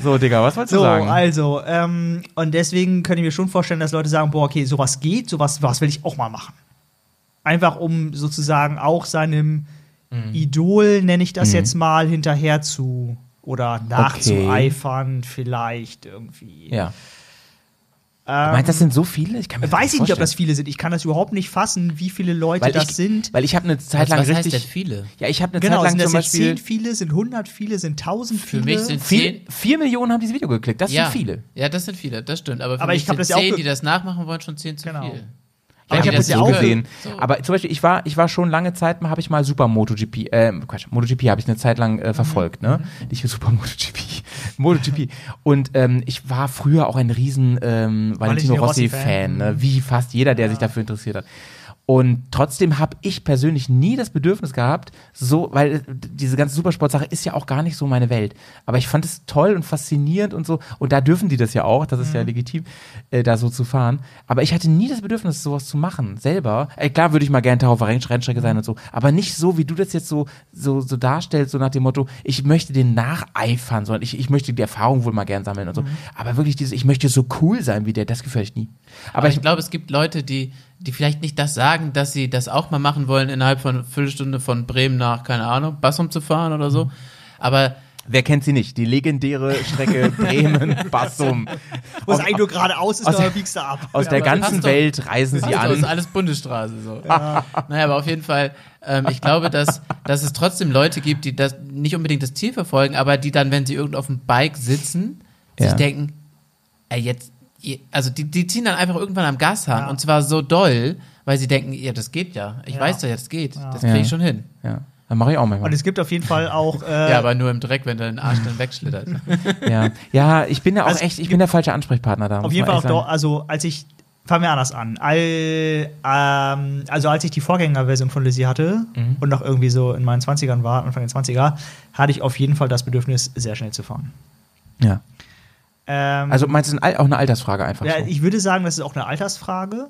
So, Digga, was wolltest du So, sagen? also, ähm, und deswegen kann ich mir schon vorstellen, dass Leute sagen, boah, okay, sowas geht, sowas was will ich auch mal machen. Einfach um sozusagen auch seinem Mhm. Idol, nenne ich das jetzt mal, hinterher zu oder nachzueifern, vielleicht irgendwie. ja. Ähm, Du meinst, das sind so viele? Ich kann mir weiß ich nicht, ob das viele sind. Ich kann das überhaupt nicht fassen, wie viele Leute weil das ich, sind. Weil ich habe eine Zeit lang was heißt richtig. denn viele? Ja, ich habe eine Genau, Zeit sind lang das zum Beispiel. zehn viele, sind 100 viele, sind 1000 Für viele? mich sind Vier, zehn. vier Millionen haben dieses Video geklickt. Das ja, sind viele. Ja, das sind viele, das stimmt. Aber für Aber mich ich sind das auch zehn, ge- die das nachmachen wollen, schon zehn zu Genau. viel. Aber ich habe hab das ja so auch gesehen. so. Aber zum Beispiel, ich war, ich war schon lange Zeit, habe ich mal Super MotoGP, äh, Quatsch, MotoGP habe ich eine Zeit lang äh, verfolgt, ne? Nicht Super MotoGP, MotoGP. Und ähm, ich war früher auch ein riesen ähm, Valentino Rossi-Fan. Rossi-Fan, ne? wie fast jeder, der sich dafür interessiert hat. Und trotzdem habe ich persönlich nie das Bedürfnis gehabt, so, weil äh, diese ganze Supersportsache ist ja auch gar nicht so meine Welt. Aber ich fand es toll und faszinierend und so. Und da dürfen die das ja auch, das ist ja legitim, äh, da so zu fahren. Aber ich hatte nie das Bedürfnis, sowas zu machen, selber. Äh, klar würde ich mal gerne Renn- Rennstrecke sein und so, aber nicht so, wie du das jetzt so, so, so darstellst, so nach dem Motto, ich möchte den nacheifern, sondern ich, ich möchte die Erfahrung wohl mal gern sammeln und so. Aber wirklich dieses, ich möchte so cool sein wie der, das gefällt ich nie. Aber, Aber ich, ich glaube, es gibt Leute, die, die vielleicht nicht das sagen, dass sie das auch mal machen wollen, innerhalb von einer Viertelstunde von Bremen nach, keine Ahnung, Bassum zu fahren oder so. Aber wer kennt sie nicht? Die legendäre Strecke Bremen-Bassum. Wo es eigentlich nur geradeaus ist, aus da der- biegst du ab. Aus der aber ganzen doch. Welt reisen sie das ist an. alles Bundesstraße so. Naja, aber auf jeden Fall, ähm, ich glaube, dass, dass es trotzdem Leute gibt, die das nicht unbedingt das Ziel verfolgen, aber die dann, wenn sie irgendwo auf dem Bike sitzen, sich Ja. denken, ey, jetzt, also die, die ziehen dann einfach irgendwann am Gashahn Ja. und zwar so doll, weil sie denken, ja, das geht ja. Ich Ja. weiß doch, ja, das geht. Das kriege ich schon hin. Ja, dann mache ich auch manchmal. Und es gibt auf jeden Fall auch. Äh, Ja, aber nur im Dreck, wenn dein Arsch dann wegschlittert. Ja, ja, ich bin ja auch Also, echt, ich bin der falsche Ansprechpartner da. auf jeden Fall auch sagen. also als ich. Fangen wir anders an. All, ähm, also als ich die Vorgängerversion von Lizzie hatte Mhm. und noch irgendwie so in meinen 20ern war, Anfang der 20er, hatte ich auf jeden Fall das Bedürfnis, sehr schnell zu fahren. Ja. Ähm, Also meinst du, auch eine Altersfrage einfach ja, so? ich würde sagen, das ist auch eine Altersfrage.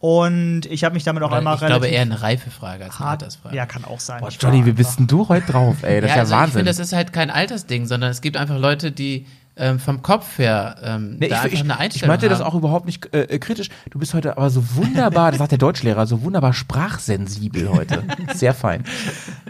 Und ich habe mich damit auch Oder einmal ich glaube relativ eher eine Reifefrage als eine hart. Altersfrage. Ja, kann auch sein. Boah, Ich Johnny, wie bist denn du heute drauf, ey? Das ja, ist also ja ich Wahnsinn. finde, das ist halt kein Altersding, sondern es gibt einfach Leute, die ähm, vom Kopf her ähm, Nee, da ich, einfach ich, eine ich Einstellung meinte das haben. auch überhaupt nicht äh, äh, kritisch. Du bist heute aber so wunderbar, das sagt der Deutschlehrer, so wunderbar sprachsensibel heute. Sehr fein.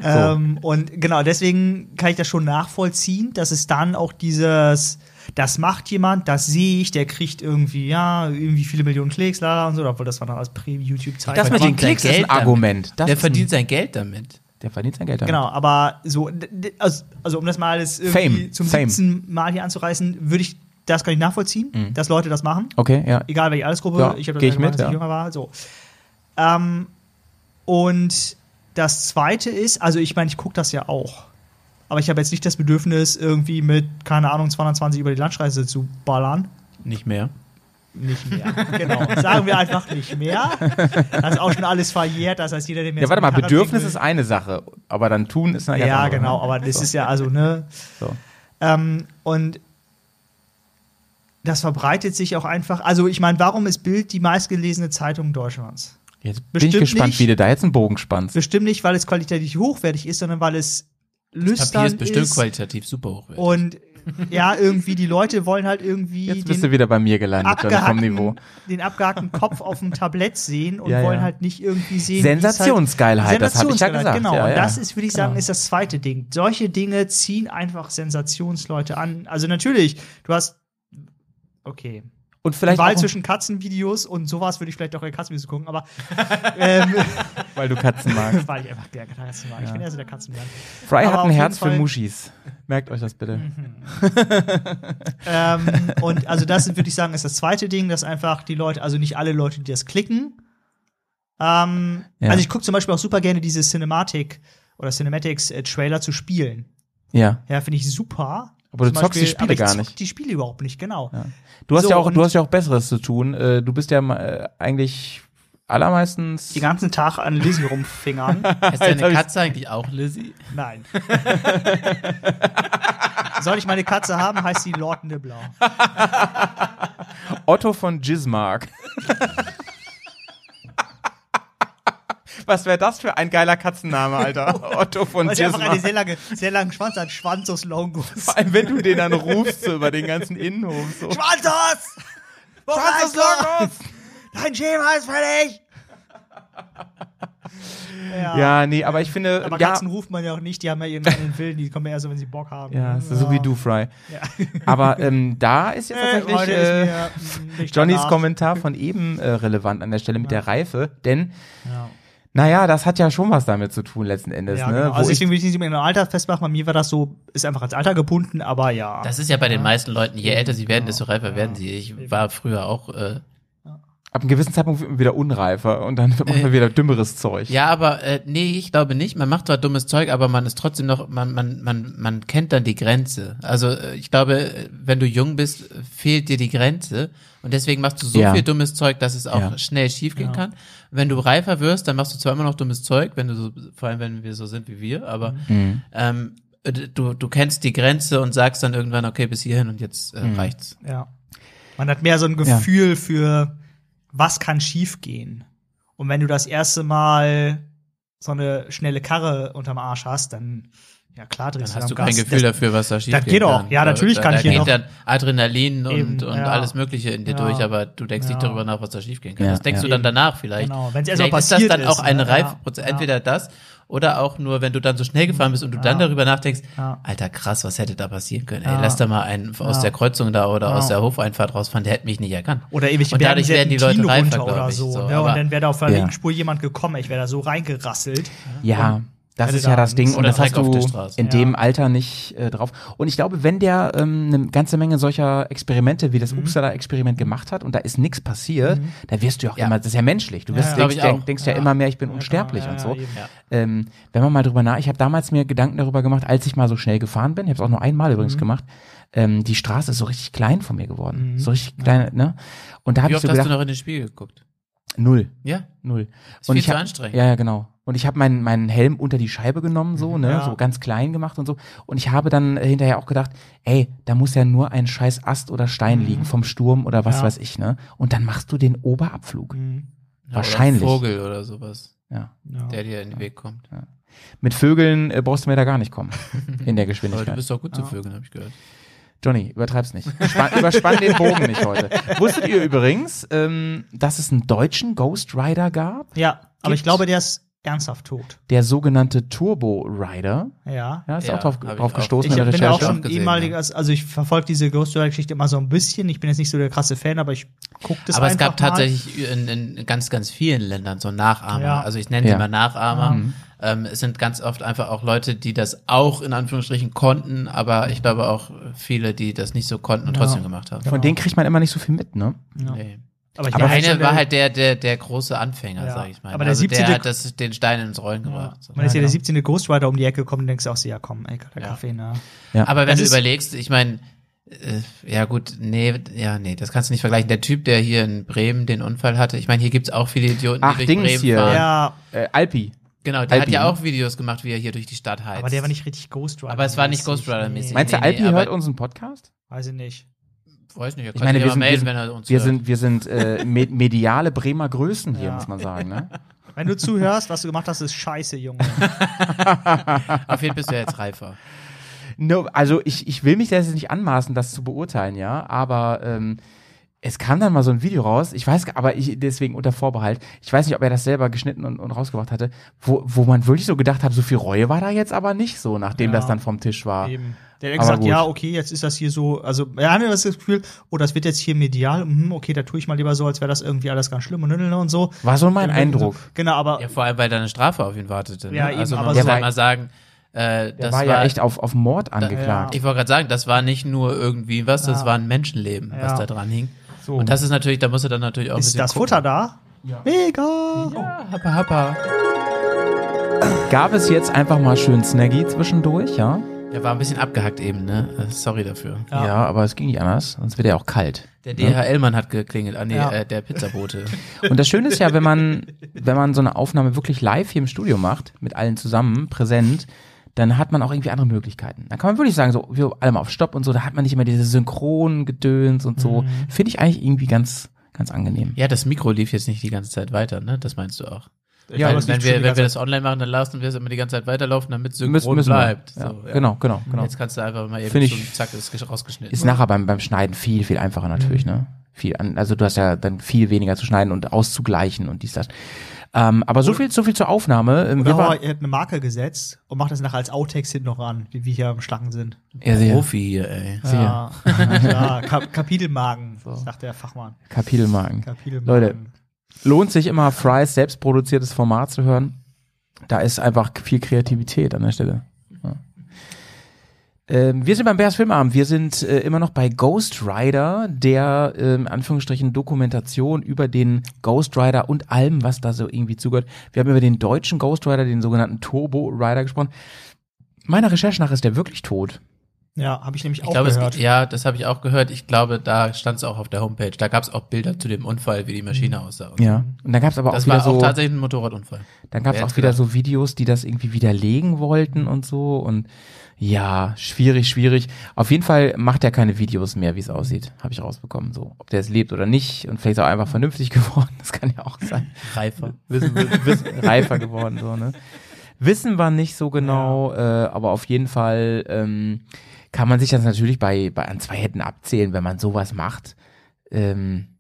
Ähm, und genau, deswegen kann ich das schon nachvollziehen, dass es dann auch dieses, das macht jemand, das sehe ich, der kriegt irgendwie, ja, irgendwie viele Millionen Klicks, lala und so, obwohl das war dann als Prä-YouTube-Zeit. Das mit den Klicks ist ein. Argument. Das der verdient ein, sein Geld damit. der verdient sein Geld damit. Genau, aber so, also, also um das mal alles irgendwie Fame, zum Fame. 17. Mal hier anzureißen, würde ich, das kann ich nachvollziehen, dass Leute das machen. Okay, ja. egal welche Altersgruppe, Ja, ich habe das ich gemacht, mit, als ich ja. jünger war, so. Ähm, und das zweite ist, also ich meine, ich gucke das ja auch. Aber ich habe jetzt nicht das Bedürfnis, irgendwie mit, keine Ahnung, 220 über die Landstraße zu ballern. Nicht mehr. Nicht mehr. genau. Sagen wir einfach nicht mehr. Das ist auch schon alles verjährt. Das heißt, jeder, der mir Ja, warte mal, Bedürfnis ist eine Sache, aber dann tun ist eine ganz Ja, andere, genau. Aber das So. ist ja, also, ne. So. Ähm, und das verbreitet sich auch einfach. Also, ich meine, warum ist Bild die meistgelesene Zeitung Deutschlands? Jetzt bin Bestimmt ich gespannt, nicht. wie du da jetzt einen Bogen spannst. Bestimmt nicht, weil es qualitativ hochwertig ist, sondern weil es Papier lüstern ist bestimmt ist qualitativ super hochwertig. und ja, irgendwie die Leute wollen halt irgendwie Jetzt bist den du wieder bei mir gelandet, vom Niveau. den abgehackten Kopf auf dem Tablett sehen und Ja, wollen ja. halt nicht irgendwie sehen. es Sensationsgeilheit, das habe ich ja gesagt. Genau, ja, und das ist, würde ich sagen, Genau. ist das zweite Ding. Solche Dinge ziehen einfach Sensationsleute an. Also natürlich, du hast okay. Und vielleicht Wahl zwischen Katzenvideos und sowas würde ich vielleicht auch in Katzenvideos gucken, aber ähm, weil du Katzen magst. weil ich einfach der Katzen mag. Ich bin eher so der Katzenmann. Fry Aber hat ein Herz für Muschis. Merkt euch das bitte. ähm, und also das würde ich sagen, ist das zweite Ding, dass einfach die Leute, also nicht alle Leute, die das klicken. Ähm, Ja. Also ich gucke zum Beispiel auch super gerne diese Cinematic oder Cinematics äh, Trailer zu Spielen. Ja. Ja, finde ich super. Aber du Zum zockst die Spiele aber ich gar zock nicht. die Spiele überhaupt nicht, genau. Du hast So, ja auch, du hast ja auch Besseres zu tun. Äh, Du bist ja äh, eigentlich allermeistens. Den ganzen Tag an Lizzie rumfingern. Ist deine Katze eigentlich auch Lizzie? Nein. Soll ich meine Katze haben, heißt sie Lord Nibbler. Otto von Gismark. Was wäre das für ein geiler Katzenname, Alter? Otto von Weil einfach einen sehr, lange, sehr langen Schwanz hat. Schwanzus Longus. Vor allem, wenn du den dann rufst so über den ganzen Innenhof. So. Schwanzus bleibst du? Longus! Dein Schema ist fertig! ja. Ja, nee, aber ich finde, Aber ja, Katzen ruft man ja auch nicht, die haben ja irgendeinen Willen, die kommen ja erst, wenn sie Bock haben. ja, ist so wie du, Fry. Aber ähm, da ist jetzt Äh, tatsächlich äh, nicht Johnnys danach. Kommentar von eben äh, relevant an der Stelle mit der Reife, denn Ja. Naja, das hat ja schon was damit zu tun letzten Endes. Ja, ne? genau. Also ich, deswegen will ich nicht mit einem Alter festmachen. Bei mir war das so, ist einfach ans Alter gebunden, aber ja. Das ist ja bei den meisten Leuten, je älter sie werden, desto reifer werden sie. Ich war früher auch, äh, ab einem gewissen Zeitpunkt wird man wieder unreifer und dann macht man wieder dümmeres Zeug. ja, aber äh, nee, ich glaube nicht. Man macht zwar dummes Zeug, aber man ist trotzdem noch, man, man, man, man kennt dann die Grenze. Also äh, ich glaube, äh, wenn du jung bist, äh, fehlt dir die Grenze und deswegen machst du so Ja. viel dummes Zeug, dass es auch Ja. schnell schiefgehen kann. Wenn du reifer wirst, dann machst du zwar immer noch dummes Zeug, wenn du so, vor allem wenn wir so sind wie wir, aber Mhm. ähm, du, du kennst die Grenze und sagst dann irgendwann, okay, bis hierhin und jetzt äh, Mhm. reicht's. Ja. Man hat mehr so ein Gefühl für, was kann schiefgehen. Und wenn du das erste Mal so eine schnelle Karre unterm Arsch hast, dann, ja klar, Dann drehst hast du kein Gas. Gefühl das, dafür, was da schief das geht auch. Ja, natürlich kann da ich hier geht noch- dann Adrenalin Eben, und, und ja. alles Mögliche in dir Ja. durch, aber du denkst nicht Ja. darüber nach, was da schief gehen kann. Ja, das denkst ja. du dann danach vielleicht. Genau, wenn's erst mal vielleicht ist das passiert dann auch eine ne? Reifeprozess. Ja. Entweder das oder auch nur, wenn du dann so schnell gefahren bist und du dann darüber nachdenkst, Ja. Alter, krass, was hätte da passieren können? Ey, Ja. lass da mal einen aus Ja. der Kreuzung da oder aus Ja. der Hofeinfahrt rausfahren, der hätte mich nicht erkannt. oder ewig Und dadurch werden die Leute reifer, oder so. so. ne? Und dann wäre da auf der Ja. linken Spur jemand gekommen. Ich wäre da so reingerasselt. Ja, das ist ja da das Ding und das hast du in Ja. dem Alter nicht äh, drauf. Und ich glaube, wenn der ähm, eine ganze Menge solcher Experimente wie das Mhm. Uppsala-Experiment gemacht hat und da ist nichts passiert, da wirst du ja auch Ja. immer, das ist ja menschlich. Du wirst, ja. Denkst, denk, denkst ja. Immer mehr, ich bin unsterblich und so. Ähm, wenn man mal drüber nach, ich habe damals mir Gedanken darüber gemacht, als ich mal so schnell gefahren bin, ich habe es auch nur einmal Mhm. übrigens gemacht, ähm, die Straße ist so richtig klein von mir geworden. So richtig klein, ne? Und da habe Wie ich oft so hast gedacht, du noch in den Spiegel geguckt? null. Ja, Null. ist viel ich zu hab, anstrengend. Ja, ja, genau. Und ich habe meinen meinen Helm unter die Scheibe genommen, so, ne, Ja. so ganz klein gemacht und so. Und ich habe dann äh, hinterher auch gedacht, ey, da muss ja nur ein scheiß Ast oder Stein liegen vom Sturm oder was Ja. weiß ich, ne? Und dann machst du den Oberabflug. Mhm. Ja, Wahrscheinlich. Oder ein Vogel oder sowas, Ja. Der dir in den Weg kommt. Mit Vögeln äh, brauchst du mir da gar nicht kommen. In der Aber du Geschwindigkeit. bist doch gut zu Vögeln, habe ich gehört. Johnny, übertreib's nicht. Spann, überspann den Bogen nicht heute. Wusstet ihr übrigens, ähm, dass es einen deutschen Ghost Rider gab? Ja, aber ich glaube, der ist ernsthaft tot. Der sogenannte Turbo Rider. Ja. Ja, ist Ja, auch drauf, drauf auch. gestoßen Ich in der bin ja auch Recherche. schon gesehen, ehemaliger, also ich verfolge diese Ghost Rider Geschichte immer so ein bisschen. Ich bin jetzt nicht so der krasse Fan, aber ich gucke das Aber es gab mal. tatsächlich in, in ganz, ganz vielen Ländern so Nachahmer. Ja. Also ich nenne Ja. sie mal Nachahmer. Ähm, es sind ganz oft einfach auch Leute, die das auch in Anführungsstrichen konnten, aber ich glaube auch viele, die das nicht so konnten und Ja. trotzdem gemacht haben. Von denen kriegt man immer nicht so viel mit, ne? Ja. Nee. Aber ich Aber meine, einer schon war der- halt der, der, der große Anfänger, Ja. sag ich mal. Aber der also 17. der hat das, den Stein ins Rollen Ja. gebracht. Man ist ja der genau. 17. Ghost Rider um die Ecke gekommen, denkst du auch so, ja komm, ey, der Ja. Kaffee, ne? Ja. Aber wenn Das du überlegst, ich meine, äh, ja gut, nee, ja, nee, das kannst du nicht vergleichen. Der Typ, der hier in Bremen den Unfall hatte, ich meine, hier gibt's auch viele Idioten, die Ach, durch Dings Bremen hier. fahren. Ja, Äh, Alpi. Genau, der hat Alpi, ja ne? auch Videos gemacht, wie er hier durch die Stadt heizt. aber der war nicht richtig Ghost Rider. Aber es war nicht Ghost Rider-mäßig. Nee, Meinst du, nee, Alpi nee, hört unseren Podcast? weiß ich nicht. Weiß nicht, er Ich kann meine, sich wir sind, wir melden, sind, wenn er uns wir hört. sind, wir sind äh, me mediale Bremer Größen hier, Ja. muss man sagen. Ne? Wenn du zuhörst, was du gemacht hast, ist scheiße, Junge. Auf jeden Fall bist du ja jetzt reifer. No, also ich, ich will mich da jetzt nicht anmaßen, das zu beurteilen, ja, aber ähm, es kam dann mal so ein Video raus, ich weiß, aber ich deswegen unter Vorbehalt, ich weiß nicht, ob er das selber geschnitten und, und rausgebracht hatte, wo, wo man wirklich so gedacht hat, so viel Reue war da jetzt aber nicht so, nachdem Ja. das dann vom Tisch war. Eben. Der hat gesagt, gut. ja, okay, jetzt ist das hier so, also er hatte das Gefühl, oh, das wird jetzt hier medial, mhm, okay, da tue ich mal lieber so, als wäre das irgendwie alles ganz schlimm und nünnel und so. War so mein Genau, Eindruck. Genau, aber Ja, vor allem, weil da eine Strafe auf ihn wartete. Ne? Ja, eben, also man muss so- mal sagen, äh, Der das war ja echt auf, auf Mord angeklagt. Ich wollte gerade sagen, das war nicht nur irgendwie was, das Ja. war ein Menschenleben, was Ja. da dran hing. So. Und das ist natürlich, da muss er dann natürlich auch ein ist bisschen das gucken. Futter da? Mega! Ja, happa, happa. Gab es jetzt einfach mal schön Snaggy zwischendurch, ja? Der war ein bisschen abgehackt eben, ne? Äh, Sorry dafür. Ja. aber es ging nicht anders, sonst wird er auch kalt. Der DHL-Mann hat geklingelt, ah nee, Ja. äh, der Pizzabote. Und das Schöne ist ja, wenn man, wenn man so eine Aufnahme wirklich live hier im Studio macht, mit allen zusammen, präsent, dann hat man auch irgendwie andere Möglichkeiten. Dann kann man wirklich sagen, so, wir alle mal auf Stopp und so, da hat man nicht immer diese synchronen Gedöns und so. Finde ich eigentlich irgendwie ganz, ganz angenehm. ja, das Mikro lief jetzt nicht die ganze Zeit weiter, ne? Das meinst du auch. Ja, Weil, wenn wir, wenn wir das online machen, dann lassen wir es immer die ganze Zeit weiterlaufen, damit synchron Müssen, müssen bleibt. Ja, So, ja. Genau, genau, genau. Jetzt kannst du einfach mal eben ich- zack, ist gesch- rausgeschnitten. Ist nachher beim, beim Schneiden viel, viel einfacher natürlich, ne? Viel, an, also du hast ja dann viel weniger zu schneiden und auszugleichen und dies, das. Ähm, aber so viel, so viel zur Aufnahme. Ähm, Oder waren, er hat eine Marke gesetzt und macht das nachher als Outtakes hinten noch ran, wie wir hier am Schlangen sind. ja, sehr, Profi hier, ey. Ja, ja Kap Kapitelmagen, sagt der Fachmann. Kapitelmarken. Kapitelmagen. Leute, lohnt sich immer, Fry's selbstproduziertes Format zu hören. Da ist einfach viel Kreativität an der Stelle. Ja. Ähm, wir sind beim Bears Filmabend. Wir sind äh, immer noch bei Ghost Rider, der ähm, in Anführungsstrichen Dokumentation über den Ghost Rider und allem, was da so irgendwie zugehört. Wir haben über den deutschen Ghost Rider, den sogenannten Turbo Rider gesprochen. Meiner Recherche nach ist der wirklich tot. Ja, habe ich nämlich Ich auch glaube, es, gehört. ja, das habe ich auch gehört. Ich glaube, da stand es auch auf der Homepage. Da gab es auch Bilder zu dem Unfall, wie die Maschine aussah. Ja. Und dann gab es aber Das auch wieder war auch so. tatsächlich ein Motorradunfall. Dann gab es auch wieder gedacht? so Videos, die das irgendwie widerlegen wollten und so. Und ja, schwierig, schwierig. Auf jeden Fall macht er keine Videos mehr, wie es aussieht. Habe ich rausbekommen. So, ob der es lebt oder nicht. Und vielleicht ist er auch einfach vernünftig geworden. Das kann ja auch sein. Reifer. Wissen, wir- wissen, reifer geworden, so, ne? Wissen wir nicht so genau, äh, aber auf jeden Fall ähm, kann man sich das natürlich bei, bei an zwei Händen abzählen, wenn man sowas macht. Ähm,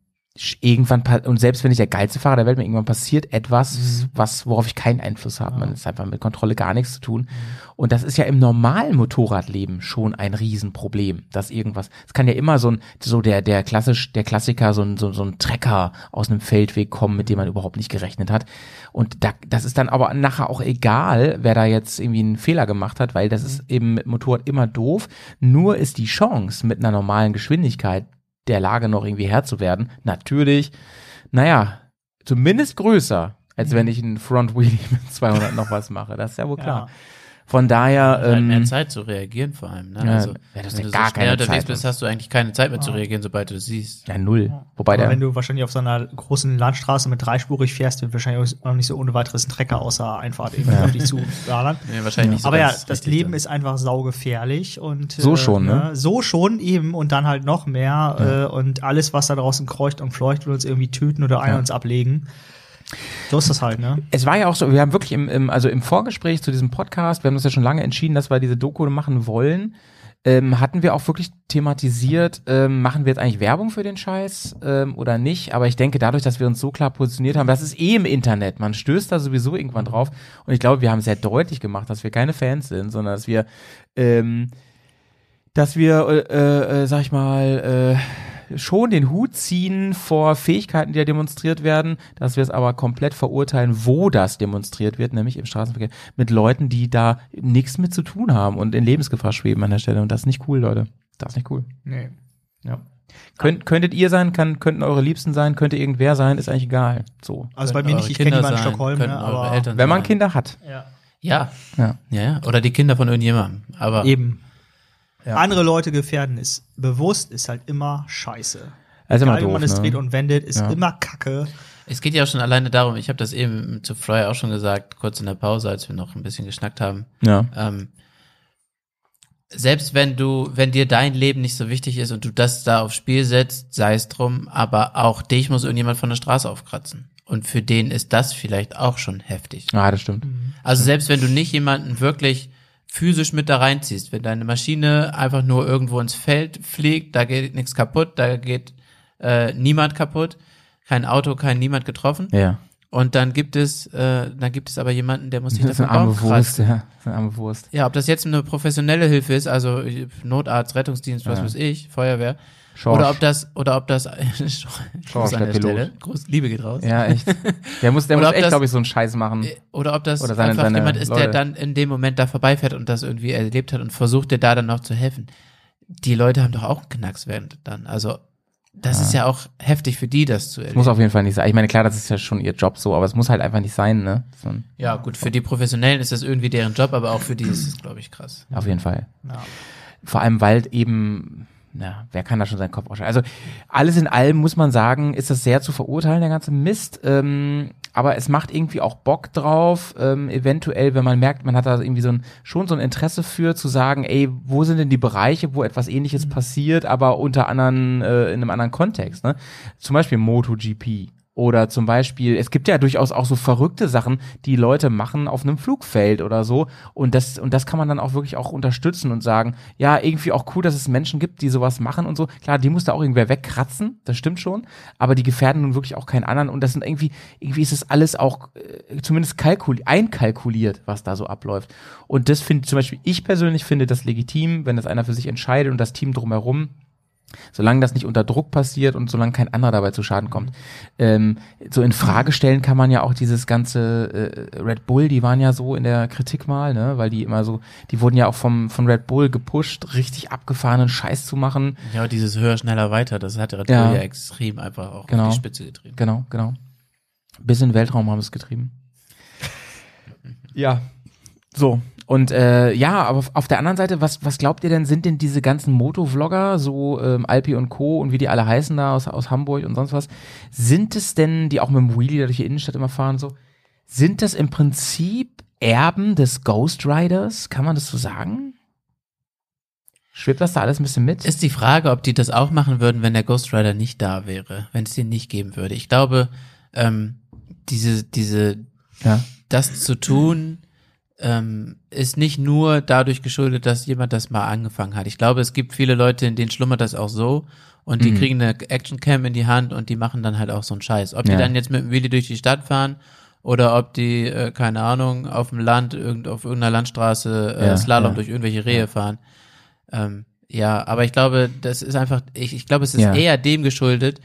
irgendwann und selbst wenn ich der geilste Fahrer der Welt bin, irgendwann passiert etwas, was worauf ich keinen Einfluss habe. Man ist einfach mit Kontrolle gar nichts zu tun. Und das ist ja im normalen Motorradleben schon ein Riesenproblem, dass irgendwas. Es kann ja immer so ein so der der klassisch der Klassiker so ein so, so ein Trecker aus einem Feldweg kommen, mit dem man überhaupt nicht gerechnet hat. Und da, das ist dann aber nachher auch egal, wer da jetzt irgendwie einen Fehler gemacht hat, weil das ist eben mit Motorrad immer doof. Nur ist die Chance mit einer normalen Geschwindigkeit der Lage noch irgendwie Herr zu werden, natürlich, naja, zumindest größer, als wenn ich einen Front Wheelie mit 200 noch was mache. Das ist ja wohl klar. Von daher, Halt mehr ähm, Zeit zu reagieren vor allem. Ne? ja, also, ja, das wenn ja du gar so schnell keine unterwegs Zeit. bist, hast du eigentlich keine Zeit mehr zu reagieren, sobald du es siehst. ja, null. Wobei Aber der, wenn du wahrscheinlich auf so einer großen Landstraße mit dreispurig fährst, wird wahrscheinlich auch nicht so ohne weiteres ein Trecker außer Einfahrt irgendwie auf dich zu ballern. Nee, wahrscheinlich nicht so Aber ja, das Leben dann. ist einfach saugefährlich und So schon, ne? So schon eben und dann halt noch mehr äh, und alles, was da draußen kreucht und fleucht, will uns irgendwie töten oder ein Ja. uns ablegen. So ist das halt, ne? es war ja auch so, wir haben wirklich im, im, also im Vorgespräch zu diesem Podcast, wir haben uns ja schon lange entschieden, dass wir diese Doku machen wollen, ähm, hatten wir auch wirklich thematisiert, ähm, machen wir jetzt eigentlich Werbung für den Scheiß ähm, oder nicht? Aber ich denke, dadurch, dass wir uns so klar positioniert haben, das ist eh im Internet, man stößt da sowieso irgendwann drauf. Und ich glaube, wir haben sehr deutlich gemacht, dass wir keine Fans sind, sondern dass wir, ähm, dass wir, äh, äh, sag ich mal, äh, schon den Hut ziehen vor Fähigkeiten, die da demonstriert werden, dass wir es aber komplett verurteilen, wo das demonstriert wird, nämlich im Straßenverkehr, mit Leuten, die da nichts mit zu tun haben und in Lebensgefahr schweben an der Stelle. Und das ist nicht cool, Leute. Das ist nicht cool. Nee. Ja. Könnt, könntet ihr sein, kann, könnten eure Liebsten sein, könnte irgendwer sein, ist eigentlich egal. So. Also bei mir nicht, ich kenne Kinder jemanden in Stockholm, ne, aber Eltern Wenn man sein. Kinder hat. ja. Ja. Ja. ja, ja. Oder die Kinder von irgendjemandem. Aber eben. Andere Leute gefährden ist bewusst, ist halt immer scheiße. Also immer Egal, wie man doof, es ne? dreht und wendet, ist Ja. immer Kacke. es geht ja auch schon alleine darum, ich habe das eben zu Fry auch schon gesagt, kurz in der Pause, als wir noch ein bisschen geschnackt haben. Ja. Ähm, selbst wenn du, wenn dir dein Leben nicht so wichtig ist und du das da aufs Spiel setzt, sei es drum, aber auch dich muss irgendjemand von der Straße aufkratzen. Und für den ist das vielleicht auch schon heftig. Ja, das stimmt. Also selbst wenn du nicht jemanden wirklich physisch mit da reinziehst, wenn deine Maschine einfach nur irgendwo ins Feld fliegt, da geht nichts kaputt, da geht äh, niemand kaputt, kein Auto, kein niemand getroffen. Ja. Und dann gibt es, äh, dann gibt es aber jemanden, der muss sich Das eine arme Wurst, ja. Das eine arme Wurst. Ja, ob das jetzt eine professionelle Hilfe ist, also Notarzt, Rettungsdienst, was Ja. weiß ich, Feuerwehr, Schorsch. oder ob das, oder ob das, Schorsch an der der Pilot. Stelle, Gruß, Liebe geht raus. Ja, echt. Der muss, der muss echt, das- glaube ich, so einen Scheiß machen. Oder ob das Oder seine- einfach seine jemand ist, der Leute. dann in dem Moment da vorbeifährt und das irgendwie erlebt hat und versucht dir da dann noch zu helfen. Die Leute haben doch auch einen Knacks während dann. Also das ist ja auch heftig für die, das zu Das erleben. muss auf jeden Fall nicht sein. Ich meine, klar, das ist ja schon ihr Job so, aber es muss halt einfach nicht sein, ne? So ja, gut, für die Professionellen ist das irgendwie deren Job, aber auch für die ist es, glaube ich, krass. auf jeden Fall. Ja. Vor allem, weil eben, na, wer kann da schon seinen Kopf ausschalten? Also alles in allem muss man sagen, ist das sehr zu verurteilen, der ganze Mist. Ähm, aber es macht irgendwie auch Bock drauf, ähm, eventuell, wenn man merkt, man hat da irgendwie so ein, schon so ein Interesse für, zu sagen, ey, wo sind denn die Bereiche, wo etwas ähnliches passiert, aber unter anderen, äh, in einem anderen Kontext, ne? Zum Beispiel MotoGP. Oder zum Beispiel, es gibt ja durchaus auch so verrückte Sachen, die Leute machen auf einem Flugfeld oder so. Und das, und das kann man dann auch wirklich auch unterstützen und sagen, ja, irgendwie auch cool, dass es Menschen gibt, die sowas machen und so. Klar, die muss da auch irgendwer wegkratzen, das stimmt schon. Aber die gefährden nun wirklich auch keinen anderen. Und das sind irgendwie, irgendwie ist es alles auch äh, zumindest kalkuli einkalkuliert, was da so abläuft. Und das finde zum Beispiel, ich persönlich finde das legitim, wenn das einer für sich entscheidet und das Team drumherum solange das nicht unter Druck passiert und solange kein anderer dabei zu Schaden kommt. Ähm, so in Frage stellen kann man ja auch dieses ganze äh, Red Bull, die waren ja so in der Kritik mal, ne, weil die immer so, die wurden ja auch vom von Red Bull gepusht, richtig abgefahrenen Scheiß zu machen. Ja, dieses höher, schneller, weiter, das hat Red Ja. Bull ja extrem einfach auch Genau. auf die Spitze getrieben. Genau, genau. Bis in den Weltraum haben es getrieben. Ja. So. Und äh, ja, aber auf der anderen Seite, was, was glaubt ihr denn, sind denn diese ganzen Motovlogger, so ähm, Alpi und Co. und wie die alle heißen da aus, aus Hamburg und sonst was, sind es denn, die auch mit dem Wheelie da durch die Innenstadt immer fahren, so, sind das im Prinzip Erben des Ghost Riders? Kann man das so sagen? Schwebt das da alles ein bisschen mit? Ist die Frage, ob die das auch machen würden, wenn der Ghost Rider nicht da wäre, wenn es den nicht geben würde. Ich glaube, ähm, diese, diese, ja. das zu tun, ähm, ist nicht nur dadurch geschuldet, dass jemand das mal angefangen hat. Ich glaube, es gibt viele Leute, in denen schlummert das auch so und die Mhm. kriegen eine Actioncam in die Hand und die machen dann halt auch so einen Scheiß. Ob die Ja. dann jetzt mit dem Wheelie durch die Stadt fahren oder ob die, äh, keine Ahnung, auf dem Land, irgend, auf irgendeiner Landstraße äh, Ja, Slalom ja. durch irgendwelche Rehe fahren. Ähm, ja, aber ich glaube, das ist einfach, ich, ich glaube, es ist eher dem geschuldet,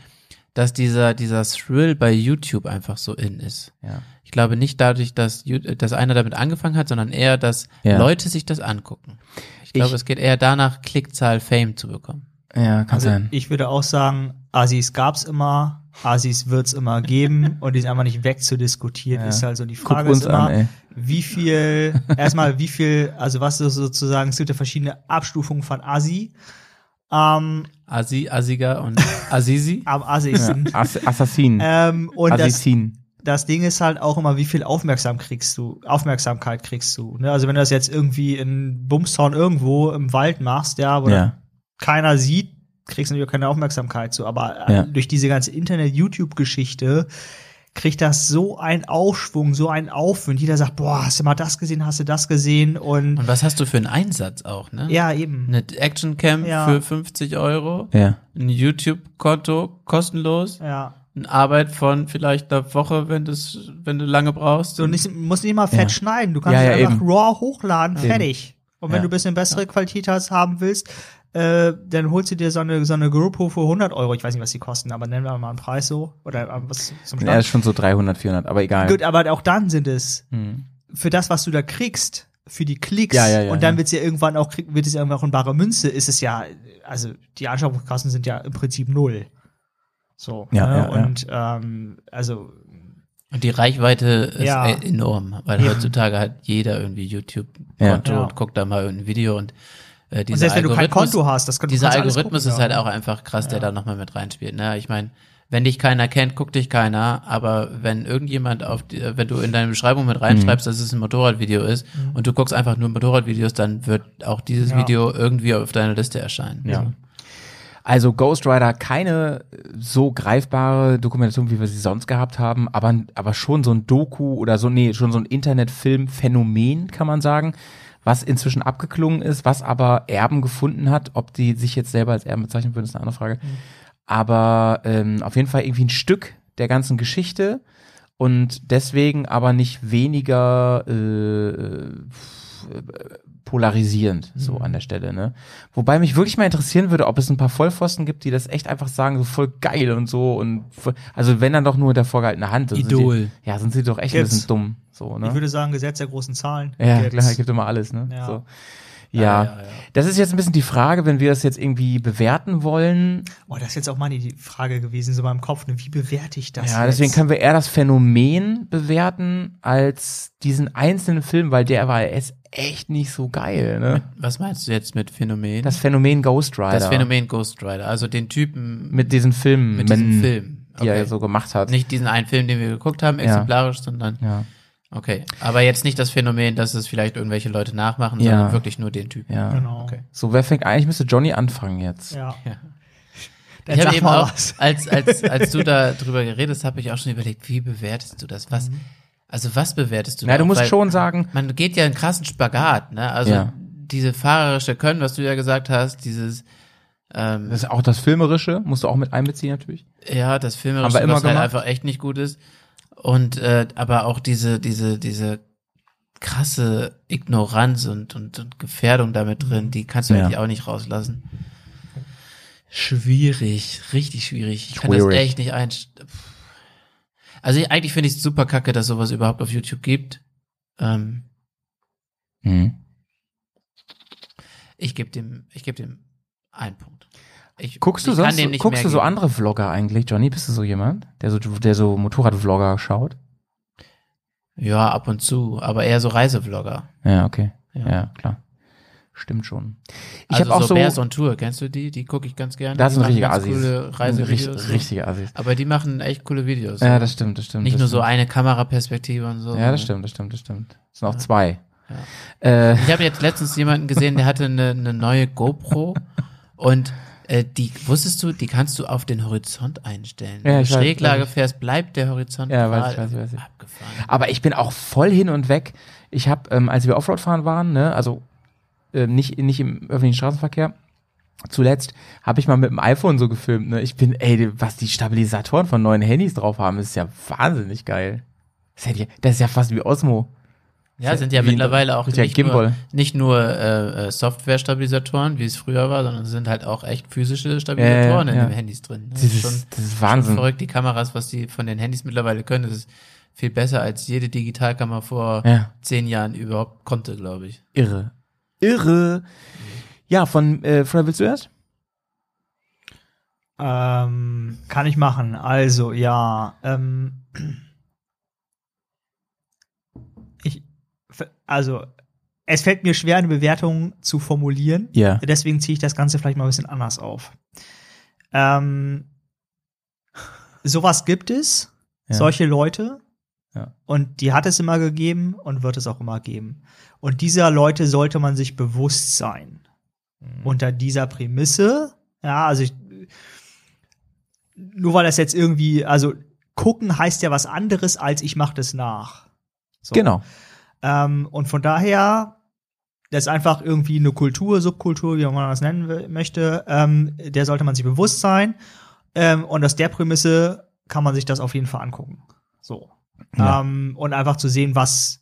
dass dieser, dieser Thrill bei YouTube einfach so in ist. Ja. Ich glaube nicht dadurch, dass, dass einer damit angefangen hat, sondern eher, dass Ja. Leute sich das angucken. Ich glaube, Ich- es geht eher danach, Klickzahl, Fame zu bekommen. Ja, kann Also sein. ich würde auch sagen, Asis gab's immer, Asis wird's immer geben und die sind einfach nicht wegzudiskutieren. Ja. Ist halt so die Guck Frage uns ist immer, an, ey. wie viel, erstmal wie viel, also was ist sozusagen, es gibt ja verschiedene Abstufungen von Asi. Ähm, Asi, Asiga und Azizi. am Ja. Ass Assassin. Ähm, und das, Assassin. Das Ding ist halt auch immer, wie viel Aufmerksam kriegst du, Aufmerksamkeit kriegst du. Ne? Also wenn du das jetzt irgendwie in Bumstown irgendwo im Wald machst, ja, wo Ja. keiner sieht, kriegst du natürlich auch keine Aufmerksamkeit zu. Aber Ja. durch diese ganze Internet-YouTube-Geschichte kriegt das so einen Aufschwung, so einen Aufwind. Jeder sagt, boah, hast du mal das gesehen, hast du das gesehen? Und, Und was hast du für einen Einsatz auch, ne? ja, eben. Eine Actioncam Ja. für 50 Euro, Ja. ein YouTube-Konto kostenlos, Ja. Eine Arbeit von vielleicht einer Woche, wenn du's, wenn du lange brauchst. So nicht, musst nicht mal fett Ja. schneiden. Du kannst Ja, ja, einfach eben. raw hochladen, fertig. Und wenn Ja. du ein bisschen bessere Qualität hast, haben willst, äh, dann holst du dir so eine, so eine GoPro für 100 Euro. Ich weiß nicht, was die kosten, aber nennen wir mal einen Preis so. Oder äh, was zum Er Stand. ist schon so 300, 400, aber egal. Gut, aber auch dann sind es Hm. für das, was du da kriegst, für die Klicks Ja, ja, ja, und dann ja. wird's ja irgendwann auch wird es ja irgendwann auch in bare Münze, ist es ja, also die Anschaffungskosten sind ja im Prinzip null. So. Ja, ne? ja, ja. und ähm, also Und die Reichweite ist Ja. e- enorm, weil Ja. heutzutage hat jeder irgendwie YouTube-Konto Ja. Ja. und guckt da mal irgendein Video und äh, und dieser selbst wenn du kein Algorithmus, Konto hast, das kann, du dieser Algorithmus gucken, ist ja. halt auch einfach krass, der da nochmal mit reinspielt. Ne? Ich meine, wenn dich keiner kennt, guckt dich keiner, aber wenn irgendjemand auf die, äh, wenn du in deine Beschreibung mit reinschreibst, Mhm. dass es ein Motorradvideo ist und du guckst einfach nur Motorradvideos, dann wird auch dieses Ja. Video irgendwie auf deiner Liste erscheinen. Ja. Also Ghost Rider keine so greifbare Dokumentation, wie wir sie sonst gehabt haben, aber, aber schon so ein Doku oder so, nee, schon so ein Internetfilm-Phänomen, kann man sagen, was inzwischen abgeklungen ist, was aber Erben gefunden hat. Ob die sich jetzt selber als Erben bezeichnen würden, ist eine andere Frage. Aber ähm, auf jeden Fall irgendwie ein Stück der ganzen Geschichte und deswegen aber nicht weniger äh, polarisierend so an der Stelle, ne? Wobei mich wirklich mal interessieren würde, ob es ein paar Vollpfosten gibt, die das echt einfach sagen, so voll geil und so und voll, also wenn dann doch nur der vorgehaltene Hand. Idol. Sind die, ja, sind sie doch echt ein Gibt's. bisschen dumm, so, ne? Ich würde sagen, Gesetz der großen Zahlen. Ja, Gibt's. klar, gibt immer alles, ne? Ja. So. Ja. Ja, ja, ja. Das ist jetzt ein bisschen die Frage, wenn wir das jetzt irgendwie bewerten wollen. Oh, das ist jetzt auch mal die Frage gewesen, so in meinem Kopf. Ne? Wie bewerte ich das? ja, jetzt? deswegen können wir eher das Phänomen bewerten als diesen einzelnen Film, weil der war ist echt nicht so geil, ne? Was meinst du jetzt mit Phänomen? Das Phänomen Ghost Rider. Das Phänomen Ghost Rider, also den Typen mit diesen Filmen, mit diesem Film. die er so gemacht hat. Nicht diesen einen Film, den wir geguckt haben, exemplarisch, sondern Ja. Okay. Aber jetzt nicht das Phänomen, dass es vielleicht irgendwelche Leute nachmachen, Ja. sondern wirklich nur den Typen. Ja. Genau. Okay. So, wer fängt eigentlich müsste Johnny anfangen jetzt. Ja. Ja. Ich habe eben auch, was. als, als, als du da drüber geredet hast, habe ich auch schon überlegt, wie bewertest du das? Was, also was bewertest du Na, da? du musst Weil schon sagen, Man geht ja einen krassen Spagat, ne? Also Ja. diese fahrerische Können, was du ja gesagt hast, dieses ähm, das ist auch das Filmerische, musst du auch mit einbeziehen natürlich. Ja, das Filmerische, was halt gemacht. einfach echt nicht gut ist. Und äh, aber auch diese, diese, diese krasse Ignoranz und, und, und Gefährdung damit drin, die kannst du Ja. eigentlich auch nicht rauslassen. Schwierig, richtig schwierig. Ich kann das echt nicht einst. Also ich, eigentlich finde ich es super kacke, dass sowas überhaupt auf YouTube gibt. Ähm, Mhm. ich gebe dem, ich gebe dem einen Punkt. Ich, Guckst du sonst, guckst du so geben. andere Vlogger eigentlich, Johnny? Bist du so jemand, der so, der so Motorradvlogger schaut? Ja, ab und zu, aber eher so Reisevlogger. Ja, okay. Ja. Ja, klar. Stimmt schon. Ich also habe auch so so, Bears on Tour, kennst du die? Die gucke ich ganz gerne. das sind richtige Assis. Coole Reisevideos. Richt, so. richtige Assis. Aber die machen echt coole Videos. Ja, so. das stimmt, das stimmt. Nicht das nur so stimmt. eine Kameraperspektive und so. Ja, das stimmt, das stimmt, das stimmt. Es sind auch zwei. Äh, Ich habe jetzt letztens jemanden gesehen, der hatte eine, eine neue GoPro und äh, die, wusstest du, die kannst du auf den Horizont einstellen. Ja, Wenn du weiß, Schräglage weiß fährst, bleibt der Horizont Ja, weiß weiß weiß ich. abgefahren. Aber ich bin auch voll hin und weg. Ich habe, ähm, als wir Offroad fahren waren, ne, also äh, nicht, nicht im öffentlichen Straßenverkehr, zuletzt habe ich mal mit dem iPhone so gefilmt. Ne? Ich bin, ey, was die Stabilisatoren von neuen Handys drauf haben, ist ja wahnsinnig geil. Das, hätte ich, das ist ja fast wie Osmo. Ja, sind ja mittlerweile auch nicht nur, Gimbal. nicht nur äh, äh, Software-Stabilisatoren, wie es früher war, sondern es sind halt auch echt physische Stabilisatoren Ja, in ja. den Handys drin. Das Das ist schon, das ist schon Wahnsinn. verrückt, die Kameras, was die von den Handys mittlerweile können, das ist viel besser als jede Digitalkamera vor Ja. zehn Jahren überhaupt konnte, glaube ich. Irre. Irre. Ja, von, äh, von willst du erst? Ähm, kann ich machen. Also, ja. Ähm, ich, also, es fällt mir schwer, eine Bewertung zu formulieren. Ja. Deswegen ziehe ich das Ganze vielleicht mal ein bisschen anders auf. Ähm, sowas gibt es, Ja. solche Leute. Ja. Und die hat es immer gegeben und wird es auch immer geben. Und dieser Leute sollte man sich bewusst sein. Mhm. Unter dieser Prämisse, ja, also ich, nur weil das jetzt irgendwie, also gucken heißt ja was anderes als ich mache das nach. So. Genau. Ähm, und von daher, das ist einfach irgendwie eine Kultur, Subkultur, wie man das nennen will, möchte, ähm, der sollte man sich bewusst sein. Ähm, und aus der Prämisse kann man sich das auf jeden Fall angucken. So. Ja. Ähm, und einfach zu sehen, was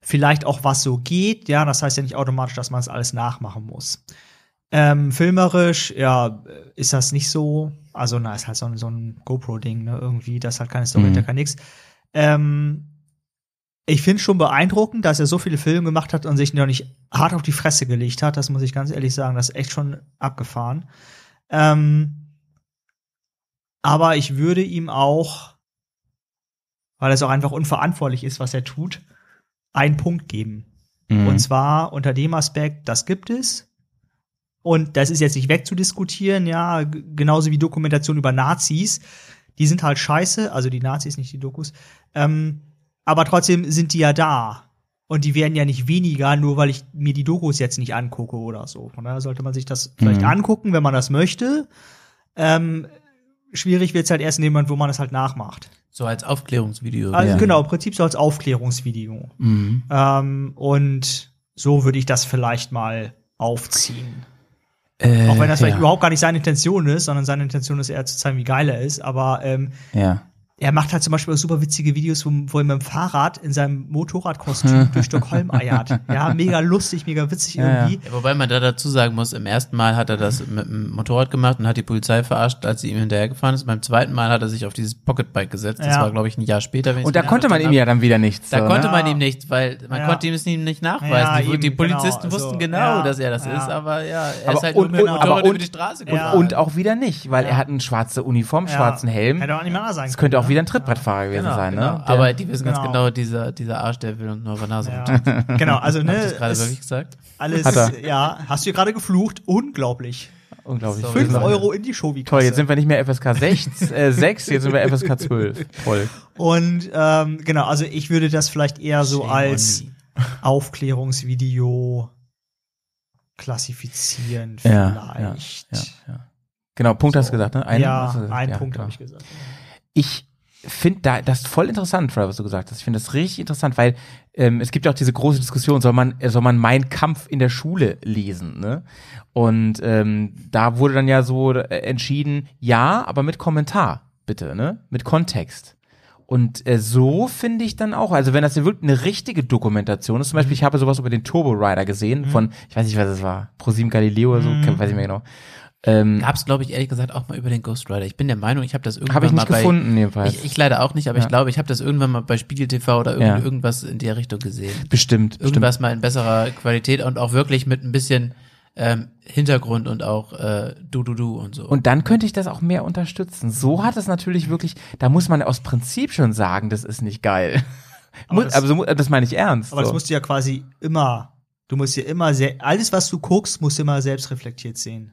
vielleicht auch was so geht. Ja, das heißt ja nicht automatisch, dass man es alles nachmachen muss. Ähm, filmerisch, ja, ist das nicht so. Also, na, ist halt so ein, so ein GoPro-Ding, ne, irgendwie, das hat keine Story, Mhm. da kann nix. Ähm, ich finde schon beeindruckend, dass er so viele Filme gemacht hat und sich noch nicht hart auf die Fresse gelegt hat. Das muss ich ganz ehrlich sagen. Das ist echt schon abgefahren. Ähm, aber ich würde ihm auch, weil es auch einfach unverantwortlich ist, was er tut, einen Punkt geben. Mhm. Und zwar unter dem Aspekt, das gibt es. Und das ist jetzt nicht wegzudiskutieren, ja, genauso wie Dokumentation über Nazis. Die sind halt scheiße, also die Nazis, nicht die Dokus. Ähm, aber trotzdem sind die ja da. Und die werden ja nicht weniger, nur weil ich mir die Dokus jetzt nicht angucke oder so. Von daher sollte man sich das vielleicht Mhm. angucken, wenn man das möchte. Ähm, schwierig wird's halt erst in dem Moment, wo man es halt nachmacht. So als Aufklärungsvideo. Also Ja. genau, im Prinzip so als Aufklärungsvideo. Mhm. Ähm, und so würde ich das vielleicht mal aufziehen. Äh, Auch wenn das vielleicht ja. überhaupt gar nicht seine Intention ist, sondern seine Intention ist eher zu zeigen, wie geil er ist. Aber ähm, Ja. Er macht halt zum Beispiel auch super witzige Videos, wo, wo er mit dem Fahrrad in seinem Motorradkostüm durch Stockholm eiert. Ja, mega lustig, mega witzig Ja, irgendwie. Ja, wobei man da dazu sagen muss, im ersten Mal hat er das mit dem Motorrad gemacht und hat die Polizei verarscht, als sie ihm hinterhergefahren ist. Beim zweiten Mal hat er sich auf dieses Pocketbike gesetzt. Das Ja. war, glaube ich, ein Jahr später. Und da konnte man ihm ja dann wieder nichts. Da so, konnte ne? man ihm nicht, weil man Ja. konnte ihm es ihm nicht nachweisen. Ja, die, eben, die Polizisten genau, wussten genau, ja, dass er das ja. ist, aber ja, er Aber ist halt und- nur mit dem und- Motorrad aber und- über die Straße Ja. gefahren. Und auch wieder nicht, weil er hat eine schwarze Uniform, schwarzen Helm. Hätte auch nicht mehr Das könnte auch können, wieder ein ne? Trittbrettfahrer gewesen Genau, sein, genau. ne? Der- Aber die wissen ganz Genau. genau, dieser, dieser Arsch, der will uns nur auf der Nase Ja. Genau, also ne, ich das gerade wirklich gesagt? alles, Hat er. ja, hast du gerade geflucht? Unglaublich. Unglaublich. Sorry. Wir 5 sind- Euro in die Show, wie Toll, jetzt sind wir nicht mehr FSK 6, äh, 6 jetzt sind wir FSK 12. Toll. Und ähm, genau, also ich würde das vielleicht eher so Shame als. Aufklärungsvideo klassifizieren Ja, vielleicht. ja, ja. Genau, Punkt hast du gesagt, ne? Einen ja, hast du ein Ja, Punkt genau. habe ich gesagt. ich finde da das ist voll interessant, was du gesagt hast. Ich finde das richtig interessant, weil ähm, es gibt ja auch diese große Diskussion, soll man äh, soll man Mein Kampf in der Schule lesen, ne? Und ähm, da wurde dann ja so äh, entschieden, ja, aber mit Kommentar, bitte, ne? Mit Kontext. Und äh, so finde ich dann auch, also wenn das wirklich eine richtige Dokumentation ist, zum Beispiel, ich habe sowas über den Turbo Rider gesehen von, ich weiß nicht, was es war, ProSieben Galileo oder so, weiß ich nicht mehr genau. Ähm, Gab es, glaube ich, ehrlich gesagt auch mal über den Ghost Rider. Ich bin der Meinung, ich habe das irgendwann habe ich nicht mal bei, gefunden, jedenfalls. Ich, ich leider auch nicht, aber Ja. ich glaube, ich habe das irgendwann mal bei Spiegel TV oder irgend, Ja. irgendwas in der Richtung gesehen. bestimmt, bestimmt. Irgendwas mal in besserer Qualität und auch wirklich mit ein bisschen ähm, Hintergrund und auch äh, du du du und so. Und dann könnte ich das auch mehr unterstützen. So hat es natürlich wirklich, da muss man aus Prinzip schon sagen, das ist nicht geil. Aber Muss- das- aber so, das meine ich ernst. Aber das so. musst du ja quasi immer, du musst ja immer sehr, alles was du guckst, musst du immer selbst reflektiert sehen.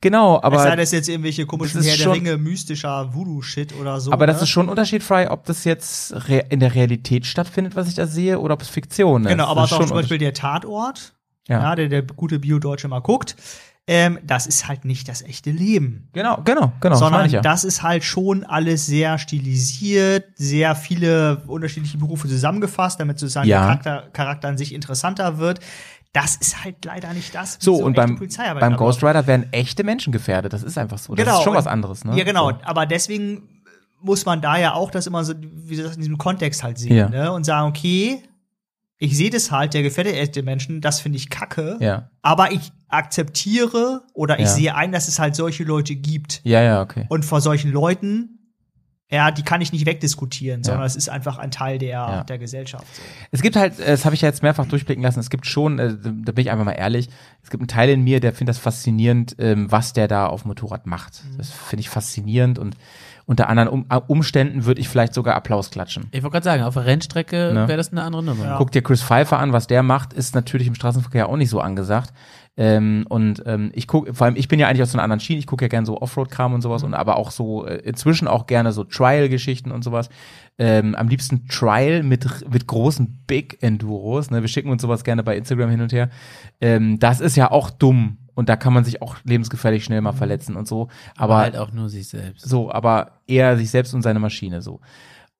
Genau, Aber es sei das jetzt irgendwelche komischen das Herr der Ringe, mystischer Voodoo-Shit oder so. aber das ne? ist schon ein Unterschied, Fry, ob das jetzt in der Realität stattfindet, was ich da sehe, oder ob es Fiktion ist. Genau, aber das auch ist zum schon Beispiel der Tatort, Ja. ja. der der gute Bio-Deutsche mal guckt, ähm, das ist halt nicht das echte Leben. Genau, genau, genau. das sondern ich ja. das ist halt schon alles sehr stilisiert, sehr viele unterschiedliche Berufe zusammengefasst, damit sozusagen Ja. der Charakter, Charakter an sich interessanter wird. Das ist halt leider nicht das. wie so, und beim, beim. Ghost Rider werden echte Menschen gefährdet. Das ist einfach so. Das ist schon und- was anderes, ne? Ja, genau. So. Aber deswegen muss man da ja auch das immer so, wie gesagt, in diesem Kontext halt sehen, Ja. ne? Und sagen, okay, ich sehe das halt, der gefährdet echte Menschen, das finde ich kacke. Ja. Aber ich akzeptiere oder ich Ja. sehe ein, dass es halt solche Leute gibt. Ja, ja, okay. Und vor solchen Leuten, ja, die kann ich nicht wegdiskutieren, sondern Ja. es ist einfach ein Teil der, Ja. der Gesellschaft. So. Es gibt halt, das habe ich ja jetzt mehrfach durchblicken lassen, es gibt schon, äh, da bin ich einfach mal ehrlich, es gibt einen Teil in mir, der findet das faszinierend, ähm, was der da auf dem Motorrad macht. Mhm. Das finde ich faszinierend und unter anderen um, äh, Umständen würde ich vielleicht sogar Applaus klatschen. ich wollte gerade sagen, auf der Rennstrecke Ne? wäre das eine andere Nummer. Ja. Guck dir Chris Pfeiffer an, was der macht, ist natürlich im Straßenverkehr auch nicht so angesagt. Ähm, und ähm, ich gucke, vor allem ich bin ja eigentlich aus so einer anderen Schiene, ich gucke ja gerne so Offroad-Kram und sowas und aber auch so äh, inzwischen auch gerne so Trial-Geschichten und sowas. Ähm, am liebsten Trial mit, mit großen Big Enduros. Ne? Wir schicken uns sowas gerne bei Instagram hin und her. Ähm, das ist ja auch dumm und da kann man sich auch lebensgefährlich schnell mal verletzen und so. aber Aber halt auch nur sich selbst. so, aber eher sich selbst und seine Maschine so.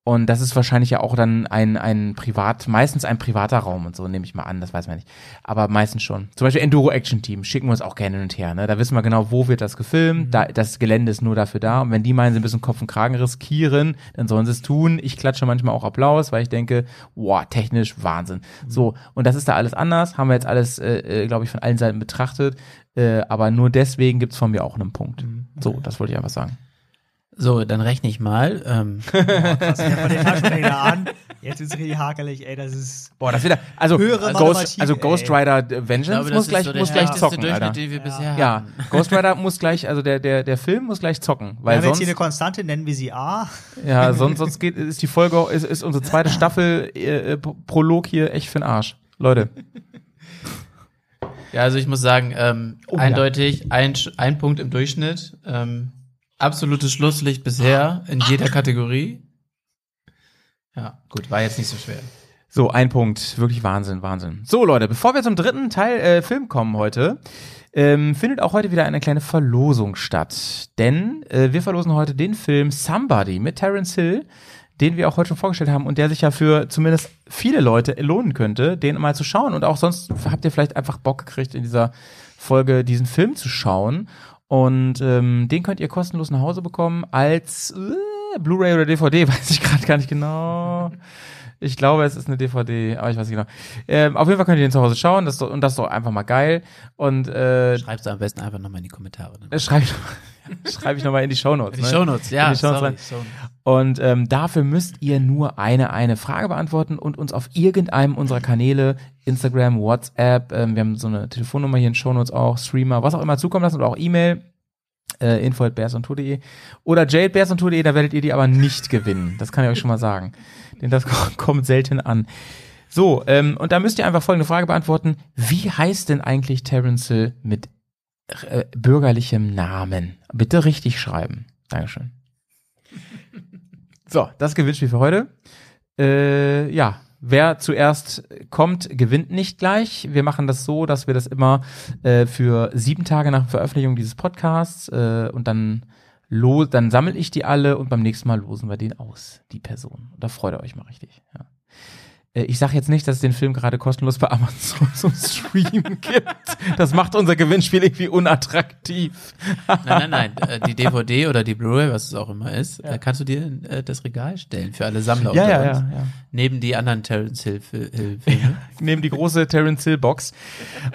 Und das ist wahrscheinlich ja auch dann ein, ein privat, meistens ein privater Raum und so, nehme ich mal an, das weiß man nicht. Aber meistens schon. Zum Beispiel Enduro Action Team schicken wir uns auch gerne hin und her. Ne? Da wissen wir genau, wo wird das gefilmt. Da, das Gelände ist nur dafür da. Und wenn die meinen, sie müssen Kopf und Kragen riskieren, dann sollen sie es tun. Ich klatsche manchmal auch Applaus, weil ich denke, wow, technisch Wahnsinn. So, und das ist da alles anders. Haben wir jetzt alles, äh, äh, glaube ich, von allen Seiten betrachtet. Äh, aber nur deswegen gibt's von mir auch einen Punkt. So, das wollte ich einfach sagen. So, dann rechne ich mal. Ähm, Krass, ich den Taschenrechner an. Jetzt ist es richtig hakelig, ey, das ist. Boah, das wieder. Also Höhere Ghost, also ey. Ghost Rider äh, ich Vengeance glaube, das muss ist gleich, so der muss gleich zocken, Durchschnitt, Alter. den wir bisher Ja, hatten. Ghost Rider muss gleich, also der der der Film muss gleich zocken, Wir weil haben jetzt hier eine sonst Konstante, nennen wir sie A. ja sonst sonst geht ist die Folge ist, ist unsere zweite Staffel äh, äh, Prolog hier echt für den Arsch, Leute. Ja, also ich muss sagen, ähm, Oh, ja. eindeutig ein, Sch- ein Punkt im Durchschnitt. Ähm, absolutes Schlusslicht bisher in jeder Kategorie. Ja, gut, war jetzt nicht so schwer. So, ein Punkt. Wirklich Wahnsinn, Wahnsinn. So, Leute, bevor wir zum dritten Teil äh, Film kommen heute, ähm, findet auch heute wieder eine kleine Verlosung statt. Denn äh, wir verlosen heute den Film Somebody mit Terence Hill, den wir auch heute schon vorgestellt haben und der sich ja für zumindest viele Leute lohnen könnte, den mal zu schauen. Und auch sonst habt ihr vielleicht einfach Bock gekriegt, in dieser Folge diesen Film zu schauen. Und ähm, den könnt ihr kostenlos nach Hause bekommen als äh, Blu-ray oder DVD, weiß ich gerade gar nicht genau. Ich glaube, es ist eine DVD, aber ich weiß nicht genau. Ähm, auf jeden Fall könnt ihr den zu Hause schauen das ist doch, und das ist doch einfach mal geil. Und äh, Schreibst du am besten einfach nochmal in die Kommentare. Ne? äh, schreibe ich, nochmal in die Shownotes. In die ne? Shownotes, ja, In die Shownotes sorry. Und ähm, dafür müsst ihr nur eine eine Frage beantworten und uns auf irgendeinem unserer Kanäle, Instagram, WhatsApp, ähm, wir haben so eine Telefonnummer hier in Shownotes auch, Streamer, was auch immer zukommen lassen oder auch E-Mail, äh, info at bearsontour.de oder jadebearsontour.de, da werdet ihr die aber nicht gewinnen. Das kann ich euch schon mal sagen. Denn das kommt selten an. So, ähm, und da müsst ihr einfach folgende Frage beantworten. Wie heißt denn eigentlich Terence Hill mit äh, bürgerlichem Namen? Bitte richtig schreiben. Dankeschön. So, das Gewinnspiel für heute. Äh, ja, wer zuerst kommt, gewinnt nicht gleich. Wir machen das so, dass wir das immer äh, für sieben Tage nach Veröffentlichung dieses Podcasts äh, und dann lo dann sammle ich die alle und beim nächsten Mal losen wir den aus, die Person. Da freut ihr euch mal richtig. Ja. Äh, Ich sage jetzt nicht, dass es den Film gerade kostenlos bei Amazon zum Stream gibt. Das macht unser Gewinnspiel irgendwie unattraktiv. Nein, nein, nein. äh, Die DVD oder die Blu-ray, was es auch immer ist, äh, kannst du dir in das Regal stellen für alle Sammler Ja, ja, ja, ja. Neben die anderen Terence Hill Fi- Hill Filme. Nehmen die große Terence Hill Box.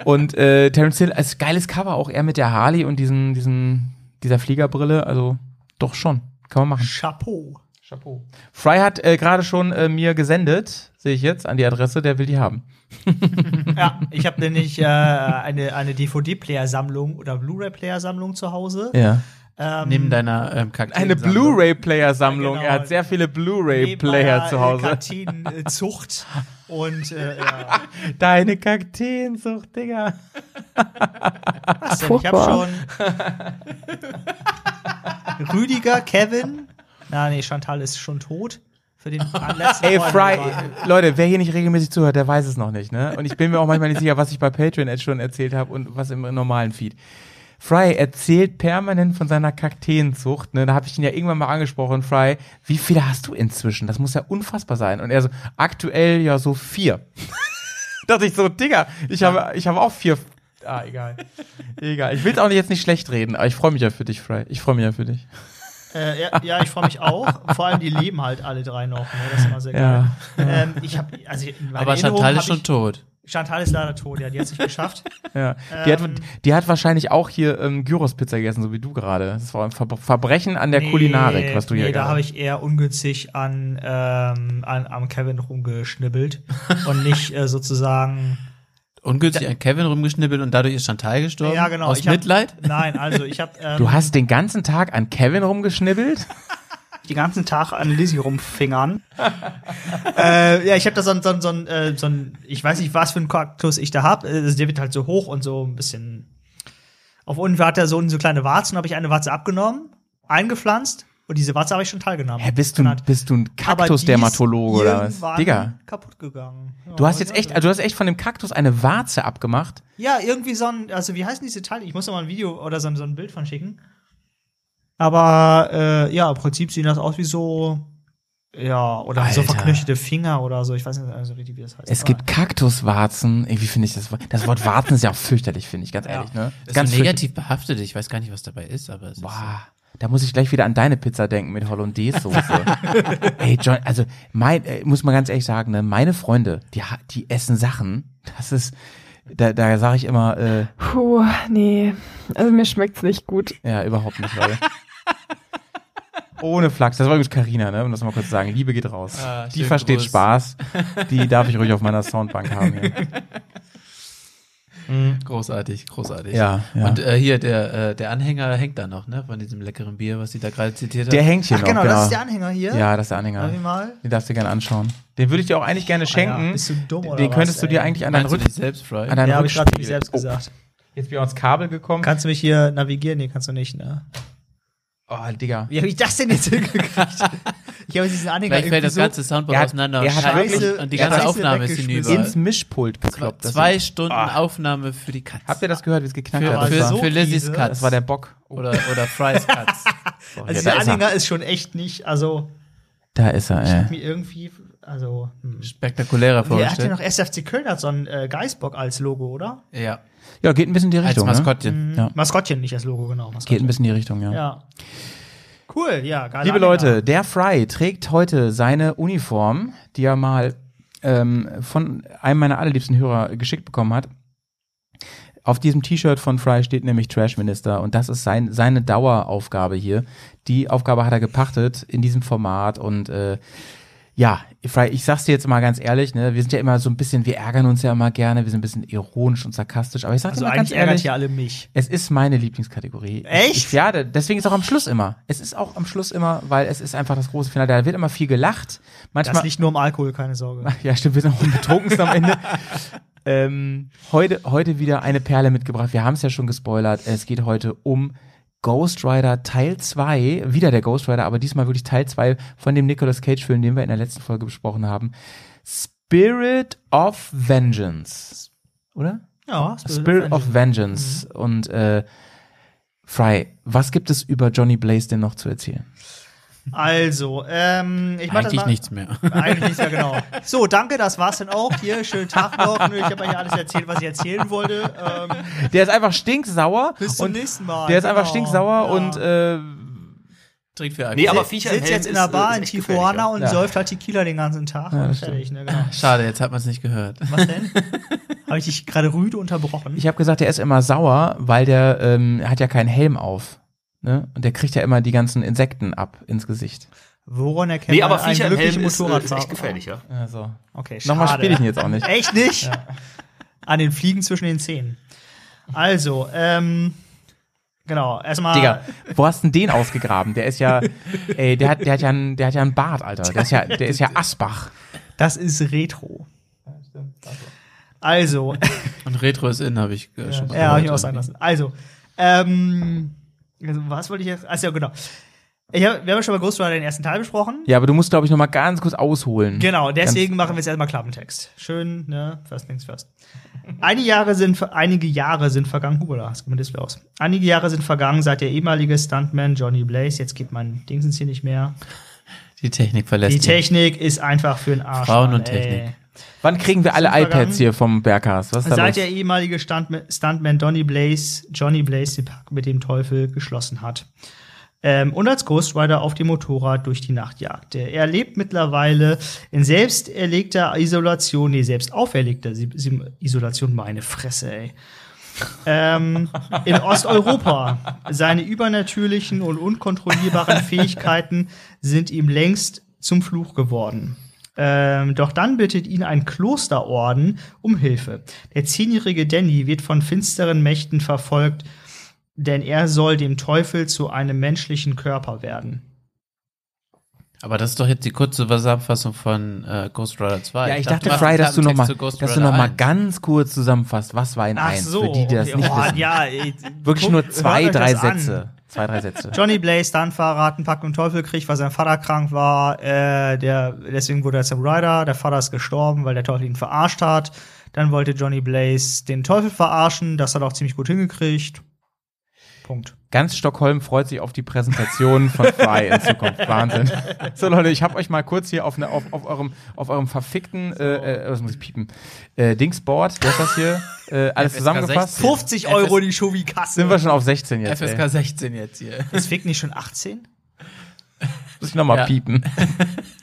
Und äh, Terence Hill als geiles Cover, auch er mit der Harley und diesen, diesen, dieser Fliegerbrille. Also doch schon. Kann man machen. Chapeau. Chapeau. Fry hat äh, gerade schon äh, mir gesendet, sehe ich jetzt, an die Adresse, der will die haben. Ja, ich habe nämlich äh, eine, eine DVD-Player-Sammlung oder Blu-ray-Player-Sammlung zu Hause. Ja. Ähm, Neben deiner ähm, Eine. Blu-ray-Player-Sammlung. Ja, genau. Er hat sehr viele Blu-ray-Player zu äh, Hause. Kakteen-Zucht. Und äh, ja. Deine Kakteensucht, Digga. Was denn? Ich habe schon Rüdiger, Kevin. Na, nee, Chantal ist schon tot. Für den letzten Ey, Fry, Leute, wer hier nicht regelmäßig zuhört, der weiß es noch nicht, ne? Und ich bin mir auch manchmal nicht sicher, was ich bei Patreon jetzt schon erzählt habe und was im normalen Feed. Fry erzählt permanent von seiner Kakteenzucht, ne? Da habe ich ihn ja irgendwann mal angesprochen, Fry, wie viele hast du inzwischen? Das muss ja unfassbar sein. Und er so, aktuell ja so vier. Dachte ich so, Digga, ich habe, ich habe auch vier. Ah, egal. egal. Ich will es auch jetzt nicht schlecht reden, aber ich freue mich ja für dich, Fry. Ich freue mich ja für dich. Äh, ja, ja, ich freue mich auch. Vor allem, die leben halt alle drei noch. Ne? Das ist immer sehr Ja. geil. Ähm, ich habe, also Aber Chantal hab ist schon ich, tot. Chantal ist leider tot, ja, die hat es nicht geschafft. Ja. Die, hat, Ähm. die hat wahrscheinlich auch hier ähm, Gyros-Pizza gegessen, so wie du gerade. Das war ein Ver Verbrechen an der Kulinarik, was du hier Nee, da habe ich eher ungünstig an, ähm, an am Kevin rumgeschnibbelt und nicht äh, sozusagen. Ungünstig an Kevin rumgeschnippelt und dadurch ist Chantal gestorben? Ja, genau. Aus ich hab, Mitleid? Nein, also ich habe ähm, Du hast den ganzen Tag an Kevin rumgeschnibbelt? den ganzen Tag an Lizzie rumfingern. äh, ja, ich habe da so ein, so ein, so ein, äh, so ein, ich weiß nicht, was für ein Kaktus ich da hab. Äh, Der wird halt so hoch und so ein bisschen. Auf unten hat er so, so kleine Warzen, habe ich eine Warze abgenommen, eingepflanzt und diese Warze habe ich schon teilgenommen. Hä, bist du, bist du ein Kaktusdermatologe oder was? Digga. kaputt gegangen. Ja, Du hast jetzt ja, echt, also du hast echt von dem Kaktus eine Warze abgemacht. Ja, irgendwie so ein, also wie heißen diese Teile? Ich muss da mal ein Video oder so, ein- so ein Bild von schicken. Aber äh, ja, im Prinzip sehen das aus wie so, ja, oder so Alter. verknöchelte Finger oder so. Ich weiß nicht also richtig, wie das heißt. Es Aber- gibt Kaktuswarzen. Ey, wie finde ich das Wort? Das Wort Warzen ist ja auch fürchterlich, finde ich, ganz ehrlich, ne? Das ganz ist so negativ behaftet. Ich weiß gar nicht, was dabei ist, aber es ist Boah, da muss ich gleich wieder an deine Pizza denken mit Hollandaise-Soße. Ey, John, also mein, äh, muss man ganz ehrlich sagen, ne, meine Freunde, die, die essen Sachen, das ist, da, da sage ich immer, äh, Puh, nee. Also mir schmeckt's nicht gut. ja, überhaupt nicht, Leute. Ohne Flachs. Das war übrigens Carina, ne? Um das mal kurz zu sagen. Liebe geht raus. Ah, die versteht Gruß. Spaß. Die darf ich ruhig auf meiner Soundbank haben. Hier. Großartig, großartig. Ja, ja. Und äh, hier, der, äh, der Anhänger hängt da noch, ne? Von diesem leckeren Bier, was sie da gerade zitiert hat. Der hängt hier Ach noch. genau, das ist der Anhänger hier. Ja, das ist der Anhänger. Mal. Den darfst du gerne anschauen. Den würde ich dir auch eigentlich gerne schenken. ja, bist du dumm oder Den was, könntest du dir ey? eigentlich an deinen, Meinst du Rück dich selbst, Fry? an deinen Ja, habe ich gerade selbst Oh, gesagt. Jetzt bin ich ans Kabel gekommen. Kannst du mich hier navigieren? Nee, kannst du nicht, ne? Oh, Digga. Wie habe ich das denn jetzt hingekriegt? ich habe diesen Anhänger Vielleicht fällt das ganze Soundboard hat- auseinander er hat Scheiße, und die ganze Scheiße Aufnahme ist hinüber. ins Mischpult gekloppt. Das Zwei ist- Stunden Ah. Aufnahme für die Katze. Habt ihr das gehört, wie es geknackt Für, hat? Für, so für Lizzys. Katz. das war der Bock. Oh, Oder, oder Frys Katz. ja, Also da dieser ist er. Anhänger ist schon echt nicht, also Da ist er, ich ey. hab mir irgendwie, also hm. Spektakulärer Er hat ja vorgestellt. noch SFC Köln hat so einen äh, Geißbock als Logo, oder? Ja, Ja, geht ein bisschen in die als Richtung. Maskottchen. Ne? Ja. Maskottchen, nicht als Logo, genau. Geht Maskottchen. ein bisschen in die Richtung, ja. Ja. Cool, ja, geil. Liebe Leute, der Fry trägt heute seine Uniform, die er mal ähm, von einem meiner allerliebsten Hörer geschickt bekommen hat. Auf diesem T-Shirt von Fry steht nämlich Trash Minister und das ist sein, seine Daueraufgabe hier. Die Aufgabe hat er gepachtet in diesem Format und äh, ja, Fry, ich sag's dir jetzt mal ganz ehrlich, ne, wir sind ja immer so ein bisschen, wir ärgern uns ja immer gerne, wir sind ein bisschen ironisch und sarkastisch, aber ich sag Also dir mal ganz eigentlich ärgert ehrlich, ja alle mich. es ist meine Lieblingskategorie. Echt? Ich, ja, deswegen ist auch am Schluss immer. Es ist auch am Schluss immer, weil es ist einfach das große Finale. Da wird immer viel gelacht. Manchmal, Das liegt nur am Alkohol, keine Sorge. ja, stimmt, wir sind auch betrunken am Ende. ähm, heute, heute wieder eine Perle mitgebracht. Wir haben es ja schon gespoilert. Es geht heute um Ghost Rider Teil 2. Wieder der Ghost Rider, aber diesmal wirklich Teil 2 von dem Nicolas Cage-Film, den wir in der letzten Folge besprochen haben. Spirit of Vengeance. Oder? Ja, Spirit of Vengeance. Und äh, Fry, was gibt es über Johnny Blaze denn noch zu erzählen? Also, ähm, ich mach das Eigentlich mal- nichts mehr. Eigentlich nichts, ja genau. So, danke, das war's dann auch. Hier, schönen Tag noch. Ich habe ja alles erzählt, was ich erzählen wollte. Ähm, Der ist einfach stinksauer. bis zum und nächsten Mal. Der ist einfach Genau. stinksauer Ja. und äh, Trinkt für Nee, aber Sitzt- Viecher sitzt jetzt in der ist, Bar äh, in Tijuana und ja. säuft halt Tequila den ganzen Tag. Ja, das fertig, ne, genau. Schade, jetzt hat man es nicht gehört. Was denn? Habe ich dich gerade rüde unterbrochen? ich habe gesagt, der ist immer sauer, weil der ähm, hat ja keinen Helm auf. Ne? Und der kriegt ja immer die ganzen Insekten ab ins Gesicht. Woran erkennt Nee, man aber einen Viecher im glücklichen Helm ist, äh, ist Motorradfahrer? echt gefährlich, ja. Also. Okay, Nochmal schade. spiele ich ihn jetzt auch nicht. Echt nicht? An den Fliegen zwischen den Zähnen. Also, ähm, genau, erstmal. Digga, wo hast denn den ausgegraben? Der ist ja, ey, der hat, der hat ja einen, der hat ja einen Bart, Alter. Der ist ja, der ist ja Asbach. Das ist Retro. Also, Und Retro ist in, habe ich äh, schon mal ja, hab ich auch sagen lassen. Also, ähm, also, was wollte ich jetzt? Achso, genau. Ich hab, wir haben ja schon mal Ghost Rider den ersten Teil besprochen. Ja, aber du musst, glaube ich, noch mal ganz kurz ausholen. Genau, deswegen machen wir jetzt erstmal Klappentext. Schön, ne? First things first. Einige Jahre sind, einige Jahre sind vergangen. Hubala, das geht mein Display aus. Einige Jahre sind vergangen, seit der ehemalige Stuntman Johnny Blaze, jetzt geht mein Dingsens hier nicht mehr. Die Technik verlässt Die ihn. Technik ist einfach für den Arsch. Frauen Mann, und ey. Technik. Wann kriegen wir alle iPads hier vom Berghaus? Was ist da Seit los? der ehemalige Stuntman, Johnny Blaze, Johnny Blaze den Pakt mit dem Teufel geschlossen hat. Ähm, und als Ghost Rider auf dem Motorrad durch die Nacht jagte. Er lebt mittlerweile in selbst erlegter Isolation, nee, selbst auferlegter Isolation, meine Fresse, ey. ähm, in Osteuropa. Seine übernatürlichen und unkontrollierbaren Fähigkeiten sind ihm längst zum Fluch geworden. Ähm, doch dann bittet ihn ein Klosterorden um Hilfe. Der zehnjährige Danny wird von finsteren Mächten verfolgt, denn er soll dem Teufel zu einem menschlichen Körper werden. Aber das ist doch jetzt die kurze Zusammenfassung von äh, Ghost Rider 2. Ja, ich dachte, du machst Fry, dass du noch Klappentext mal, zu Ghost dass du Rider noch mal 1. ganz kurz zusammenfasst, was war in eins, für die, die das okay. nicht oh, wissen. ja, ey, Wirklich guck- nur zwei, drei das an. Zwei, drei Sätze. Johnny Blaze, Stuntfahrer, hat einen Pakt und Teufel gekriegt, weil sein Vater krank war. Äh, der, deswegen wurde er zum Rider. Der Vater ist gestorben, weil der Teufel ihn verarscht hat. Dann wollte Johnny Blaze den Teufel verarschen. Das hat er auch ziemlich gut hingekriegt. Punkt. Ganz Stockholm freut sich auf die Präsentation von Fry in Zukunft. Wahnsinn. So Leute, ich habe euch mal kurz hier auf, ne, auf, auf eurem auf eurem verfickten, äh, äh, was muss ich piepen, äh, Dingsboard, wer ist das hier? Äh, alles FSK zusammengefasst. 16. 50 Euro die Schubi-Kasse. Sind wir schon auf 16 jetzt? FSK Ey. 16 jetzt hier. Ist Fick nicht schon 18? Muss ich nochmal Ja. piepen.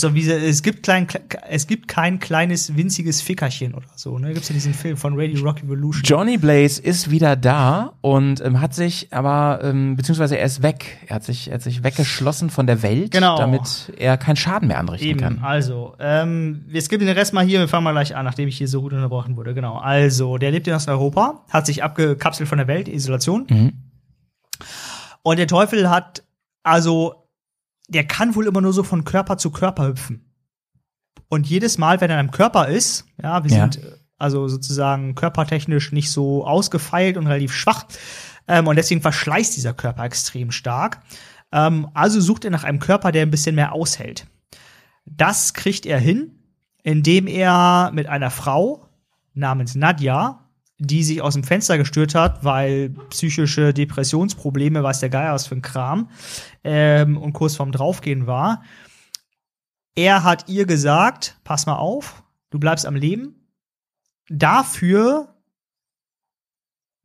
Doch wie, es gibt klein, es gibt kein kleines, winziges Fickerchen oder so, ne? Gibt's ja diesen Film von Radio Rock Evolution. Johnny Blaze ist wieder da und ähm, hat sich aber, ähm, beziehungsweise er ist weg. Er hat sich, er hat sich weggeschlossen von der Welt, Genau. damit er keinen Schaden mehr anrichten Eben, kann. also, ähm, wir skippen den Rest mal hier, wir fangen mal gleich an, nachdem ich hier so gut unterbrochen wurde. Genau. Also, der lebt in Osteuropa, hat sich abgekapselt von der Welt, Isolation. Mhm. Und der Teufel hat, also, der kann wohl immer nur so von Körper zu Körper hüpfen. Und jedes Mal, wenn er in einem Körper ist, ja, wir Ja. sind äh, also sozusagen körpertechnisch nicht so ausgefeilt und relativ schwach. Ähm, und deswegen verschleißt dieser Körper extrem stark. Ähm, also sucht er nach einem Körper, der ein bisschen mehr aushält. Das kriegt er hin, indem er mit einer Frau namens Nadja, die sich aus dem Fenster gestürzt hat, weil psychische Depressionsprobleme, weiß der Geier was für ein Kram, ähm, und kurz vorm Draufgehen war. Er hat ihr gesagt, pass mal auf, du bleibst am Leben. Dafür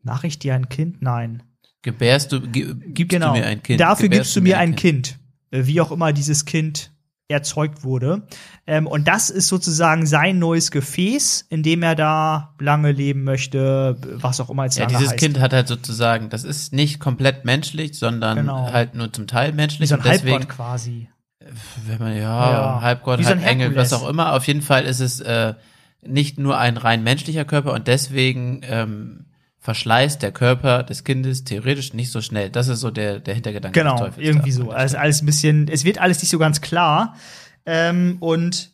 mache ich dir ein Kind? Nein. Gebärst du, gibst genau. du mir ein Kind. Dafür Gebärst gibst du mir ein Kind. Äh, Wie auch immer dieses Kind erzeugt wurde. Ähm, und das ist sozusagen sein neues Gefäß, in dem er da lange leben möchte, was auch immer jetzt Ja, dieses heißt. Kind hat halt sozusagen, das ist nicht komplett menschlich, sondern Genau. halt nur zum Teil Wie menschlich. so ein und deswegen, Halbgott quasi. wenn man, ja, Ja. Halbgott, Wie so Halbengel, was auch immer, auf jeden Fall ist es äh, nicht nur ein rein menschlicher Körper und deswegen ähm, verschleißt der Körper des Kindes theoretisch nicht so schnell. Das ist so der, der Hintergedanke Genau, des Teufels. irgendwie so. Also alles ein bisschen, es wird alles nicht so ganz klar. Ähm, und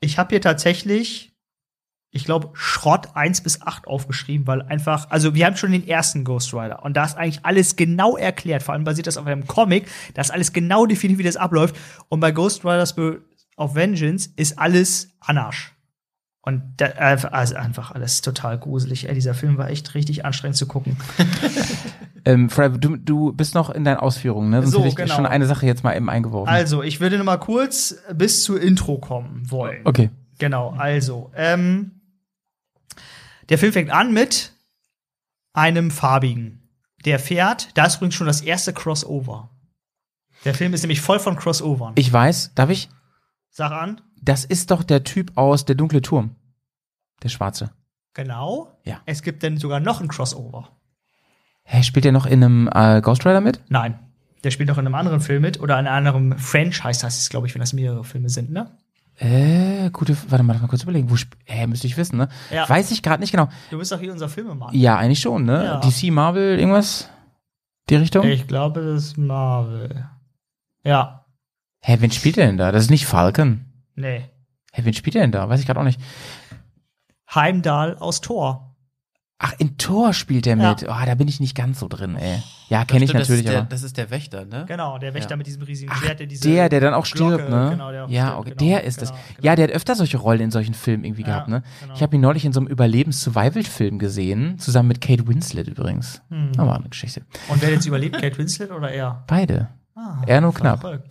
ich habe hier tatsächlich, ich glaube, Schrott 1 bis 8 aufgeschrieben, weil einfach, also wir haben schon den ersten Ghost Rider und da ist eigentlich alles genau erklärt. Vor allem basiert das auf einem Comic, da ist alles genau definiert, wie das abläuft. Und bei Ghost Riders of Vengeance ist alles Anarsch. Und da, einfach- also einfach alles total gruselig. Ey, dieser Film war echt richtig anstrengend zu gucken. Ähm, Fred, du, du bist noch in deinen Ausführungen, ne? Sonst So, hätte ich genau. schon eine Sache jetzt mal eben eingeworfen. Also, ich würde noch mal kurz bis zur Intro kommen wollen. okay. Genau, also, ähm, der Film fängt an mit einem Farbigen. Der fährt, da ist übrigens schon das erste Crossover. Der Film ist nämlich voll von Crossovern. Ich weiß, darf ich? Sag an. Das ist doch der Typ aus Der dunkle Turm. Der Schwarze. Genau. Ja. Es gibt dann sogar noch ein Crossover. Hä, spielt der noch in einem äh, Ghost Rider mit? Nein. Der spielt noch in einem anderen Film mit oder in einem anderen Franchise, heißt es, glaube ich, wenn das mehrere Filme sind, ne? Äh, gute, warte mal, mal kurz überlegen. Wo Hä, müsste ich wissen, ne? Ja. Weiß ich gerade nicht genau. Du bist doch hier unser Filmemann. Ja, eigentlich schon, ne? Ja. DC, Marvel, irgendwas? Die Richtung? Ich glaube, das ist Marvel. Ja. Hä, wen spielt der denn da? Das ist nicht Falcon. Nee. Hä, wen spielt der denn da? Weiß ich gerade auch nicht. Heimdall aus Thor. Ach, in Tor spielt der Ja. mit. Oh, da bin ich nicht ganz so drin, ey. Ja, kenne ich natürlich, das ist der, aber. Das ist der Wächter, ne? Genau, der Wächter Ja. mit diesem riesigen Ach, Schwert, der diese der, der dann auch stirbt, Glocke, ne? Genau, der auch ja, stirbt, okay, genau, der ist genau, das. Genau. Ja, der hat öfter solche Rollen in solchen Filmen irgendwie Ja, gehabt, ne? genau. Ich habe ihn neulich in so einem Überlebens-Survival-Film gesehen, zusammen mit Kate Winslet übrigens. Hm. Aber eine Geschichte. Und wer hat jetzt überlebt, Kate Winslet oder er? Beide. Ah, Er nur knapp.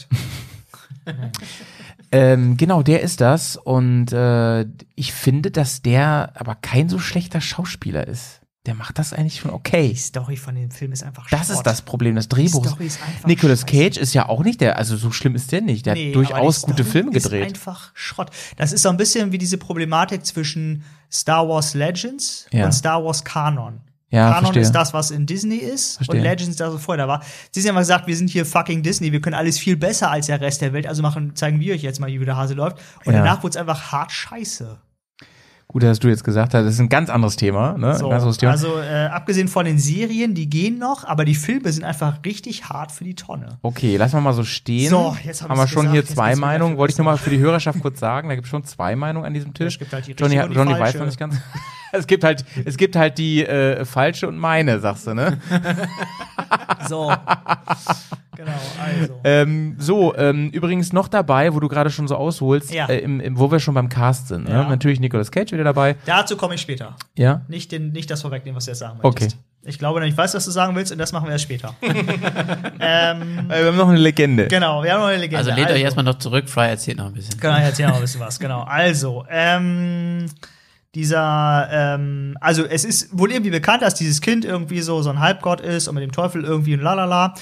Ähm, genau, der ist das. Und äh, ich finde, dass der aber kein so schlechter Schauspieler ist. Der macht das eigentlich schon Die okay. Story von dem Film ist einfach Das Schrott. ist das Problem. Das Drehbuch Die ist. Story ist einfach Nicolas scheiße. Cage ist ja auch nicht der, also so schlimm ist der nicht. Der Nee, hat durchaus die gute Filme Ist gedreht. einfach Schrott. Das ist so ein bisschen wie diese Problematik zwischen Star Wars Legends Ja. und Star Wars Kanon. Ja, Kanon verstehe. ist das, was in Disney ist Verstehe. und Legends ist das, was vorher da war. Sie haben immer gesagt, wir sind hier fucking Disney, wir können alles viel besser als der Rest der Welt, also machen, zeigen wir euch jetzt mal, wie der Hase läuft. Und Ja. danach wurde es einfach hart scheiße. Gut, dass du jetzt gesagt hast, das ist ein ganz anderes Thema. Ne? So, anderes Thema. also äh, abgesehen von den Serien, die gehen noch, aber die Filme sind einfach richtig hart für die Tonne. Okay, lassen wir mal so stehen. So, jetzt hab haben wir schon gesagt, hier zwei Meinungen. Wollte ich nur mal für die Hörerschaft kurz sagen. Da gibt es schon zwei Meinungen an diesem Tisch. Es gibt halt die Johnny, die Johnny weiß falsche. noch nicht ganz. es gibt halt, es gibt halt die äh, falsche und meine, sagst du, ne? So. genau, also. ähm, so, ähm, übrigens noch dabei, wo du gerade schon so ausholst, Ja. äh, im, im, wo wir schon beim Cast sind. Ne? Ja. Natürlich Nicolas Cage wieder dabei. Dazu komme ich später. Ja. Nicht, den, nicht das vorwegnehmen, was du jetzt sagen Okay. möchtest. Ich glaube, ich weiß, was du sagen willst, und das machen wir erst später. ähm, Äh, wir haben noch eine Legende. genau, wir haben noch eine Legende. Also lehnt euch erstmal noch zurück, Fry erzählt noch ein bisschen. Genau, erzähl noch ein bisschen was, genau. Also, ähm, dieser, ähm, also es ist wohl irgendwie bekannt, dass dieses Kind irgendwie so, so ein Halbgott ist und mit dem Teufel irgendwie ein Lalala.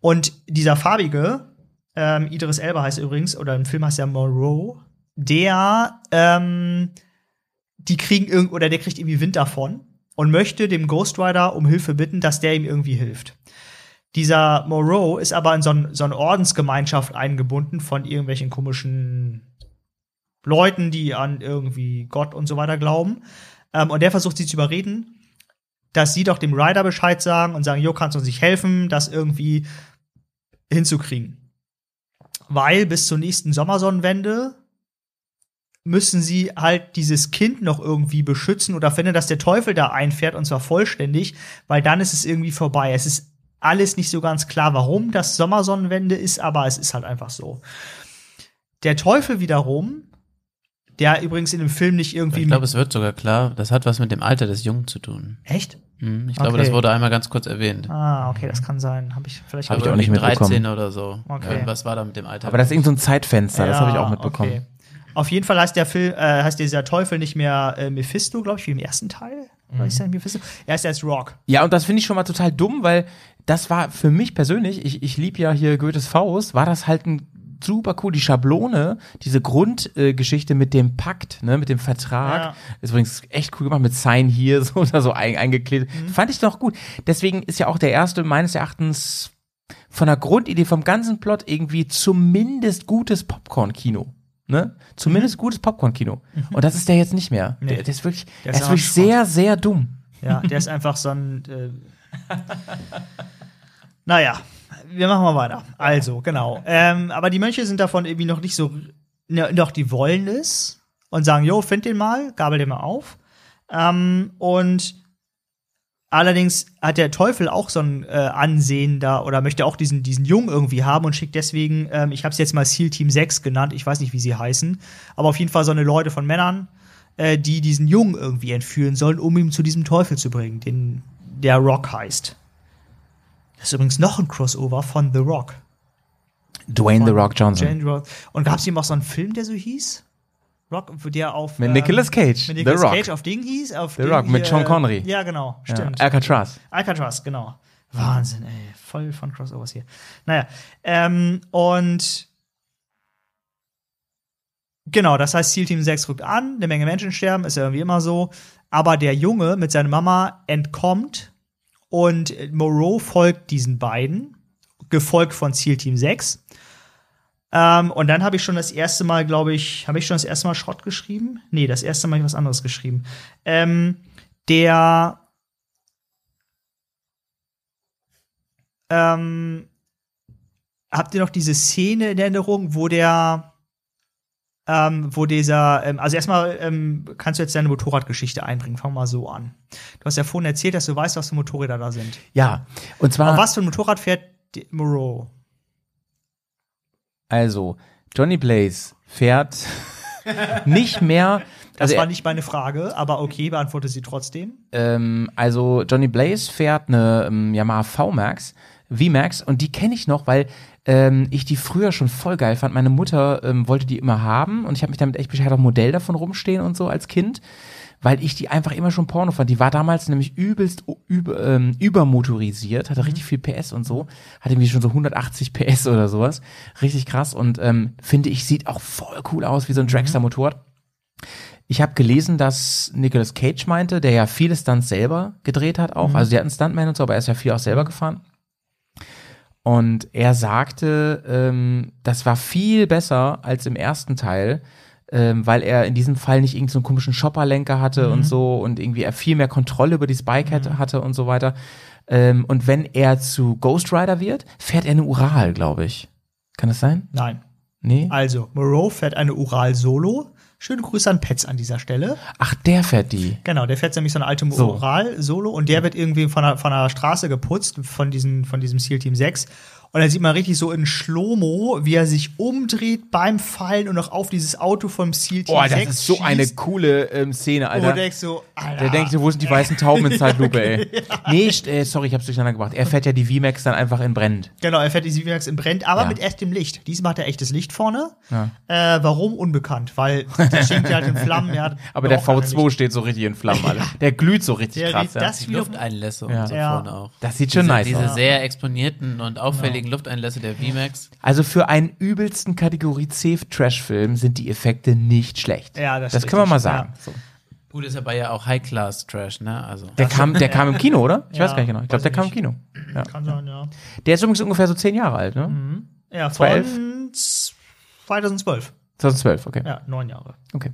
Und dieser farbige, ähm, Idris Elba heißt übrigens, oder im Film heißt er Moreau, der, ähm, die kriegen irgend oder der kriegt irgendwie Wind davon und möchte dem Ghost Rider um Hilfe bitten, dass der ihm irgendwie hilft. Dieser Moreau ist aber in so, so eine Ordensgemeinschaft eingebunden von irgendwelchen komischen Leuten, die an irgendwie Gott und so weiter glauben. Ähm, und der versucht sie zu überreden, dass sie doch dem Rider Bescheid sagen und sagen, jo, kannst du uns nicht helfen, das irgendwie hinzukriegen. Weil bis zur nächsten Sommersonnenwende müssen sie halt dieses Kind noch irgendwie beschützen oder finden, dass der Teufel da einfährt und zwar vollständig, weil dann ist es irgendwie vorbei. Es ist alles nicht so ganz klar, warum das Sommersonnenwende ist, aber es ist halt einfach so. Der Teufel wiederum, der übrigens in dem Film nicht irgendwie. Ich glaube, es wird sogar klar, das hat was mit dem Alter des Jungen zu tun. Echt? Hm, Ich glaube, Okay. das wurde einmal ganz kurz erwähnt. Ah, okay, das kann sein. Habe ich vielleicht Hab ich auch nicht mitbekommen. 13 oder so. Okay. Irgendwas war da mit dem Alter. Aber das ist irgend so ein Zeitfenster, das Ja, habe ich auch mitbekommen. okay. Auf jeden Fall heißt der Film, äh, heißt dieser Teufel nicht mehr äh, Mephisto, glaube ich, wie im ersten Teil. Oder ist er Mephisto? Er ist erst Rock. Ja, und das finde ich schon mal total dumm, weil das war für mich persönlich, ich, ich liebe ja hier Goethes Faust, war das halt ein super cool, die Schablone, diese Grundgeschichte mit dem Pakt, ne, mit dem Vertrag, Ja. ist übrigens echt cool gemacht, mit Sign hier, so oder so ein, eingeklebt. Fand ich doch gut. Deswegen ist ja auch der erste meines Erachtens von der Grundidee, vom ganzen Plot irgendwie zumindest gutes Popcorn-Kino. Ne? Zumindest gutes Popcorn-Kino. Und das ist der jetzt nicht mehr. Nee. Der, der ist wirklich, Der ist ist wirklich sehr, sehr dumm. Ja, der ist einfach so ein. Äh naja, wir machen mal weiter. Also, genau. Ähm, aber die Mönche sind davon irgendwie noch nicht so. Ne, doch, die wollen es und sagen: Jo, find den mal, gabel den mal auf. Ähm, und allerdings hat der Teufel auch so ein äh, Ansehen da oder möchte auch diesen, diesen Jungen irgendwie haben und schickt deswegen, ähm, ich habe es jetzt mal SEAL Team 6 genannt, ich weiß nicht, wie sie heißen, aber auf jeden Fall so eine Leute von Männern, äh, die diesen Jungen irgendwie entführen sollen, um ihn zu diesem Teufel zu bringen, den der Rock heißt. Das ist übrigens noch ein Crossover von The Rock. Dwayne The Von Rock Johnson. Jane Rock. Und gab es eben auch so einen Film, der so hieß? Rock, der auf. Mit ähm, Nicolas Cage, Mit The Nicolas Rock. Cage auf Ding hieß. Auf The Ding Rock mit hier, Sean Connery. Ja, genau, Ja. stimmt. Alcatraz. Alcatraz, genau. Wahnsinn, ey. Voll von Crossovers hier. Naja, ähm, und genau, das heißt, Seal Team 6 rückt an, eine Menge Menschen sterben, ist ja irgendwie immer so. Aber der Junge mit seiner Mama entkommt und Moreau folgt diesen beiden, gefolgt von Seal Team 6. Ähm, und dann habe ich schon das erste Mal, glaube ich, habe ich schon das erste Mal Schrott geschrieben? Nee, das erste Mal habe ich was anderes geschrieben. Ähm, der ähm, habt ihr noch diese Szene in Erinnerung, wo der ähm, wo dieser, ähm, also erstmal ähm, kannst du jetzt deine Motorradgeschichte einbringen. Fang mal so an. Du hast ja vorhin erzählt, dass du weißt, was für Motorräder da sind. Ja, und zwar. Aber was für ein Motorrad fährt Moreau? Also, Johnny Blaze fährt nicht mehr. Das Also, war nicht meine Frage, aber okay, beantworte sie trotzdem. ähm, also Johnny Blaze fährt eine ähm, Yamaha V-Max, V-Max, und die kenne ich noch, weil ähm, ich die früher schon voll geil fand. Meine Mutter ähm, wollte die immer haben und ich habe mich damit echt beschäftigt, auch Modell davon rumstehen und so als Kind, weil ich die einfach immer schon Porno fand. Die war damals nämlich übelst über, ähm, übermotorisiert, hatte richtig viel PS und so, hatte irgendwie schon so 180 PS oder sowas, richtig krass und ähm, finde ich sieht auch voll cool aus wie so ein Dragster-Motorrad. Ich habe gelesen, dass Nicolas Cage meinte, der ja viele Stunts selber gedreht hat auch. Also der hat einen Stuntman und so, aber er ist ja viel auch selber gefahren. Und er sagte, ähm, das war viel besser als im ersten Teil, ähm, weil er in diesem Fall nicht irgendeinen so einen komischen Shopperlenker hatte und so und irgendwie er viel mehr Kontrolle über dieses Bike hatte, hatte und so weiter. Ähm, und wenn er zu Ghost Rider wird, fährt er eine Ural, glaube ich. Kann das sein? Nein. Nee? Also, Moreau fährt eine Ural Solo. Schöne Grüße an Petz an dieser Stelle. Ach, der fährt die. Genau, der fährt nämlich so eine alte So. Ural Solo und der wird irgendwie von der, von der Straße geputzt, von, diesen, von diesem SEAL Team 6. Und dann sieht man richtig so in Schlomo, wie er sich umdreht beim Fallen und noch auf dieses Auto vom SEAL Team Boah, 6 das ist so eine schießt. coole ähm, Szene, Wo Alter. du denkst so, Alter. Der denkt, wo sind die weißen Tauben in Zeitlupe, ey? Nee, st- äh, sorry, ich hab's durcheinander gebracht. Er fährt ja die VMAX dann einfach in brennend. Genau, er fährt die Sivimax im Brennt, aber Ja. mit echtem Licht. Diesmal hat er echtes Licht vorne. Ja. Äh, warum? Unbekannt, weil der stinkt ja halt in Flammen. Ja, Aber der braucht keiner V2 Licht. steht so richtig in Flammen, Alter. Der glüht so richtig Der krass. riecht Ja. das Die Lufteinlässe Ja. und so Ja. vorne auch. Das sieht schon diese, nice Diese aus. sehr exponierten und auffälligen Lufteinlässe der VMAX. Also für einen übelsten Kategorie C Trash-Film sind die Effekte nicht schlecht. Ja, das das können wir mal sagen. ja. So. Gut, ist aber ja auch High-Class-Trash, ne? Also. Der kam, der kam im Kino, oder? Ich Ja, weiß gar nicht genau. Ich glaube, der kam im Kino. Ja. Kann sein, ja. Der ist übrigens ungefähr so zehn Jahre alt, ne? Ja, 2011? von 2012. 2012, okay. Ja, neun Jahre. Okay.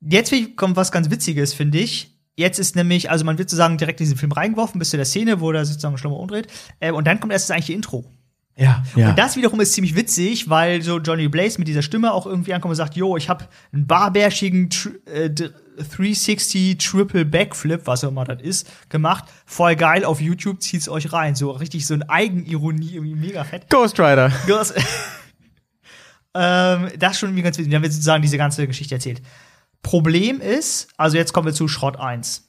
Jetzt kommt was ganz Witziges, finde ich. Jetzt ist nämlich, also man wird sozusagen direkt in diesen Film reingeworfen, bis zu der Szene, wo sich sozusagen Schlummer umdreht. Ähm, und dann kommt erst das eigentliche Intro. Ja, ja. Und das wiederum ist ziemlich witzig, weil so Johnny Blaze mit dieser Stimme auch irgendwie ankommt und sagt, jo, ich habe einen barbärschigen äh, d- 360 Triple Backflip, was auch immer das ist, gemacht. Voll geil auf YouTube, zieht's euch rein. So richtig so eine Eigenironie, irgendwie mega fett. Ghost Rider. Das, ähm, das ist schon irgendwie ganz witzig. Dann wird sozusagen diese ganze Geschichte erzählt. Problem ist, also jetzt kommen wir zu Schrott 1.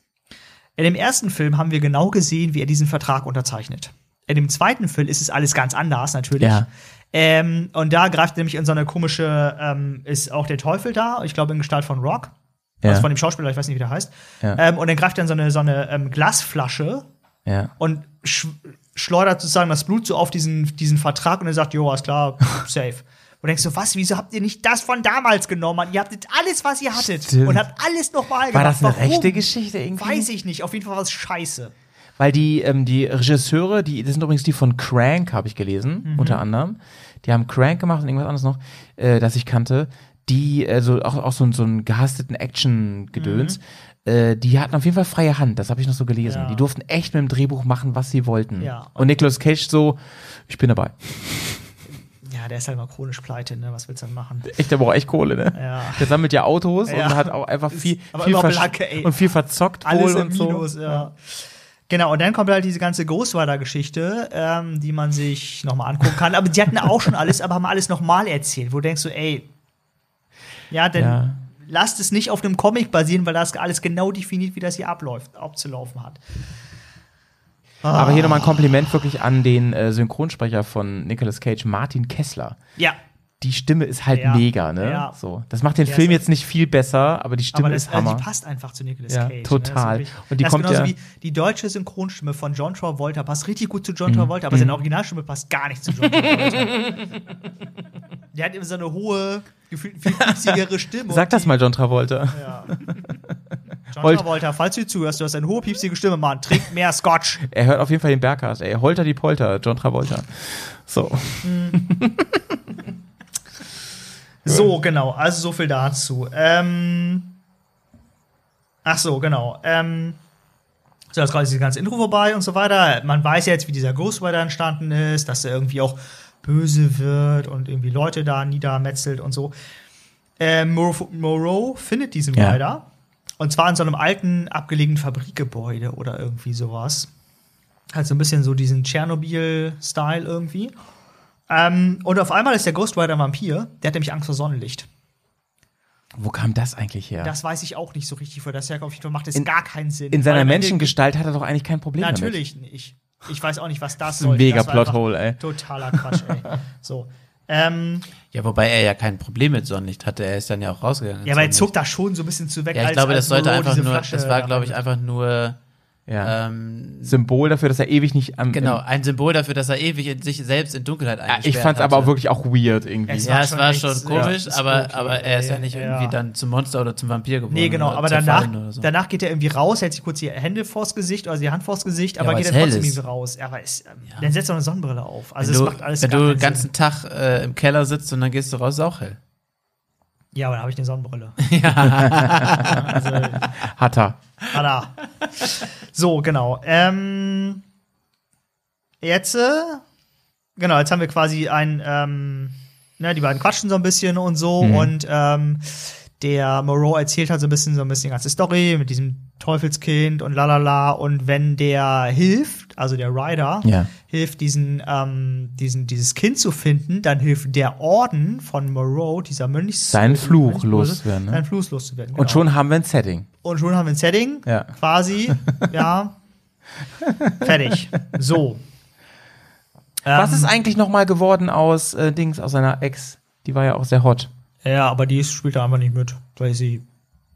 In dem ersten Film haben wir genau gesehen, wie er diesen Vertrag unterzeichnet. In dem zweiten Film ist es alles ganz anders, natürlich. Ja. Ähm, und da greift nämlich in so eine komische, ähm, ist auch der Teufel da, ich glaube in Gestalt von Rock. Ja. Also von dem Schauspieler, ich weiß nicht, wie der heißt. Ja. Ähm, und dann greift dann so eine, so eine ähm, Glasflasche Ja. und sch schleudert sozusagen das Blut so auf diesen, diesen Vertrag und er sagt, jo, ist klar, safe. Und denkst du, was, wieso habt ihr nicht das von damals genommen? Ihr habtet alles, was ihr hattet Stimmt. und habt alles nochmal gemacht. War das eine Warum? rechte Geschichte irgendwie? Weiß ich nicht. Auf jeden Fall war es scheiße. Weil die, ähm, die Regisseure, die, das sind übrigens die von Crank, habe ich gelesen, Mhm. unter anderem. Die haben Crank gemacht und irgendwas anderes noch, äh, das ich kannte. Die, also auch, auch so, ein- so einen gehasteten Action-Gedöns. Äh, die hatten auf jeden Fall freie Hand, das habe ich noch so gelesen. Mhm. Ja. Die durften echt mit dem Drehbuch machen, was sie wollten. Ja. Und Nicolas Cage so, ich bin dabei. Der ist halt mal chronisch pleite, ne? Was willst du dann machen? Echt, der braucht echt Kohle, ne? Ja. Der sammelt ja Autos Ja. und hat auch einfach viel, aber viel, ey. und viel verzockt Alles wohl im und so. Minus, ja. Genau, und dann kommt halt diese ganze Ghost Rider-Geschichte, ähm, die man sich nochmal angucken kann. Aber die hatten auch schon alles, aber haben alles nochmal erzählt, wo du denkst so, ey, ja, dann Ja. lasst es nicht auf einem Comic basieren, weil da ist alles genau definiert, wie das hier abläuft, abzulaufen hat. Aber hier nochmal ein Kompliment wirklich an den äh, Synchronsprecher von Nicolas Cage, Martin Kessler. Ja, Die Stimme ist halt Ja. mega, ne? Ja. So. Das macht den Der Film jetzt nicht viel besser, aber die Stimme aber das, ist Hammer. also die passt einfach zu Nicolas Ja, Cage. ne? total. Ist wirklich- Und die das kommt genauso ja- wie die deutsche Synchronstimme von John Travolta passt richtig gut zu Mhm. John Travolta, aber seine Originalstimme passt gar nicht zu John Travolta. Der hat immer so eine hohe, gefühlt viel piepsigere Stimme. Sag das mal, John Travolta. Ja. John Holt- Travolta, falls du zuhörst, du hast eine hohe, piepsige Stimme, Mann. Trink mehr Scotch. Er hört auf jeden Fall den Bergcast, ey. Holter die Polter, John Travolta. So. So, genau. Also so viel dazu. Ähm, ach so, genau. Ähm, so, jetzt gerade ist dieses ganze Intro vorbei und so weiter. Man weiß jetzt, wie dieser Ghost Rider entstanden ist, dass er irgendwie auch böse wird und irgendwie Leute da niedermetzelt und so. Ähm, Moreau, Moreau findet diesen Ja. Rider. Und zwar in so einem alten, abgelegenen Fabrikgebäude oder irgendwie sowas. Halt so ein bisschen so diesen Tschernobyl-Style irgendwie. Ähm, und auf einmal ist der Ghost Rider ein Vampir. Der hat nämlich Angst vor Sonnenlicht. Wo kam das eigentlich her? Das weiß ich auch nicht so richtig. Für das Fall macht es gar keinen Sinn. In seiner Menschengestalt hat er doch eigentlich kein Problem Natürlich nicht. Ich weiß auch nicht, was das ist ein mega Das Plothole, ey. Totaler Quatsch, ey. So. Ähm, Ja, wobei er ja kein Problem mit Sonnenlicht hatte. Er ist dann ja auch rausgegangen. ja, aber er zuckt da schon so ein bisschen zu weg. Ja, ich als- glaube, als das sollte einfach nur, Flasche das war, glaube ich, einfach nur Ja. ähm, Symbol dafür, dass er ewig nicht am. genau ein Symbol dafür, dass er ewig in sich selbst in Dunkelheit Ja, eingesperrt ich fand's aber hatte. auch wirklich auch weird irgendwie. Es Ja, es war schon komisch, aber, spooky, aber er ist ja nicht Ja. irgendwie dann zum Monster oder zum Vampir geworden. Nee, genau, aber danach, so. danach geht er irgendwie raus, hält sich kurz die Hände vors Gesicht, also die Hand vors Gesicht, aber weil geht es dann trotzdem irgendwie raus. Ja, aber es, ähm, dann setzt er eine Sonnenbrille auf. Also wenn es du, macht alles wenn gar du den ganzen Sinn. Tag äh, im Keller sitzt und dann gehst du raus, ist auch hell. Ja, aber dann habe ich eine Sonnenbrille. Hat er. Tada. So, genau. Ähm, jetzt, äh, genau, jetzt haben wir quasi ein, ähm, ne, die beiden quatschen so ein bisschen und so Mhm. und ähm, der Moreau erzählt halt so ein bisschen so ein bisschen die ganze Story mit diesem Teufelskind und lalala und wenn der hilft, also der Ryder, Ja. hilft diesen, ähm, diesen, dieses Kind zu finden, dann hilft der Orden von Moreau, dieser Mönchs Seinen Fluch Mönchsbuse, loszuwerden, ne? Seinen Fluch loszuwerden. Und genau. schon haben wir ein Setting. Und schon haben wir ein Setting. Ja. Quasi. ja. Fertig. So. Was Ähm, ist eigentlich nochmal geworden aus äh, Dings, aus seiner Ex? Die war ja auch sehr hot. Ja, aber die spielt da einfach nicht mit, weil sie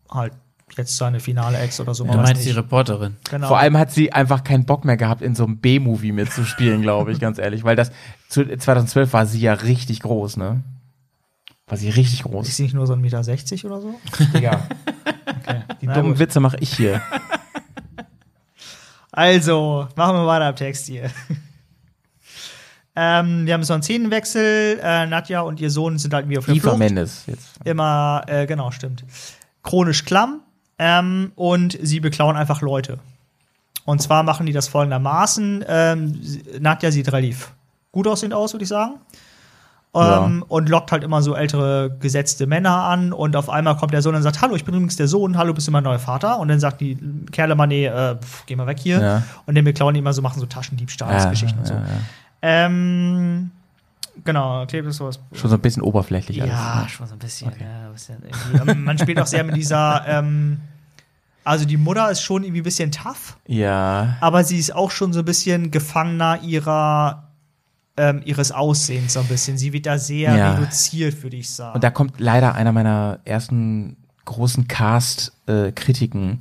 halt jetzt seine finale Ex oder so. Du man weiß meinst die nicht. Reporterin. Genau. Vor allem hat sie einfach keinen Bock mehr gehabt, in so einem B-Movie mitzuspielen, glaube ich, ganz ehrlich. Weil das zu, 2012 war sie ja richtig groß, ne? War sie richtig ist groß. sie nicht nur so 1,60 Meter oder so? Digga. Die Na dummen gut. Witze mache ich hier. Also, machen wir weiter am Text hier. ähm, wir haben so einen Szenenwechsel. Äh, Nadja und ihr Sohn sind halt irgendwie auf der Eva Flucht. Mendes jetzt. immer, äh, genau, stimmt, chronisch klamm ähm, und sie beklauen einfach Leute. Und zwar machen die das folgendermaßen. Ähm, Nadja sieht relativ gut aussehend aus, würde ich sagen. Ähm, Und lockt halt immer so ältere gesetzte Männer an und auf einmal kommt der Sohn und sagt, hallo, ich bin übrigens der Sohn, hallo, bist du mein neuer Vater? Und dann sagt die Kerle mal, nee, äh, pf, geh mal weg hier. Ja. Und dann beklauen die immer so, machen so Taschendiebstahlsgeschichten und so. ja, ja. Ähm, genau, klebt es sowas. Schon so ein bisschen oberflächlich Ja, alles. ne? schon so ein bisschen. Ja, ein bisschen. Ähm, man spielt auch sehr mit dieser, ähm, also die Mutter ist schon irgendwie ein bisschen tough, Ja. aber sie ist auch schon so ein bisschen Gefangener ihrer, ähm, ihres Aussehens so ein bisschen. Sie wird da sehr Ja. reduziert, würde ich sagen. Und da kommt leider einer meiner ersten großen Cast-Kritiken,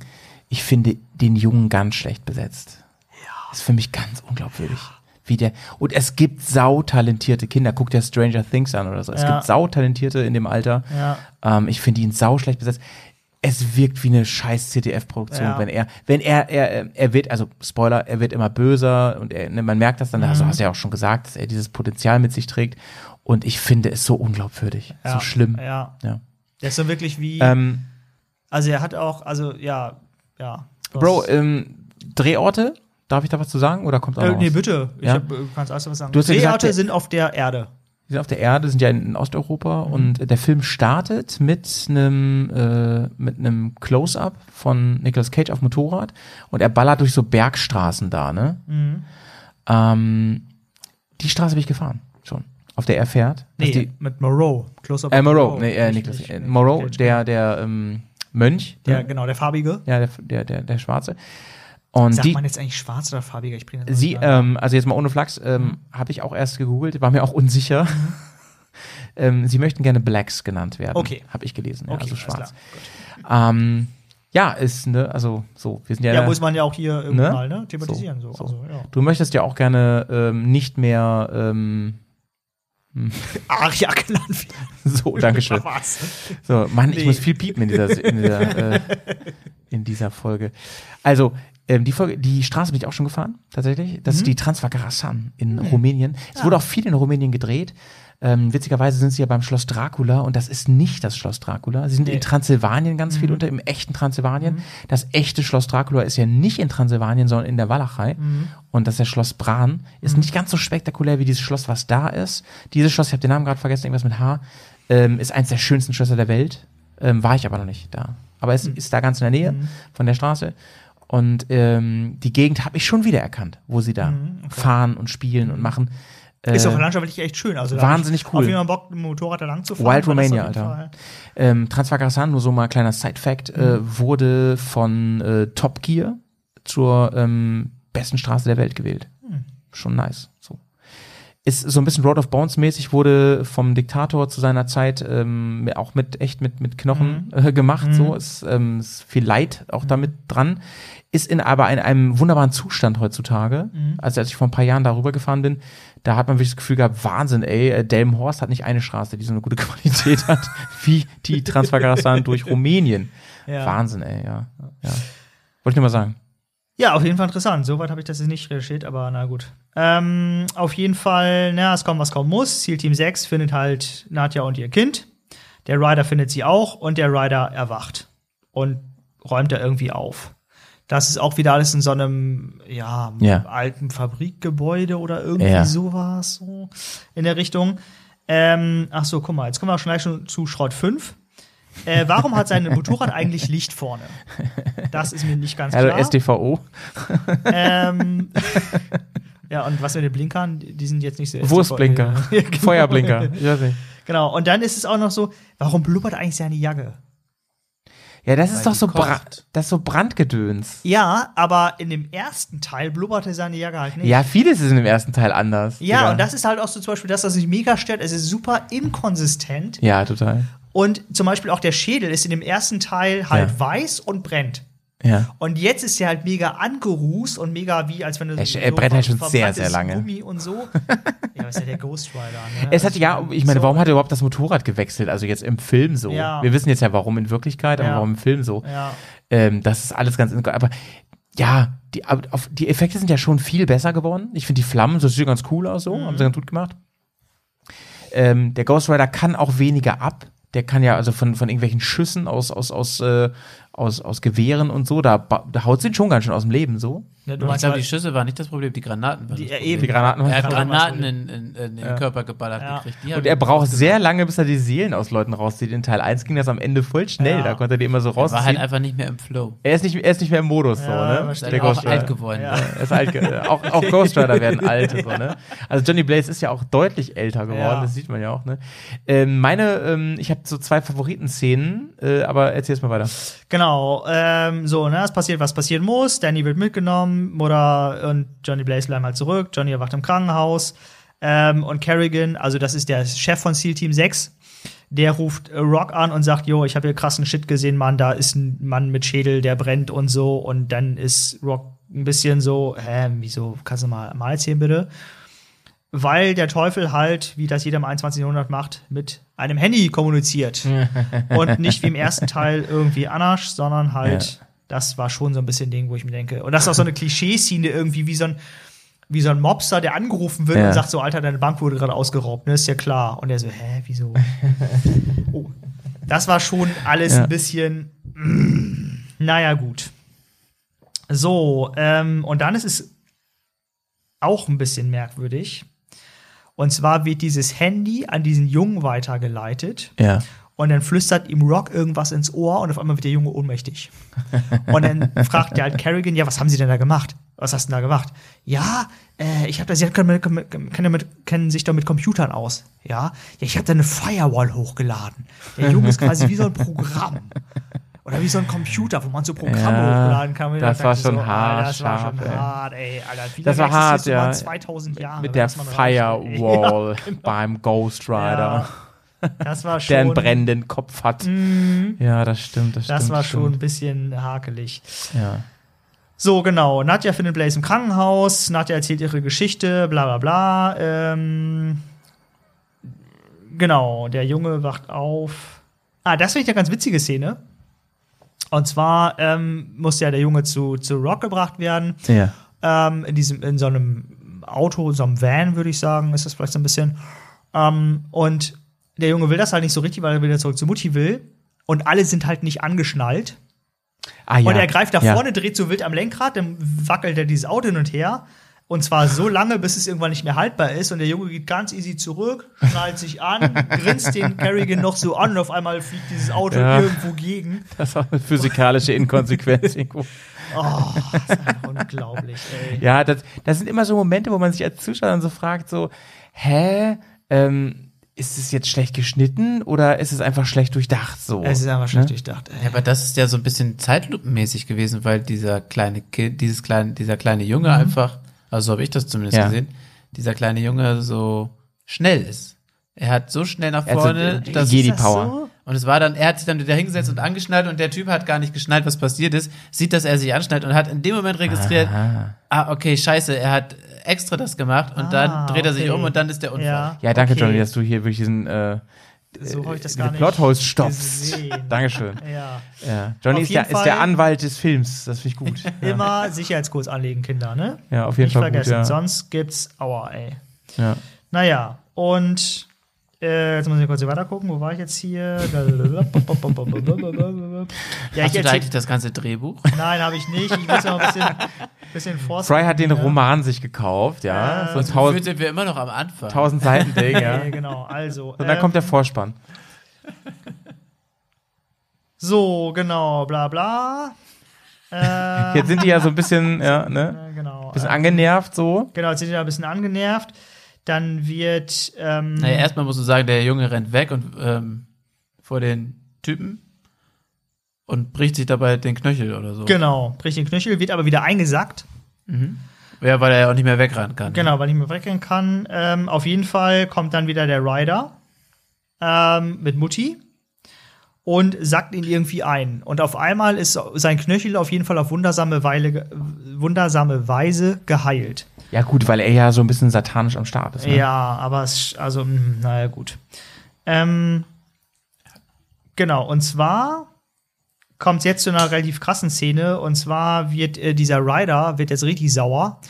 ich finde den Jungen ganz schlecht besetzt. Ja. Das ist für mich ganz unglaubwürdig. Wie der, und es gibt sautalentierte Kinder. Guck dir Stranger Things an oder so. Es Ja. gibt sautalentierte in dem Alter. Ja. Ähm, ich finde ihn sau schlecht besetzt. Es wirkt wie eine scheiß CDF-Produktion, Ja. wenn er, wenn er, er, er wird, also Spoiler, er wird immer böser und er, ne, man merkt das dann, Mhm. also hast du ja auch schon gesagt, dass er dieses Potenzial mit sich trägt. Und ich finde es so unglaubwürdig, so schlimm. Ja. Ja. Der ist so wirklich wie. Ähm, also er hat auch, also ja, ja. Bro, ähm, Drehorte, darf ich da was zu sagen oder kommt auch äh, noch nee, was? bitte. Ich Ja? hab, du kannst alles was sagen. Du hast ja gesagt, sind auf der Erde. Die sind auf der Erde, sind ja in, Osteuropa und der Film startet mit einem äh, mit einem Close-up von Nicolas Cage auf Motorrad und er ballert durch so Bergstraßen da, ne? Mhm. Ähm, die Straße bin ich gefahren, schon. Auf der er fährt. Nee, Also die, mit Moreau. Close up äh, Moreau, nee, äh, Nicolas, äh, Moreau, der, der ähm, Mönch. Der, ne? genau, der farbige. Ja, der, der, der, der Schwarze. Und Sagt die, man jetzt eigentlich schwarz oder farbiger? Ich bringe das Sie, ähm, also jetzt mal ohne Flachs, ähm, habe ich auch erst gegoogelt, war mir auch unsicher. ähm, sie möchten gerne Blacks genannt werden. Okay. Habe ich gelesen, ja, Okay, also schwarz. Ähm, ja, ist, ne, also so, wir sind ja. Ja, muss man ja auch hier irgendwann Ne? mal ne, thematisieren. So, so. Also, ja. Du möchtest ja auch gerne ähm, nicht mehr ähm, Aria genannt werden. so, Dankeschön. So, Mann, ich Nee. muss viel piepen in dieser, in dieser, äh, in dieser Folge. Also, ähm, die Folge, die Straße bin ich auch schon gefahren, tatsächlich. Das Mhm. ist die Transvagarasan in Rumänien. Es wurde auch viel in Rumänien gedreht. Ähm, witzigerweise sind sie ja beim Schloss Dracula und das ist nicht das Schloss Dracula. Sie sind Nee. Mhm. in Transsilvanien ganz viel unter, im echten Transsilvanien. Das echte Schloss Dracula ist ja nicht in Transsilvanien, sondern in der Walachei. Mhm. Und das ist der Schloss Bran. Ist nicht ganz so spektakulär wie dieses Schloss, was da ist. Dieses Schloss, ich habe den Namen gerade vergessen, irgendwas mit H, ähm, ist eins der schönsten Schlösser der Welt. Ähm, war ich aber noch nicht da. Aber es ist da ganz in der Nähe von der Straße. Und ähm, die Gegend habe ich schon wieder erkannt, wo sie da fahren und spielen und machen. Ist Äh, auch landschaftlich echt schön. Also, wahnsinnig cool. Auf jeden Fall Bock, mit dem Motorrad da lang zu fahren. Wild Romania, Alter. Ähm, Transvagarasan, nur so mal kleiner Side-Fact, äh, wurde von äh, Top Gear zur ähm, besten Straße der Welt gewählt. Schon nice. Ist so ein bisschen Road of Bones mäßig, wurde vom Diktator zu seiner Zeit ähm, auch mit echt mit mit Knochen äh, gemacht. So ist, ähm, ist viel Leid auch damit dran. Ist in aber in einem wunderbaren Zustand heutzutage. Also als ich vor ein paar Jahren darüber gefahren bin, da hat man wirklich das Gefühl gehabt, Wahnsinn, ey, äh, Delmenhorst hat nicht eine Straße, die so eine gute Qualität hat, wie die Transvagarasan durch Rumänien. Ja. Wahnsinn, ey, ja. ja. Wollte ich nur mal sagen. Ja, auf jeden Fall interessant. Soweit habe ich das jetzt nicht recherchiert, aber na gut. Ähm, auf jeden Fall, na, es kommt, was kommen muss. Zielteam 6 findet halt Nadja und ihr Kind. Der Rider findet sie auch und der Rider erwacht und räumt da irgendwie auf. Das ist auch wieder alles in so einem, ja, Ja. alten Fabrikgebäude oder irgendwie Ja. sowas, so in der Richtung. Ähm, ach so, guck mal, jetzt kommen wir auch schon gleich schon zu Schrott 5. Äh, warum hat sein Motorrad eigentlich Licht vorne? Das ist mir nicht ganz klar. STVO. Ähm, ja, und was mit den Blinkern, die sind jetzt nicht so. Wurstblinker. Ja, genau. Feuerblinker. Genau, und dann ist es auch noch so, warum blubbert eigentlich seine Jacke? Ja, das ist Weil doch die so, Bra das ist so Brandgedöns. Ja, aber in dem ersten Teil blubberte seine Jacke halt nicht. Ja, vieles ist in dem ersten Teil anders. Ja, Digga. und das ist halt auch so zum Beispiel das, was mich mega stört. Es ist super inkonsistent. Ja, total. Und zum Beispiel auch der Schädel ist in dem ersten Teil halt Ja. weiß und brennt. Ja. Und jetzt ist er halt mega angerußt und mega wie, als wenn du Er sch- er brennt halt schon sehr, sehr lange. Gummi und so. ja, ist ja der Ghost Rider. Ne? Es hat ja, ich meine, so. warum hat er überhaupt das Motorrad gewechselt? Also jetzt im Film so. Ja. Wir wissen jetzt ja, warum in Wirklichkeit, aber Ja. warum im Film so. Ja. Ähm, das ist alles ganz, aber ja, die, auf, die Effekte sind ja schon viel besser geworden. Ich finde die Flammen, das sieht ganz cool aus so, Mhm. haben sie ganz gut gemacht. Ähm, der Ghost Rider kann auch weniger ab. Der kann ja also von, von irgendwelchen Schüssen aus, aus, aus, äh, aus, aus Gewehren und so, da, da haut ihn schon ganz schön aus dem Leben so. Ja, du Ich meinst glaube, halt- die Schüsse waren nicht das Problem, die Granaten waren Die- das ja, Problem. eben. Die Granaten Er hat Granaten in, in, in den Körper geballert Ja. gekriegt. Die Und er braucht sehr lange, bis er die Seelen aus Leuten rauszieht. In Teil 1 ging das am Ende voll schnell, Ja. da konnte er die immer so Er war rausziehen. halt einfach nicht mehr im Flow. er, ist nicht, er ist nicht mehr im Modus, Ja, so, ne? verstehe. Der Der auch Ghost alt geworden. Ja. Er ist alt, ge- auch, auch Ghost Rider werden alt, so, ne? Also Johnny Blaze ist ja auch deutlich älter geworden, Ja. das sieht man ja auch, ne? Ähm, meine, ähm, ich habe so zwei Favoritenszenen, äh, aber erzähl's mal weiter. Genau, ähm, so, ne, es passiert, was passieren muss. Danny wird mitgenommen, Mutter und Johnny Blaze bleiben halt zurück. Johnny erwacht im Krankenhaus. Ähm, und Kerrigan, also das ist der Chef von SEAL Team 6, Der ruft Rock an und sagt, jo, ich habe hier krassen Shit gesehen, Mann, da ist ein Mann mit Schädel, der brennt und so. Und dann ist Rock ein bisschen so, hä, wieso, kannst du mal, mal erzählen bitte? Weil der Teufel halt, wie das jeder im 21. Jahrhundert macht, mit einem Handy kommuniziert. und nicht wie im ersten Teil irgendwie Anasch, sondern halt, das war schon so ein bisschen Ding, wo ich mir denke. Und das ist auch so eine Klischeeszene irgendwie, wie so ein, wie so ein Mobster, der angerufen wird Ja. und sagt so, Alter, deine Bank wurde gerade ausgeraubt, ne, ist ja klar. Und er so, hä, wieso? oh. Das war schon alles Ja. ein bisschen, mm, naja, gut. So, ähm, und dann ist es auch ein bisschen merkwürdig. Und zwar wird dieses Handy an diesen Jungen weitergeleitet. Ja. Und dann flüstert ihm Rock irgendwas ins Ohr und auf einmal wird der Junge ohnmächtig. Und dann fragt der halt Kerrigan, ja, was haben sie denn da gemacht? Was hast du denn da gemacht? Ja, äh, ich habe das, sie mit, können, damit, kennen sich doch mit Computern aus. Ja, ja ich habe da eine Firewall hochgeladen. Der Junge ist quasi wie so ein Programm. Oder wie so ein Computer, wo man so Programme Ja, hochladen kann. Das war schon so, hart, Alter, Das war schon ey. hart, ey. Alter, wie Das war hart, ja. 2000 Jahre. Mit der das. Firewall Ja, genau. beim Ghost Rider, Das war schon. der einen brennenden Kopf hat. Ja, das stimmt, das, Das stimmt. war das schon ein stimmt. bisschen hakelig. Ja. So, genau. Nadja findet Blaze im Krankenhaus. Nadja erzählt ihre Geschichte, bla bla bla. Ähm, genau, der Junge wacht auf. Ah, das finde ich eine ganz witzige Szene. Und zwar ähm, muss ja der Junge zu, zu Rock gebracht werden. Ja. Ähm, in diesem, in so einem Auto, so einem Van, würde ich sagen, ist das vielleicht so ein bisschen. Ähm, und der Junge will das halt nicht so richtig, weil er wieder zurück zu Mutti will. Und alle sind halt nicht angeschnallt. Ah, ja. Und er greift nach ja. vorne, dreht so wild am Lenkrad, dann wackelt er dieses Auto hin und her. Und zwar so lange, bis es irgendwann nicht mehr haltbar ist. Und der Junge geht ganz easy zurück, schnallt sich an, grinst den Kerrigan noch so an und auf einmal fliegt dieses Auto Ja. irgendwo gegen. Das war eine physikalische Inkonsequenz irgendwo. Oh, das ist einfach unglaublich, ey. Ja, das, das sind immer so Momente, wo man sich als Zuschauer dann so fragt, so, hä, ähm, ist es jetzt schlecht geschnitten oder ist es einfach schlecht durchdacht so? Es ist einfach schlecht Ne? durchdacht, ey. Ja, aber das ist ja so ein bisschen zeitlupenmäßig gewesen, weil dieser kleine Kind, dieses kleine, dieser kleine Junge Mhm. einfach, also so habe ich das zumindest Ja. gesehen, dieser kleine Junge so schnell ist. Er hat so schnell nach Also, vorne, äh, dass Jedi das Power. so? und es war dann, er hat sich dann wieder hingesetzt und angeschnallt und der Typ hat gar nicht geschnallt, was passiert ist, sieht, dass er sich anschnallt und hat in dem Moment registriert, ah, okay, scheiße, er hat extra das gemacht und Ah, dann dreht er sich okay. um und dann ist der Unfall. Ja, Ja, danke okay. Johnny, dass du hier wirklich diesen äh, So habe ich das diese gar nicht Plotholes stoppst. gesehen. Dankeschön. Ja. Ja. Johnny ist der, ist der Anwalt des Films, das finde ich gut. Ja, Immer Sicherheitskurs anlegen, Kinder, ne? ja auf jeden Nicht Fall gut, vergessen, ja. sonst gibt's Aua, ey. ja. Naja, und äh, jetzt muss ich kurz hier weiter gucken. Wo war ich jetzt hier? ja, Hast ich du da das ganze Drehbuch? Nein, habe ich nicht. Ich muss noch ein bisschen, bisschen forsten. Fry hat den Ja. Roman sich gekauft, ja. Äh, so tausend, sind wir immer noch am Anfang. tausend Seiten Ding, ja. Genau, also. Und dann ähm, kommt der Vorspann. So, genau, bla bla. Äh, Jetzt sind die ja so ein bisschen, ja, ne? äh, genau. Bisschen äh, angenervt so. genau, jetzt sind die da ein bisschen angenervt. Dann wird. Ähm, Naja, erstmal musst du sagen, der Junge rennt weg und ähm, vor den Typen und bricht sich dabei den Knöchel oder so. Genau, bricht den Knöchel, wird aber wieder eingesackt. Ja, weil er ja auch nicht mehr wegrennen kann. Genau, weil ich mir wegrennen kann. Ähm, auf jeden Fall kommt dann wieder der Rider ähm, mit Mutti und sackt ihn irgendwie ein. Und auf einmal ist sein Knöchel auf jeden Fall auf wundersame, Weile, wundersame Weise geheilt. Ja, gut, weil er ja so ein bisschen satanisch am Start ist. Ne? Ja, aber es, also, mh, naja, gut. Ähm, genau, und zwar kommt jetzt zu einer relativ krassen Szene, und zwar wird äh, dieser Rider, wird jetzt richtig sauer,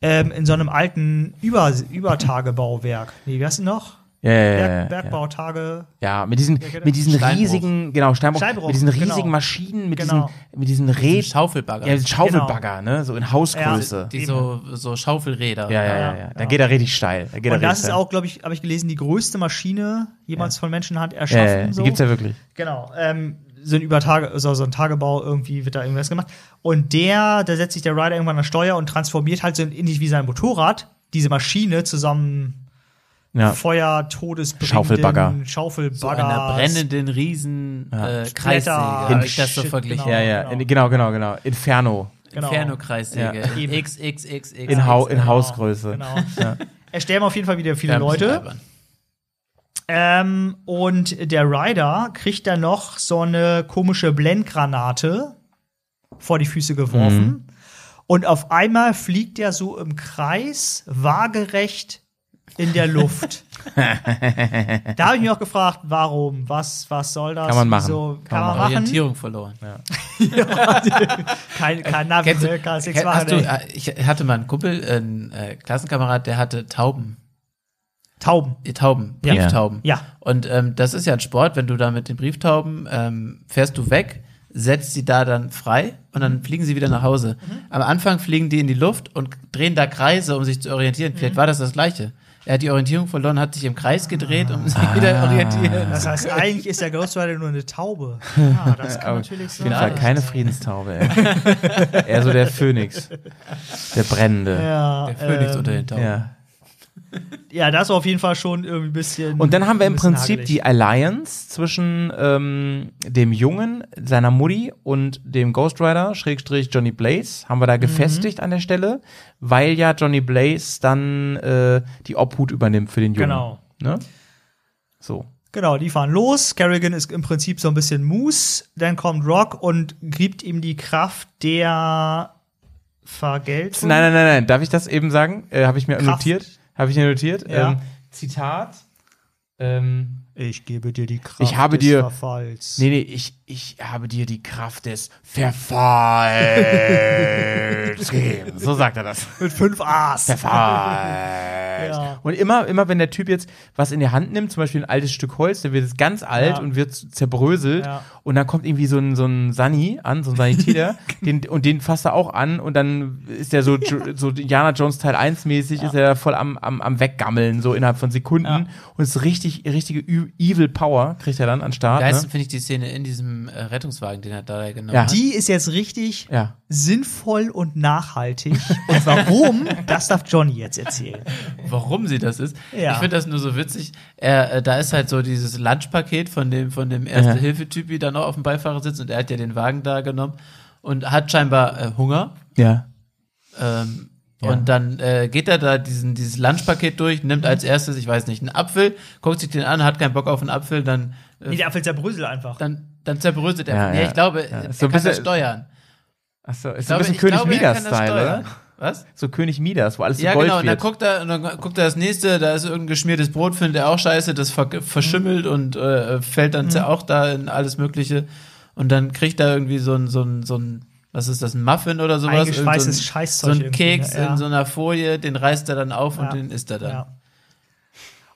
ähm, in so einem alten Über Übertagebauwerk. Nee, wie heißt denn noch? Ja, ja, ja, Berg. Bergbautage. Ja, mit diesen, genau. mit diesen Steinbruch. riesigen, genau, Steinbruch, Steinbruch, mit diesen riesigen genau. Maschinen, mit Genau. diesen, mit diesen Ein Räd, Schaufelbagger. ja, diesen Schaufelbagger, ne, so in Hausgröße. die so, so Schaufelräder. Ja, ja, ja, ja. Da geht er richtig steil. Da geht er Und das ist steil. auch, glaube ich, habe ich gelesen, die größte Maschine jemals von Menschenhand erschaffen. ja, ja. so. Die gibt's ja wirklich. Genau. Ähm, so ein Übertage, so, so ein Tagebau, irgendwie wird da irgendwas gemacht. Und der, da setzt sich der Rider irgendwann an Steuer und transformiert halt so ähnlich wie sein Motorrad diese Maschine zusammen Ja. Feuer, Todesbringenden Schaufelbagger. Schaufelbagger. So einer brennenden riesen äh, Kreissäge. Splitter, Habe ich das so Shit, verglichen. genau. Ja, ja, in, genau, genau, genau. Inferno. Genau. Inferno-Kreissäge. Ja. In XXXX. In, Hau in Hausgröße. Genau. Es sterben auf jeden Fall wieder viele Leute. Ähm, und der Rider kriegt dann noch so eine komische Blendgranate vor die Füße geworfen. Mhm. Und auf einmal fliegt er so im Kreis waagerecht in der Luft. da habe ich mich auch gefragt, warum? Was, was soll das? Kann man machen. Wieso, Kann kann, man machen? Orientierung verloren. Kein, kein Navi, Kennst du- ne? kannst nichts machen. du, ey. äh, ich hatte mal einen Kumpel, einen äh, Klassenkamerad, der hatte Tauben. Tauben. Tauben, Ja. Brieftauben. Ja. Und ähm, das ist ja ein Sport, wenn du da mit den Brieftauben ähm, fährst du weg, setzt sie da dann frei und dann fliegen sie wieder nach Hause. Am Anfang fliegen die in die Luft und drehen da Kreise, um sich zu orientieren. Vielleicht war das das Gleiche. Er hat die Orientierung verloren, hat sich im Kreis gedreht, um sich wieder orientieren. Das heißt, eigentlich ist der Ghost Rider nur eine Taube. Ja, das kann Aber natürlich auf jeden sein. Fall keine Friedenstaube. Eher so der Phönix. Der Brennende. Ja, Der Phönix ähm, unter den Tauben. Ja. Ja, das war auf jeden Fall schon irgendwie ein bisschen. Und dann haben wir im Prinzip hagelig. die Alliance zwischen ähm, dem Jungen, seiner Mutti und dem Ghost Rider, Schrägstrich Johnny Blaze, haben wir Mhm. da gefestigt an der Stelle, weil ja Johnny Blaze dann äh, die Obhut übernimmt für den Jungen. Genau. Ne? So. Genau, die fahren los. Kerrigan ist im Prinzip so ein bisschen Moose. Dann kommt Rock und gibt ihm die Kraft der Vergeltung. Nein, nein, nein, nein. Darf ich das eben sagen? Äh, Habe ich mir Kraft. notiert. Habe ich mir notiert. Ja. Ähm, Zitat. Ähm, Ich gebe dir die Kraft Ich habe des dir- Verfalls. Nee, nee, ich, ich habe dir die Kraft des Verfalls gegeben. So sagt er das. Mit fünf A's. Verfalls. Ja. Und immer, immer, wenn der Typ jetzt was in die Hand nimmt, zum Beispiel ein altes Stück Holz, der wird jetzt ganz alt Ja. und wird zerbröselt. Ja. Und dann kommt irgendwie so ein, so ein Sunny an, so ein Sanitäter, den, und den fasst er auch an und dann ist der so, so Indiana Jones Teil 1 mäßig, ist er voll am, am, am Weggammeln, so innerhalb von Sekunden. Und ist richtig, richtige Ü- Evil Power kriegt er dann an Start. Geilsten Ne? finde ich die Szene in diesem äh, Rettungswagen, den hat da genommen. Ja. hat. Die ist jetzt richtig Ja. sinnvoll und nachhaltig. Und warum, das darf Johnny jetzt erzählen. warum sie das ist. Ja. Ich finde das nur so witzig. Er, äh, da ist halt so dieses Lunchpaket von dem, von dem Erste-Hilfe-Typi dann auch auf dem Beifahrersitz und er hat ja den Wagen da genommen und hat scheinbar äh, Hunger. Ja. Ähm, Ja. Und dann äh, geht er da diesen, dieses Lunchpaket durch, nimmt als erstes, ich weiß nicht, einen Apfel, guckt sich den an, hat keinen Bock auf einen Apfel, dann, äh, Nee, der Apfel zerbröselt einfach. dann, dann zerbröselt er. Ja, nee, ja. ich glaube, Ja, er ist so kann ein das bisschen- steuern. Achso, ist Ich so ein bisschen König Midas-Style, oder? Was? So König Midas, wo alles so Ja, Gold genau, und dann wird. guckt er, und dann guckt er das nächste, da ist irgendein geschmiertes Brot, findet er auch scheiße, das ver verschimmelt und äh, fällt dann auch da in alles Mögliche. Und dann kriegt er irgendwie so ein, so ein, so ein, was ist das, ein Muffin oder sowas? Eingeschweißtes so ein, Scheißzeug So ein Keks ne? Ja. in so einer Folie, den reißt er dann auf und den isst er dann. Ja.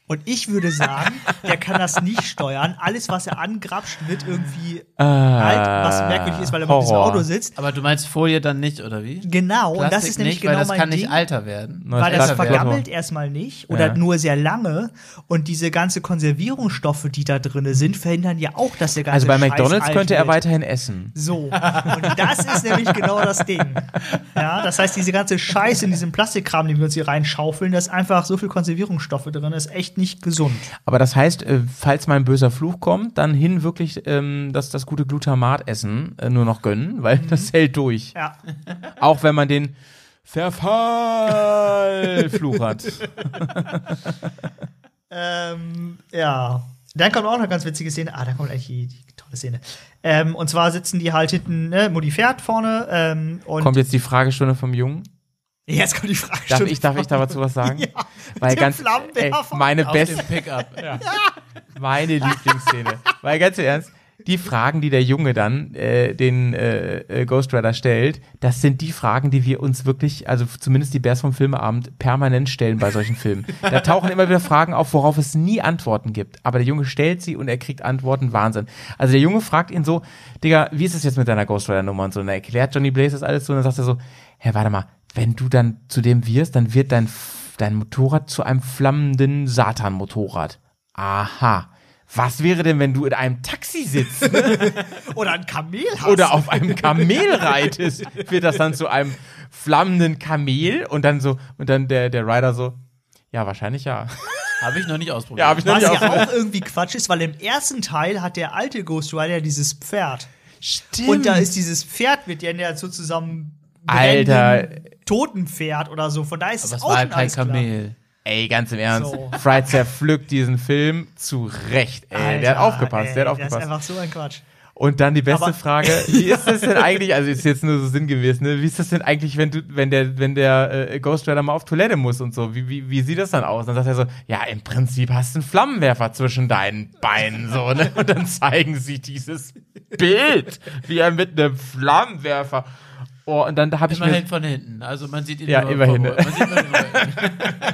Und ich würde sagen, der kann das nicht steuern. Alles, was er angrapscht, wird irgendwie halt, was merkwürdig ist, weil er mit diesem Ah, Horror. Auto sitzt. Aber du meinst Folie dann nicht, oder wie? Genau, und das Plastik ist nämlich nicht, genau weil das mein kann Ding. nicht alter werden. Neues weil das Plastik. vergammelt erstmal nicht oder Ja. nur sehr lange und diese ganze Konservierungsstoffe, die da drin sind, verhindern ja auch, dass der ganze Also bei Scheiß McDonalds könnte er weiterhin essen. So. Und das ist nämlich genau das Ding. Ja, das heißt, diese ganze Scheiße in diesem Plastikkram, den wir uns hier reinschaufeln, da ist einfach so viel Konservierungsstoffe drin, ist echt nicht gesund. Aber das heißt, äh, falls mal ein böser Fluch kommt, dann hin wirklich ähm, das, das gute Glutamat essen, äh, nur noch gönnen, weil das hält durch. Ja. Auch wenn man den Verfall-Fluch hat. Ähm, ja. Dann kommt auch noch eine ganz witzige Szene. Ah, da kommt eigentlich die, die tolle Szene. Ähm, und zwar sitzen die halt hinten, ne, Mutti fährt vorne ähm, und Kommt jetzt die Fragestunde vom Jungen? Jetzt kommt die Frage. Darf ich, darf ich da dazu was sagen? Ja, Weil ganz, ey, meine beste, Pickup. meine Lieblingsszene. Weil ganz im Ernst, die Fragen, die der Junge dann äh, den äh, äh, Ghost Rider stellt, das sind die Fragen, die wir uns wirklich, also zumindest die Bears vom Filmeabend, permanent stellen bei solchen Filmen. Da tauchen immer wieder Fragen auf, worauf es nie Antworten gibt. Aber der Junge stellt sie und er kriegt Antworten, Wahnsinn. Also der Junge fragt ihn so, Digga, wie ist es jetzt mit deiner Ghost Rider Nummer und so? Und er erklärt Johnny Blaze das alles so und dann sagt er so, hä, warte mal, wenn du dann zu dem wirst, dann wird dein, dein Motorrad zu einem flammenden Satan-Motorrad. Aha. Was wäre denn, wenn du in einem Taxi sitzt Oder ein Kamel hast. oder auf einem Kamel reitest? Wird das dann zu einem flammenden Kamel und dann so und dann der der Rider so ja, wahrscheinlich ja. Habe ich noch nicht ausprobiert. Ja, habe ich noch Was nicht ja auch irgendwie Quatsch ist, weil im ersten Teil hat der alte Ghost Rider dieses Pferd. Stimmt. Und da ist dieses Pferd, wird ja in der so zusammen Alter. Totenpferd oder so. Von daher ist Aber es auch war halt kein. Kamel. ey, ganz im Ernst, So. Fry zerpflückt diesen Film zu Recht, ey. der hat Alter, aufgepasst, ey, der hat Das ist aufgepasst. einfach so ein Quatsch. Und dann die beste Aber- Frage, wie ist das denn eigentlich, also ist jetzt nur so sinngemäß, ne? Wie ist das denn eigentlich, wenn du, wenn der, wenn der äh, Ghost Rider mal auf Toilette muss und so? Wie, wie, wie sieht das dann aus? Dann sagt er so, ja, im Prinzip hast du einen Flammenwerfer zwischen deinen Beinen, so, ne? Und dann zeigen sie dieses Bild, wie er mit einem Flammenwerfer. Oh, und dann habe ich mir, Immerhin von hinten. Also man sieht ihn Ja, immerhin. von- Man sieht Rücken.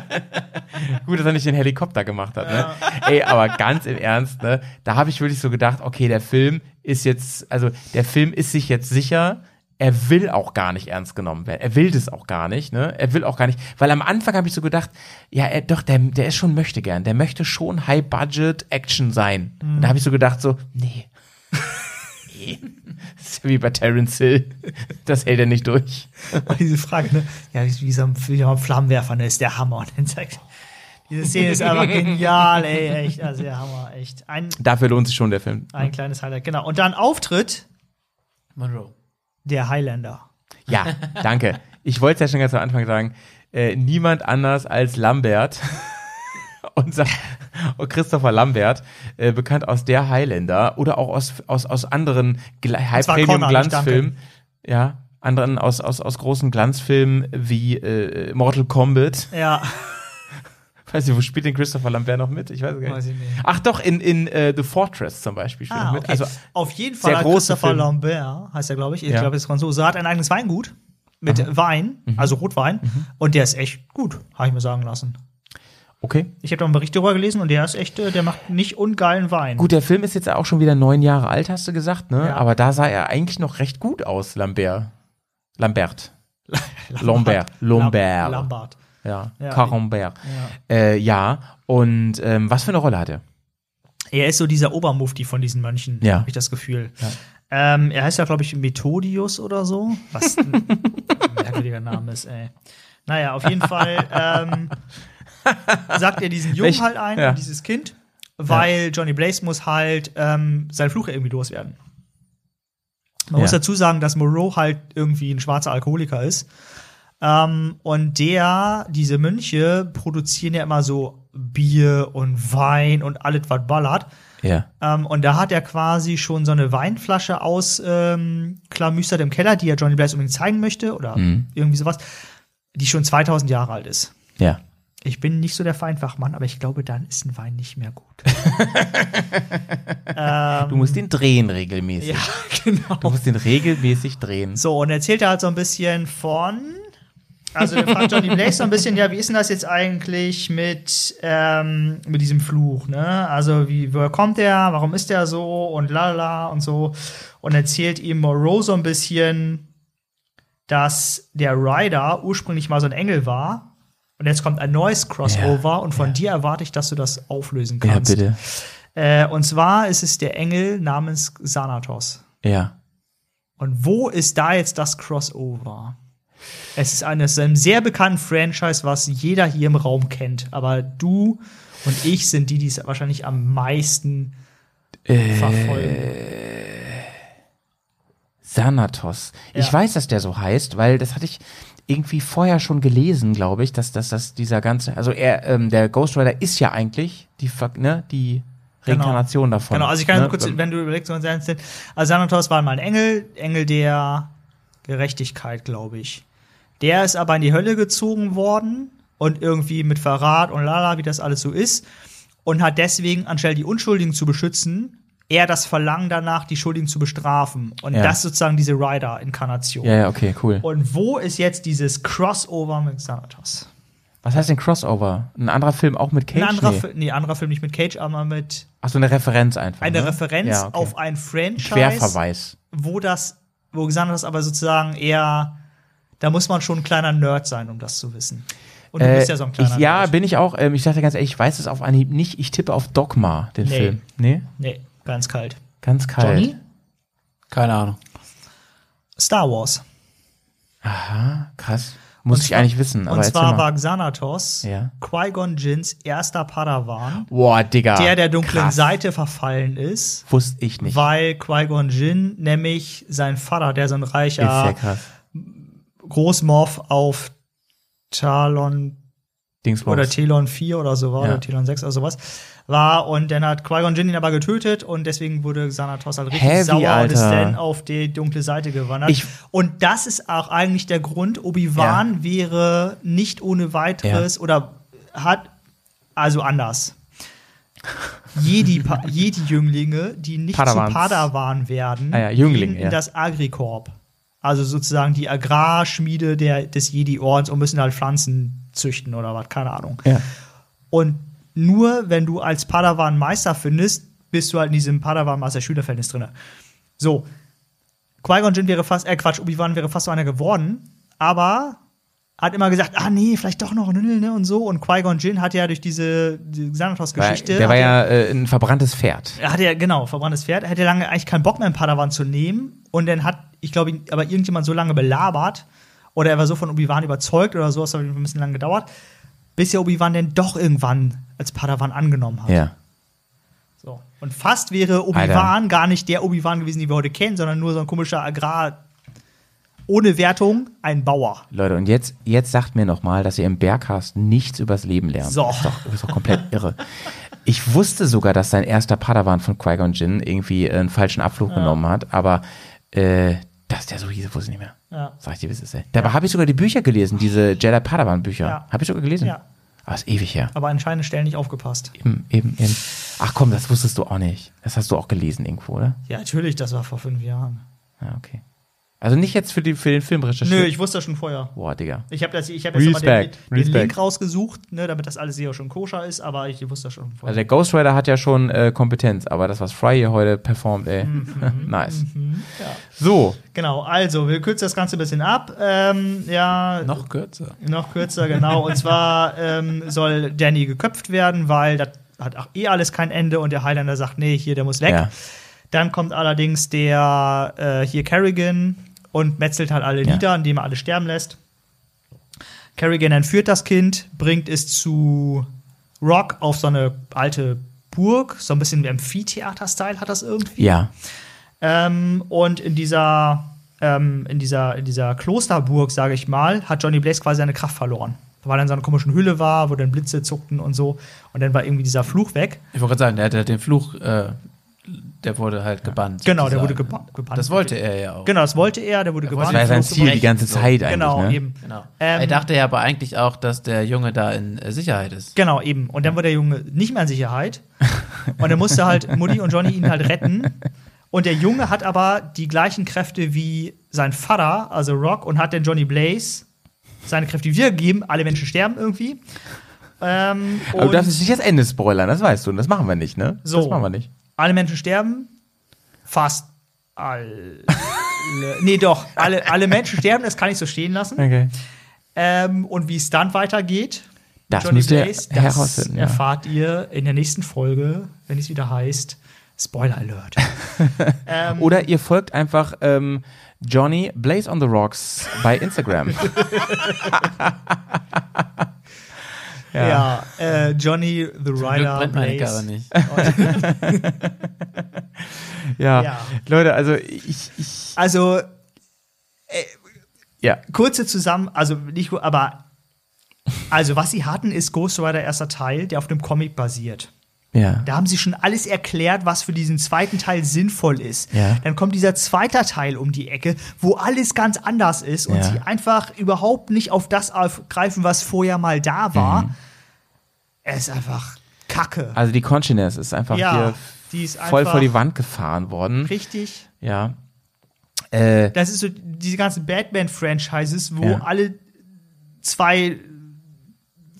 Gut, dass er nicht den Helikopter gemacht hat. Ne? Ey, aber ganz im Ernst, ne? Da habe ich wirklich so gedacht, okay, der Film ist jetzt, also der Film ist sich jetzt sicher, er will auch gar nicht ernst genommen werden. Er will das auch gar nicht, ne? Er will auch gar nicht, weil am Anfang habe ich so gedacht, ja, er, doch, der, der ist schon möchte gern, der möchte schon High-Budget-Action sein. Und da habe ich so gedacht, so, nee. Nee. Das ist ja wie bei Terence Hill. Das hält er nicht durch. Und diese Frage, ne? Ja, wie, wie so ein, wie ein Flammenwerfer, ne? Ist der Hammer. Und dann sagt, diese Szene ist einfach genial, ey, echt. Also der Hammer, echt. Ein, Dafür lohnt sich schon der Film. ein kleines Highlight, genau. Und dann Auftritt Monroe. der Highlander. Ja, danke. Ich wollte es ja schon ganz am Anfang sagen. Äh, niemand anders als Lambert. Unser und Christopher Lambert, äh, bekannt aus der Highlander oder auch aus, aus, aus anderen High-Premium-Glanzfilmen. Ja, anderen aus, aus, aus großen Glanzfilmen wie äh, Mortal Kombat. Ja, Weiß nicht, wo spielt denn Christopher Lambert noch mit? Ich weiß gar nicht. ich nicht. Ach doch, in, in äh, The Fortress zum Beispiel spielt er ah, mit. okay. Also Auf jeden Fall hat Christopher Film. Lambert, heißt er, glaube ich. Ich Ja. glaube, das ist Franzose. Hat ein eigenes Weingut mit Wein, Mhm. also Rotwein. Und der ist echt gut, habe ich mir sagen lassen. Okay. Ich habe da einen Bericht darüber gelesen und der ist echt, äh, der macht nicht ungeilen Wein. Gut, der Film ist jetzt auch schon wieder neun Jahre alt, hast du gesagt, ne? Ja. Aber da sah er eigentlich noch recht gut aus, Lambert. Lambert. Lambert. Lambert. Lambert. Ja. Ja. Carambert. Ja. Äh, ja. Und ähm, was für eine Rolle hat er? Er ist so dieser Obermufti von diesen Mönchen, Ja. habe ich das Gefühl. Ähm, er heißt ja, glaube ich, Methodius oder so. Was ein merkwürdiger Name ist, ey. Naja, auf jeden Fall ähm, sagt er diesen Jungen halt ein, ja. dieses Kind, weil Johnny Blaze muss halt ähm, seinen Fluch irgendwie loswerden. Man Ja. muss dazu sagen, dass Moreau halt irgendwie ein schwarzer Alkoholiker ist. Ähm, und der, diese Mönche produzieren ja immer so Bier und Wein und alles, was ballert. Ja. Ähm, und da hat er quasi schon so eine Weinflasche aus ähm, klamüstert im Keller, die er Johnny Blaze unbedingt zeigen möchte oder Mhm. irgendwie sowas, die schon 2000 Jahre alt ist. Ja. Ich bin nicht so der Feinfachmann, aber ich glaube, dann ist ein Wein nicht mehr gut. ähm, Du musst ihn drehen regelmäßig. ja, genau. Du musst ihn regelmäßig drehen. So, und er erzählt er halt so ein bisschen von. Also, er fragt Johnny Blaze so ein bisschen, ja, wie ist denn das jetzt eigentlich mit, ähm, mit diesem Fluch, ne? Also, wie, woher kommt der? Warum ist der so? Und lalala und so. Und erzählt ihm Moreau so ein bisschen, dass der Rider ursprünglich mal so ein Engel war. Und jetzt kommt ein neues Crossover und von dir erwarte ich, dass du das auflösen Ja, kannst. bitte. Äh, und zwar ist es der Engel namens Xanatos. Ja. Und wo ist da jetzt das Crossover? Es ist eines einem sehr bekannten Franchise, was jeder hier im Raum kennt. Aber du und ich sind die, die es wahrscheinlich am meisten Äh, verfolgen. Sanatos. Ich Ja. weiß, dass der so heißt, weil das hatte ich irgendwie vorher schon gelesen, glaube ich, dass, dass, dass dieser ganze, also er, ähm, der Ghost Rider ist ja eigentlich die, ne, die Reinkarnation davon. Genau, also ich kann ne? kurz, wenn du überlegst. Also Xanatos war mal ein Engel, Engel der Gerechtigkeit, glaube ich. Der ist aber in die Hölle gezogen worden und irgendwie mit Verrat und lala, wie das alles so ist. Und hat deswegen, anstelle die Unschuldigen zu beschützen, eher das Verlangen danach, die Schuldigen zu bestrafen. Und Ja. das ist sozusagen diese Rider-Inkarnation. Ja, ja, okay, cool. Und wo ist jetzt dieses Crossover mit Xanatos? Was heißt denn Crossover? Ein anderer Film auch mit Cage? Ein anderer, nee. Fi- nee, anderer Film nicht mit Cage, aber mit Ach so, eine Referenz einfach. einer ne? Referenz ja, okay. auf ein Franchise. Querverweis. wo das, wo Xanatos aber sozusagen eher, da muss man schon ein kleiner Nerd sein, um das zu wissen. Und du Äh, bist ja so ein kleiner ich, ja, Nerd. bin ich auch. Ähm, ich dachte ganz ehrlich, ich weiß es auf Anhieb nicht. Ich tippe auf Dogma, den Nee. Film. Nee? Nee, ganz kalt. Ganz kalt. Johnny? Keine Ahnung. Star Wars. Aha, krass. Muss Und ich eigentlich wissen. Aber Und zwar war Xanatos Ja. Qui-Gon Jinns erster Padawan, Boah, Digga. der der dunklen krass. Seite verfallen ist, Wusste ich nicht. weil Qui-Gon Jinn nämlich sein Vater, der so ein ist sehr reicher krass. Großmorph auf Talon Dingsbums. oder Telon 4 oder so war, Ja. oder Telon 6 oder sowas, war. Und dann hat Qui-Gon Jinn ihn aber getötet und deswegen wurde Xanatos halt richtig Heavy, sauer und Alter. ist dann auf die dunkle Seite gewandert. Ich- und das ist auch eigentlich der Grund, Obi-Wan wäre nicht ohne weiteres oder hat, also anders. Jedi- Jedi-Jünglinge, die nicht Padawans. zu Padawan werden, Ah ja, Jünglinge, gehen in ja. das Agricorp. Also sozusagen die Agrarschmiede der, des Jedi-Ordens und müssen halt Pflanzen züchten oder was, keine Ahnung. Ja. Und nur wenn du als Padawan Meister findest, bist du halt in diesem Padawan Meister Schülerverhältnis drin. So. Qui-Gon Jinn wäre fast, äh Quatsch, Obi-Wan wäre fast so einer geworden, aber hat immer gesagt, ah nee, vielleicht doch noch ein ne und so. Und Qui-Gon Jinn hat ja durch diese, Xanatos-Geschichte. der war ja äh, ein verbranntes Pferd. er hatte ja, genau, verbranntes Pferd. Er hatte lange eigentlich keinen Bock mehr, einen Padawan zu nehmen. Und dann hat, ich glaube, aber irgendjemand so lange belabert, oder er war so von Obi-Wan überzeugt oder so, das hat ein bisschen lange gedauert, bis ja Obi-Wan dann doch irgendwann als Padawan angenommen hat. Ja. So. Und fast wäre Obi-Wan gar nicht der Obi-Wan gewesen, den wir heute kennen, sondern nur so ein komischer Agrar, ohne Wertung, ein Bauer. Leute, und jetzt, jetzt sagt mir noch mal, dass ihr im Bergcast nichts übers Leben lernt. So. Das ist doch, das ist doch komplett irre. Ich wusste sogar, dass sein erster Padawan von Qui-Gon Jinn irgendwie einen falschen Abflug genommen hat, aber äh, dass der so hieß, wusste ich nicht mehr. Ja. Sag ich dir, wie es ist. Ey. Dabei habe ich sogar die Bücher gelesen, diese Jedi Padawan Bücher. Ja. Habe ich sogar gelesen? Ja. Aber ist ewig her. Aber an entscheidenden Stellen nicht aufgepasst. Eben, eben, eben. Ach komm, das wusstest du auch nicht. Das hast du auch gelesen irgendwo, oder? Ja, natürlich, das war vor fünf Jahren. Ja, okay. Also nicht jetzt für, die, für den Film recherchiert. Nö, ich wusste das schon vorher. Boah, Digga. Ich habe hab jetzt aber den, den. Link rausgesucht, ne, damit das alles hier schon koscher ist, aber ich wusste das schon Also vorher. der Ghost Rider hat ja schon äh, Kompetenz, aber das, was Fry hier heute performt, ey. nice. So, Genau, also, wir kürzen das Ganze ein bisschen ab. Ähm, ja, Noch kürzer. noch kürzer, genau. Und zwar ähm, soll Danny geköpft werden, weil das hat auch eh alles kein Ende und der Highlander sagt, nee, hier, der muss weg. Ja. Dann kommt allerdings der äh, hier Kerrigan und metzelt halt alle Ja. nieder, indem er alle sterben lässt. Kerrigan entführt das Kind, bringt es zu Rock auf so eine alte Burg, so ein bisschen Amphitheater-Style hat das irgendwie. ja. Ähm, und in dieser, ähm, in dieser, in dieser Klosterburg, sage ich mal, hat Johnny Blaze quasi seine Kraft verloren. Weil er in so einer komischen Hülle war, wo dann Blitze zuckten und so. Und dann war irgendwie dieser Fluch weg. Ich wollte gerade sagen, der hat den Fluch, äh, der wurde halt gebannt. Genau, der sozusagen. wurde geba gebannt. Das wollte er ja auch. Genau, das wollte er, der wurde wollte gebannt. Das war ja sein Ziel die ganze so. Zeit eigentlich, Genau, ne? eben. Genau. Ähm, er dachte ja aber eigentlich auch, dass der Junge da in äh, Sicherheit ist. Genau, eben. Und dann war der Junge nicht mehr in Sicherheit. Und dann musste halt Mutti und Johnny ihn halt retten. Und der Junge hat aber die gleichen Kräfte wie sein Vater, also Rock, und hat dann Johnny Blaze seine Kräfte wiedergegeben. Alle Menschen sterben irgendwie. Ähm, Aber du darfst jetzt nicht das Ende spoilern, das weißt du. Und das machen wir nicht, ne? So. Das machen wir nicht. Alle Menschen sterben. Fast alle. nee, doch. Alle, alle Menschen sterben, das kann ich so stehen lassen. Okay. Ähm, und wie es dann weitergeht, Das Johnny müsst ihr Blaze, das ja. erfahrt ihr in der nächsten Folge, wenn es wieder heißt Spoiler Alert. ähm, Oder ihr folgt einfach ähm, Johnny Blaze on the Rocks bei Instagram. ja, äh, Johnny the Zum Glück Rider brennt meine Blaze. Karre nicht. ja. Ja. Leute, also ich, ich Also ja. kurze zusammen, also nicht, gut, aber also was sie hatten ist Ghost Rider erster Teil, der auf dem Comic basiert. Ja. Da haben sie schon alles erklärt, was für diesen zweiten Teil sinnvoll ist. Ja. Dann kommt dieser zweite Teil um die Ecke, wo alles ganz anders ist und Ja. sie einfach überhaupt nicht auf das aufgreifen, was vorher mal da war. Es ist einfach Kacke. Mhm. Also die Consciousness ist einfach hier ist voll einfach- vor die Wand gefahren worden. Richtig. Ja. Äh, Das ist so diese ganzen Batman-Franchises, wo alle zwei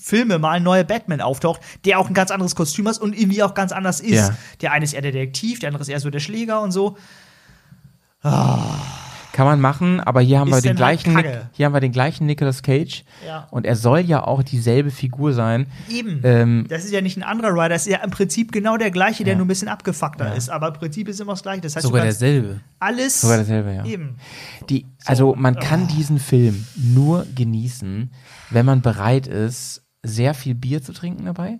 Filme mal ein neuer Batman auftaucht, der auch ein ganz anderes Kostüm hat und irgendwie auch ganz anders ist. Ja. Der eine ist eher der Detektiv, der andere ist eher so der Schläger und so. kann man machen, aber hier haben Ist wir den halt gleichen Nick, Kacke. hier haben wir den gleichen Nicolas Cage Ja. und er soll ja auch dieselbe Figur sein. Eben. Ähm, das ist ja nicht ein anderer Rider, das ist ja im Prinzip genau der gleiche, der Ja. nur ein bisschen abgefuckter Ja. ist. Aber im Prinzip ist immer das gleiche. Das heißt, Sogar derselbe. alles Sogar dasselbe, ja. eben. Die, also man kann diesen Film nur genießen, wenn man bereit ist, sehr viel Bier zu trinken dabei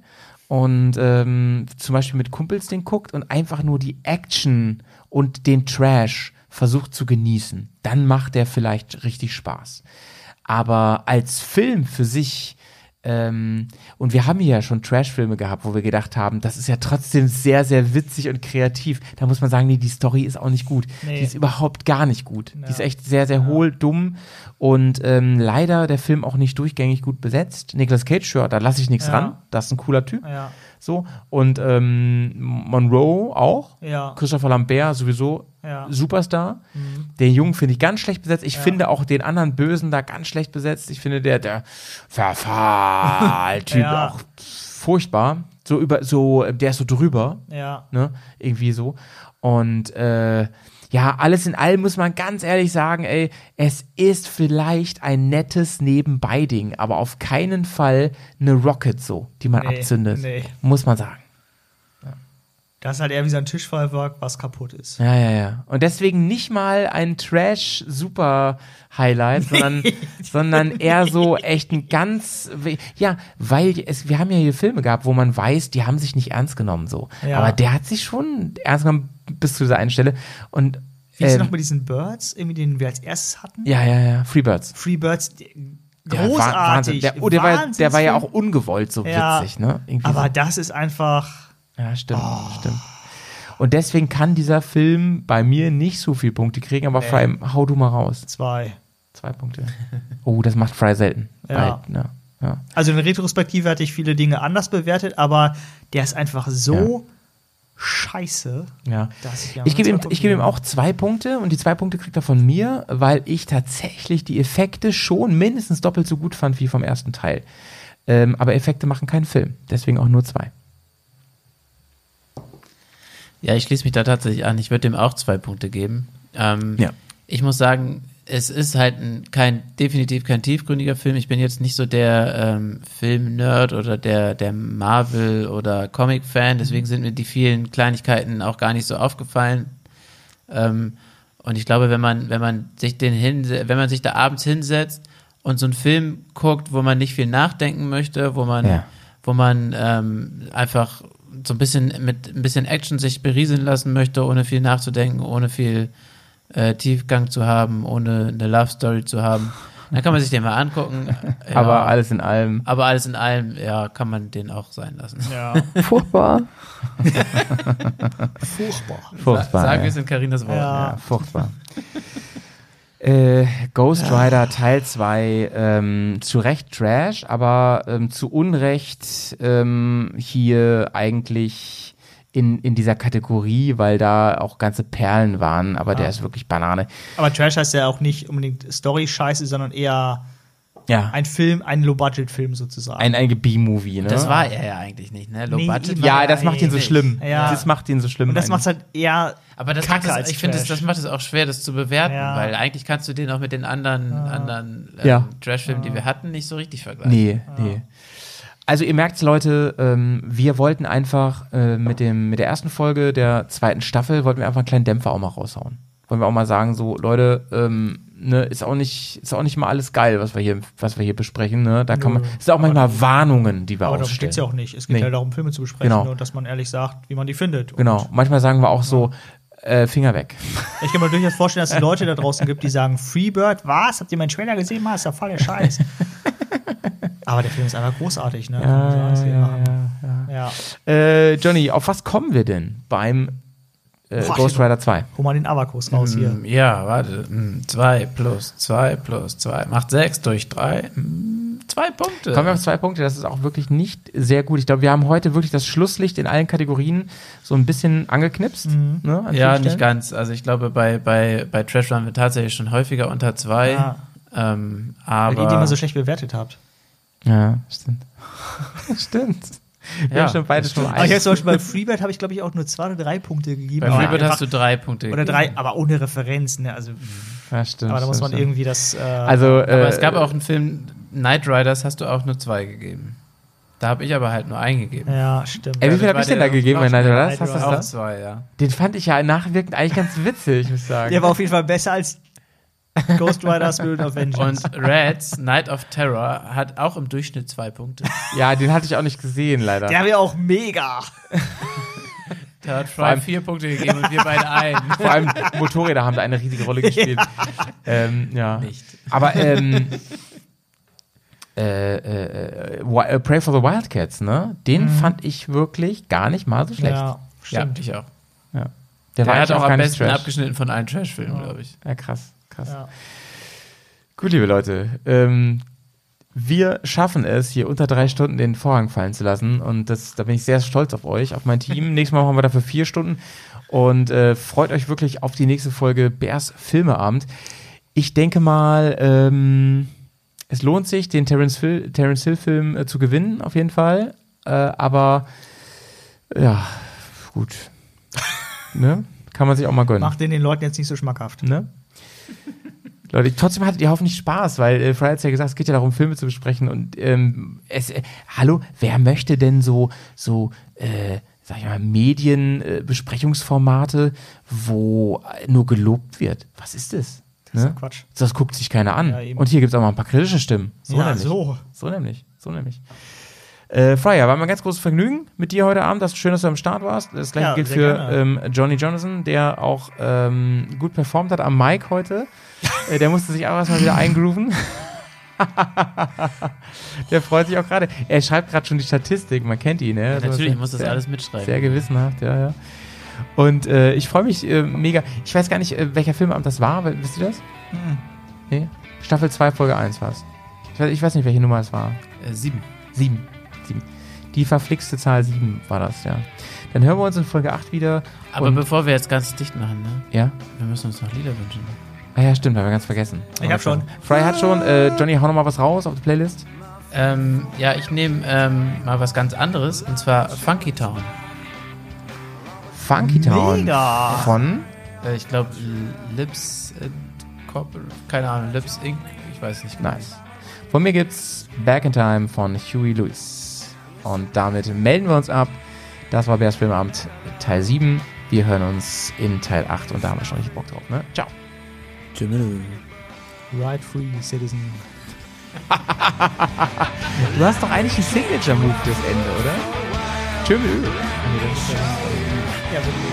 und ähm, zum Beispiel mit Kumpels den guckt und einfach nur die Action und den Trash versucht zu genießen. Dann macht der vielleicht richtig Spaß. Aber als Film für sich Ähm, und wir haben hier ja schon Trash-Filme gehabt, wo wir gedacht haben, das ist ja trotzdem sehr, sehr witzig und kreativ. Da muss man sagen, nee, die Story ist auch nicht gut. Nee. Die ist überhaupt gar nicht gut. Ja. Die ist echt sehr, sehr hohl, dumm und ähm, leider der Film auch nicht durchgängig gut besetzt. Nicolas Cage, ja, da lasse ich nichts Ja. ran. Das ist ein cooler Typ. So. Und ähm, Monroe auch. Ja. Christopher Lambert sowieso Ja. Superstar. Mhm. Den Jungen finde ich ganz schlecht besetzt. Ich Ja. finde auch den anderen Bösen da ganz schlecht besetzt. Ich finde der, der Verfall-Typ Ja. auch furchtbar. So über, so, der ist so drüber. Ja. Ne? Irgendwie so. Und äh, ja, alles in allem muss man ganz ehrlich sagen, ey, es ist vielleicht ein nettes Nebenbei-Ding, aber auf keinen Fall eine Rocket so, die man Nee, abzündet. nee. Muss man sagen. Das ist halt eher wie so ein Tischfeuerwerk, was kaputt ist. Ja, ja, ja. Und deswegen nicht mal ein Trash-Super-Highlight, sondern, sondern eher so echt ein ganz, ja, weil es, wir haben ja hier Filme gehabt, wo man weiß, die haben sich nicht ernst genommen so. Ja. Aber der hat sich schon ernst genommen bis zu dieser einen Stelle. Und Wie ist ähm, noch mit diesen Birds, irgendwie, den wir als erstes hatten? ja, ja, ja, Freebirds. Freebirds, die- Ja, Wa- großartig. Wahnsinn. Der, oh, der, war, der war ja auch ungewollt so Ja, witzig, ne? Irgendwie Aber so. das ist einfach. Ja, stimmt, stimmt. Und deswegen kann dieser Film bei mir nicht so viele Punkte kriegen, aber Nee. Fry, hau du mal raus. Zwei. Zwei Punkte. Oh, das macht Fry selten. Ja. Bei- ja, ja. Also in Retrospektive hatte ich viele Dinge anders bewertet, aber der ist einfach so scheiße. Ja. dass ich, Ich gebe ihm, ich gebe ihm auch zwei Punkte und die zwei Punkte kriegt er von mir, weil ich tatsächlich die Effekte schon mindestens doppelt so gut fand wie vom ersten Teil. Ähm, aber Effekte machen keinen Film. Deswegen auch nur zwei. Ja, ich schließe mich da tatsächlich an. Ich würde dem auch zwei Punkte geben. Ähm, Ja. Ich muss sagen, es ist halt ein, kein, definitiv kein tiefgründiger Film. Ich bin jetzt nicht so der ähm, Film-Nerd oder der, der Marvel- oder Comic-Fan, deswegen sind mir die vielen Kleinigkeiten auch gar nicht so aufgefallen. Ähm, und ich glaube, wenn man, wenn man sich den hin, wenn man sich da abends hinsetzt und so einen Film guckt, wo man nicht viel nachdenken möchte, wo man, Ja. wo man ähm, einfach so ein bisschen mit ein bisschen Action sich berieseln lassen möchte, ohne viel nachzudenken, ohne viel äh, Tiefgang zu haben, ohne eine Love Story zu haben. Dann kann man sich den mal angucken. Ja, Aber alles in allem. aber alles in allem, ja, kann man den auch sein lassen. Ja, Furchtbar. furchtbar. Furchtbar. Sagen wir es in Carinas Wort. Ja. Ja, furchtbar. äh, Ghost Rider Teil 2, ähm, zu Recht Trash, aber ähm, zu Unrecht ähm, hier eigentlich in, in dieser Kategorie, weil da auch ganze Perlen waren, aber der ist wirklich Banane. Aber Trash heißt ja auch nicht unbedingt Story-Scheiße, sondern eher Ja, ein Film, ein Low-Budget-Film sozusagen. ein, ein B-Movie, ne? Das war er ja eigentlich nicht, ne? Low Nee, ja, das macht ihn so schlimm. Ja. Das macht ihn so schlimm. Und das macht halt eher. Aber das Kacke macht es, als ich finde, das, das macht es auch schwer, das zu bewerten, Ja. weil eigentlich kannst du den auch mit den anderen, anderen ähm, Ja. Trash-Filmen, die wir hatten, nicht so richtig vergleichen. Nee, nee. Also ihr merkt's, Leute, ähm, wir wollten einfach äh, mit, dem, mit der ersten Folge der zweiten Staffel, wollten wir einfach einen kleinen Dämpfer auch mal raushauen. Wollen wir auch mal sagen, so, Leute, ähm, ne, ist auch nicht, ist auch nicht mal alles geil, was wir hier, was wir hier besprechen, ne? Da kann man, es sind auch manchmal Warnungen, die wir Aber darum ausstellen. geht's ja auch nicht. Es geht Nee. ja darum, Filme zu besprechen Genau. und dass man ehrlich sagt, wie man die findet. Genau. Manchmal sagen wir auch so, äh, Finger weg. Ich kann mir durchaus vorstellen, dass es Leute da draußen gibt, die sagen, Freebird, was? Habt ihr meinen Trailer gesehen? Mann, ist ja voll der Scheiß. Aber der Film ist einfach großartig, ne? Hier machen. ja. Äh, Johnny, auf was kommen wir denn beim äh, Boah, Ghost Rider 2? Hol mal den Abakus raus hier. Mm, Ja, warte. 2 plus 2 plus 2 macht 6 durch 3. Zwei Punkte. Kommen wir auf zwei Punkte, das ist auch wirklich nicht sehr gut. Ich glaube, wir haben heute wirklich das Schlusslicht in allen Kategorien so ein bisschen angeknipst. Mhm. Ne, an ja, nicht ganz. Also ich glaube, bei, bei, bei Trash waren wir tatsächlich schon häufiger unter 2. Ja. Ähm, Weil aber ihr die immer so schlecht bewertet habt. Ja, stimmt. stimmt. Wir Ja, haben schon beide schon. Aber ich habe zum Beispiel bei Freebird habe ich, glaube ich, auch nur zwei oder drei Punkte gegeben. bei Freebird hast du drei Punkte Oder gegeben. drei, aber ohne Referenz, ne? Also, Ja, stimmt, aber da muss man stimmt. irgendwie das. Äh, Also, äh, Aber es gab auch einen Film, Night Riders, hast du auch nur zwei gegeben. Da habe ich aber halt nur einen gegeben. Ja, stimmt. Ey, wie viel das habe ich denn da gegeben bei Night Riders? Hast du das Auch da? zwei, ja. Den fand ich ja nachwirkend eigentlich ganz witzig, muss ich sagen. Der war auf jeden Fall besser als Ghost Rider Spirit of Vengeance. Und Reds, Night of Terror, hat auch im Durchschnitt zwei Punkte. ja, den hatte ich auch nicht gesehen, leider. der wäre auch mega. Da hat allem- Fry vier Punkte gegeben und wir beide einen. Vor allem Motorräder haben da eine riesige Rolle gespielt. ähm, ja. Nicht. Aber ähm, äh, äh, Wi- äh, Pray for the Wildcats, ne? Den fand ich wirklich gar nicht mal so schlecht. Ja, Stimmt, ich auch. Ja. Der, war hat eigentlich auch am besten Trash. abgeschnitten von allen Trash-Filmen, glaube ich. Ja, krass, krass. Ja. Gut, liebe Leute, ähm, wir schaffen es, hier unter drei Stunden den Vorhang fallen zu lassen. Und das, da bin ich sehr stolz auf euch, auf mein Team. Nächstes Mal machen wir dafür vier Stunden. Und äh, freut euch wirklich auf die nächste Folge Bärs Filmeabend. Ich denke mal, ähm, es lohnt sich, den Terence, Hill, Terence Hill Film äh, zu gewinnen, auf jeden Fall. Äh, aber ja, gut. ne? Kann man sich auch mal gönnen. Macht den den Leuten jetzt nicht so schmackhaft. Ne? Leute, trotzdem hattet ihr hoffentlich Spaß, weil äh, Fry hat ja gesagt, es geht ja darum, Filme zu besprechen und ähm, es, äh, hallo, wer möchte denn so, so, äh, sag ich mal, Medienbesprechungsformate, äh, wo äh, nur gelobt wird? Was ist das? Das ist Ne? Quatsch. Das guckt sich keiner an. Ja, und hier gibt's auch mal ein paar kritische Stimmen. So Ja, nämlich. so. So nämlich. So nämlich. Äh, Fryer, war mir ein ganz großes Vergnügen mit dir heute Abend. Das ist schön, dass du am Start warst. Das gleiche Ja, gilt für ähm, Johnny Jonathan, der auch ähm, gut performt hat am Mic heute. äh, der musste sich auch erstmal wieder eingrooven. der freut sich auch gerade. Er schreibt gerade schon die Statistik, man kennt ihn. Ja, Ja, natürlich, ich muss das sehr, alles mitschreiben. Sehr gewissenhaft, ja, ja. Und äh, ich freue mich äh, mega. Ich weiß gar nicht, äh, welcher Filmabend das war. Wisst ihr das? Hm. Nee? Staffel 2, Folge 1 war es. Ich weiß, ich weiß nicht, welche Nummer es war. Äh, sieben. Sieben. Sieben. Die verflixte Zahl 7 war das, ja. Dann hören wir uns in Folge 8 wieder. Aber Und- bevor wir jetzt ganz dicht machen, ne? Ja? Wir müssen uns noch Lieder wünschen. Ah ja, stimmt, haben wir ganz vergessen. Ich hab schon. Fry hat schon. Äh, Johnny, hau noch mal was raus auf die Playlist. Ähm, ja, ich nehme ähm, mal was ganz anderes, und zwar Funky Town. Funky Town. Mega. Von? Äh, ich glaube, Lips äh, keine Ahnung, Lips Inc. Ich weiß nicht. genau. Nice. Von mir gibt's Back in Time von Huey Lewis. Und damit melden wir uns ab. Das war Bärs Filmabend Teil 7. Wir hören uns in Teil 8 und da haben wir schon richtig Bock drauf. Ne? Ciao. Right free citizen. Du hast doch eigentlich einen Signature-Move fürs Ende, oder? Tschüss. Ja, wirklich.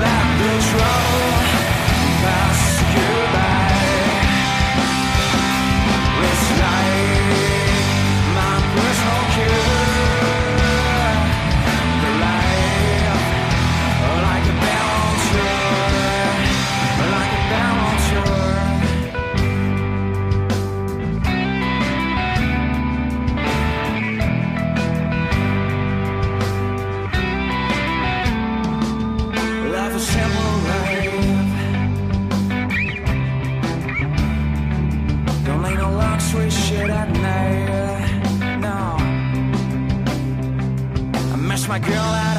Life my girl at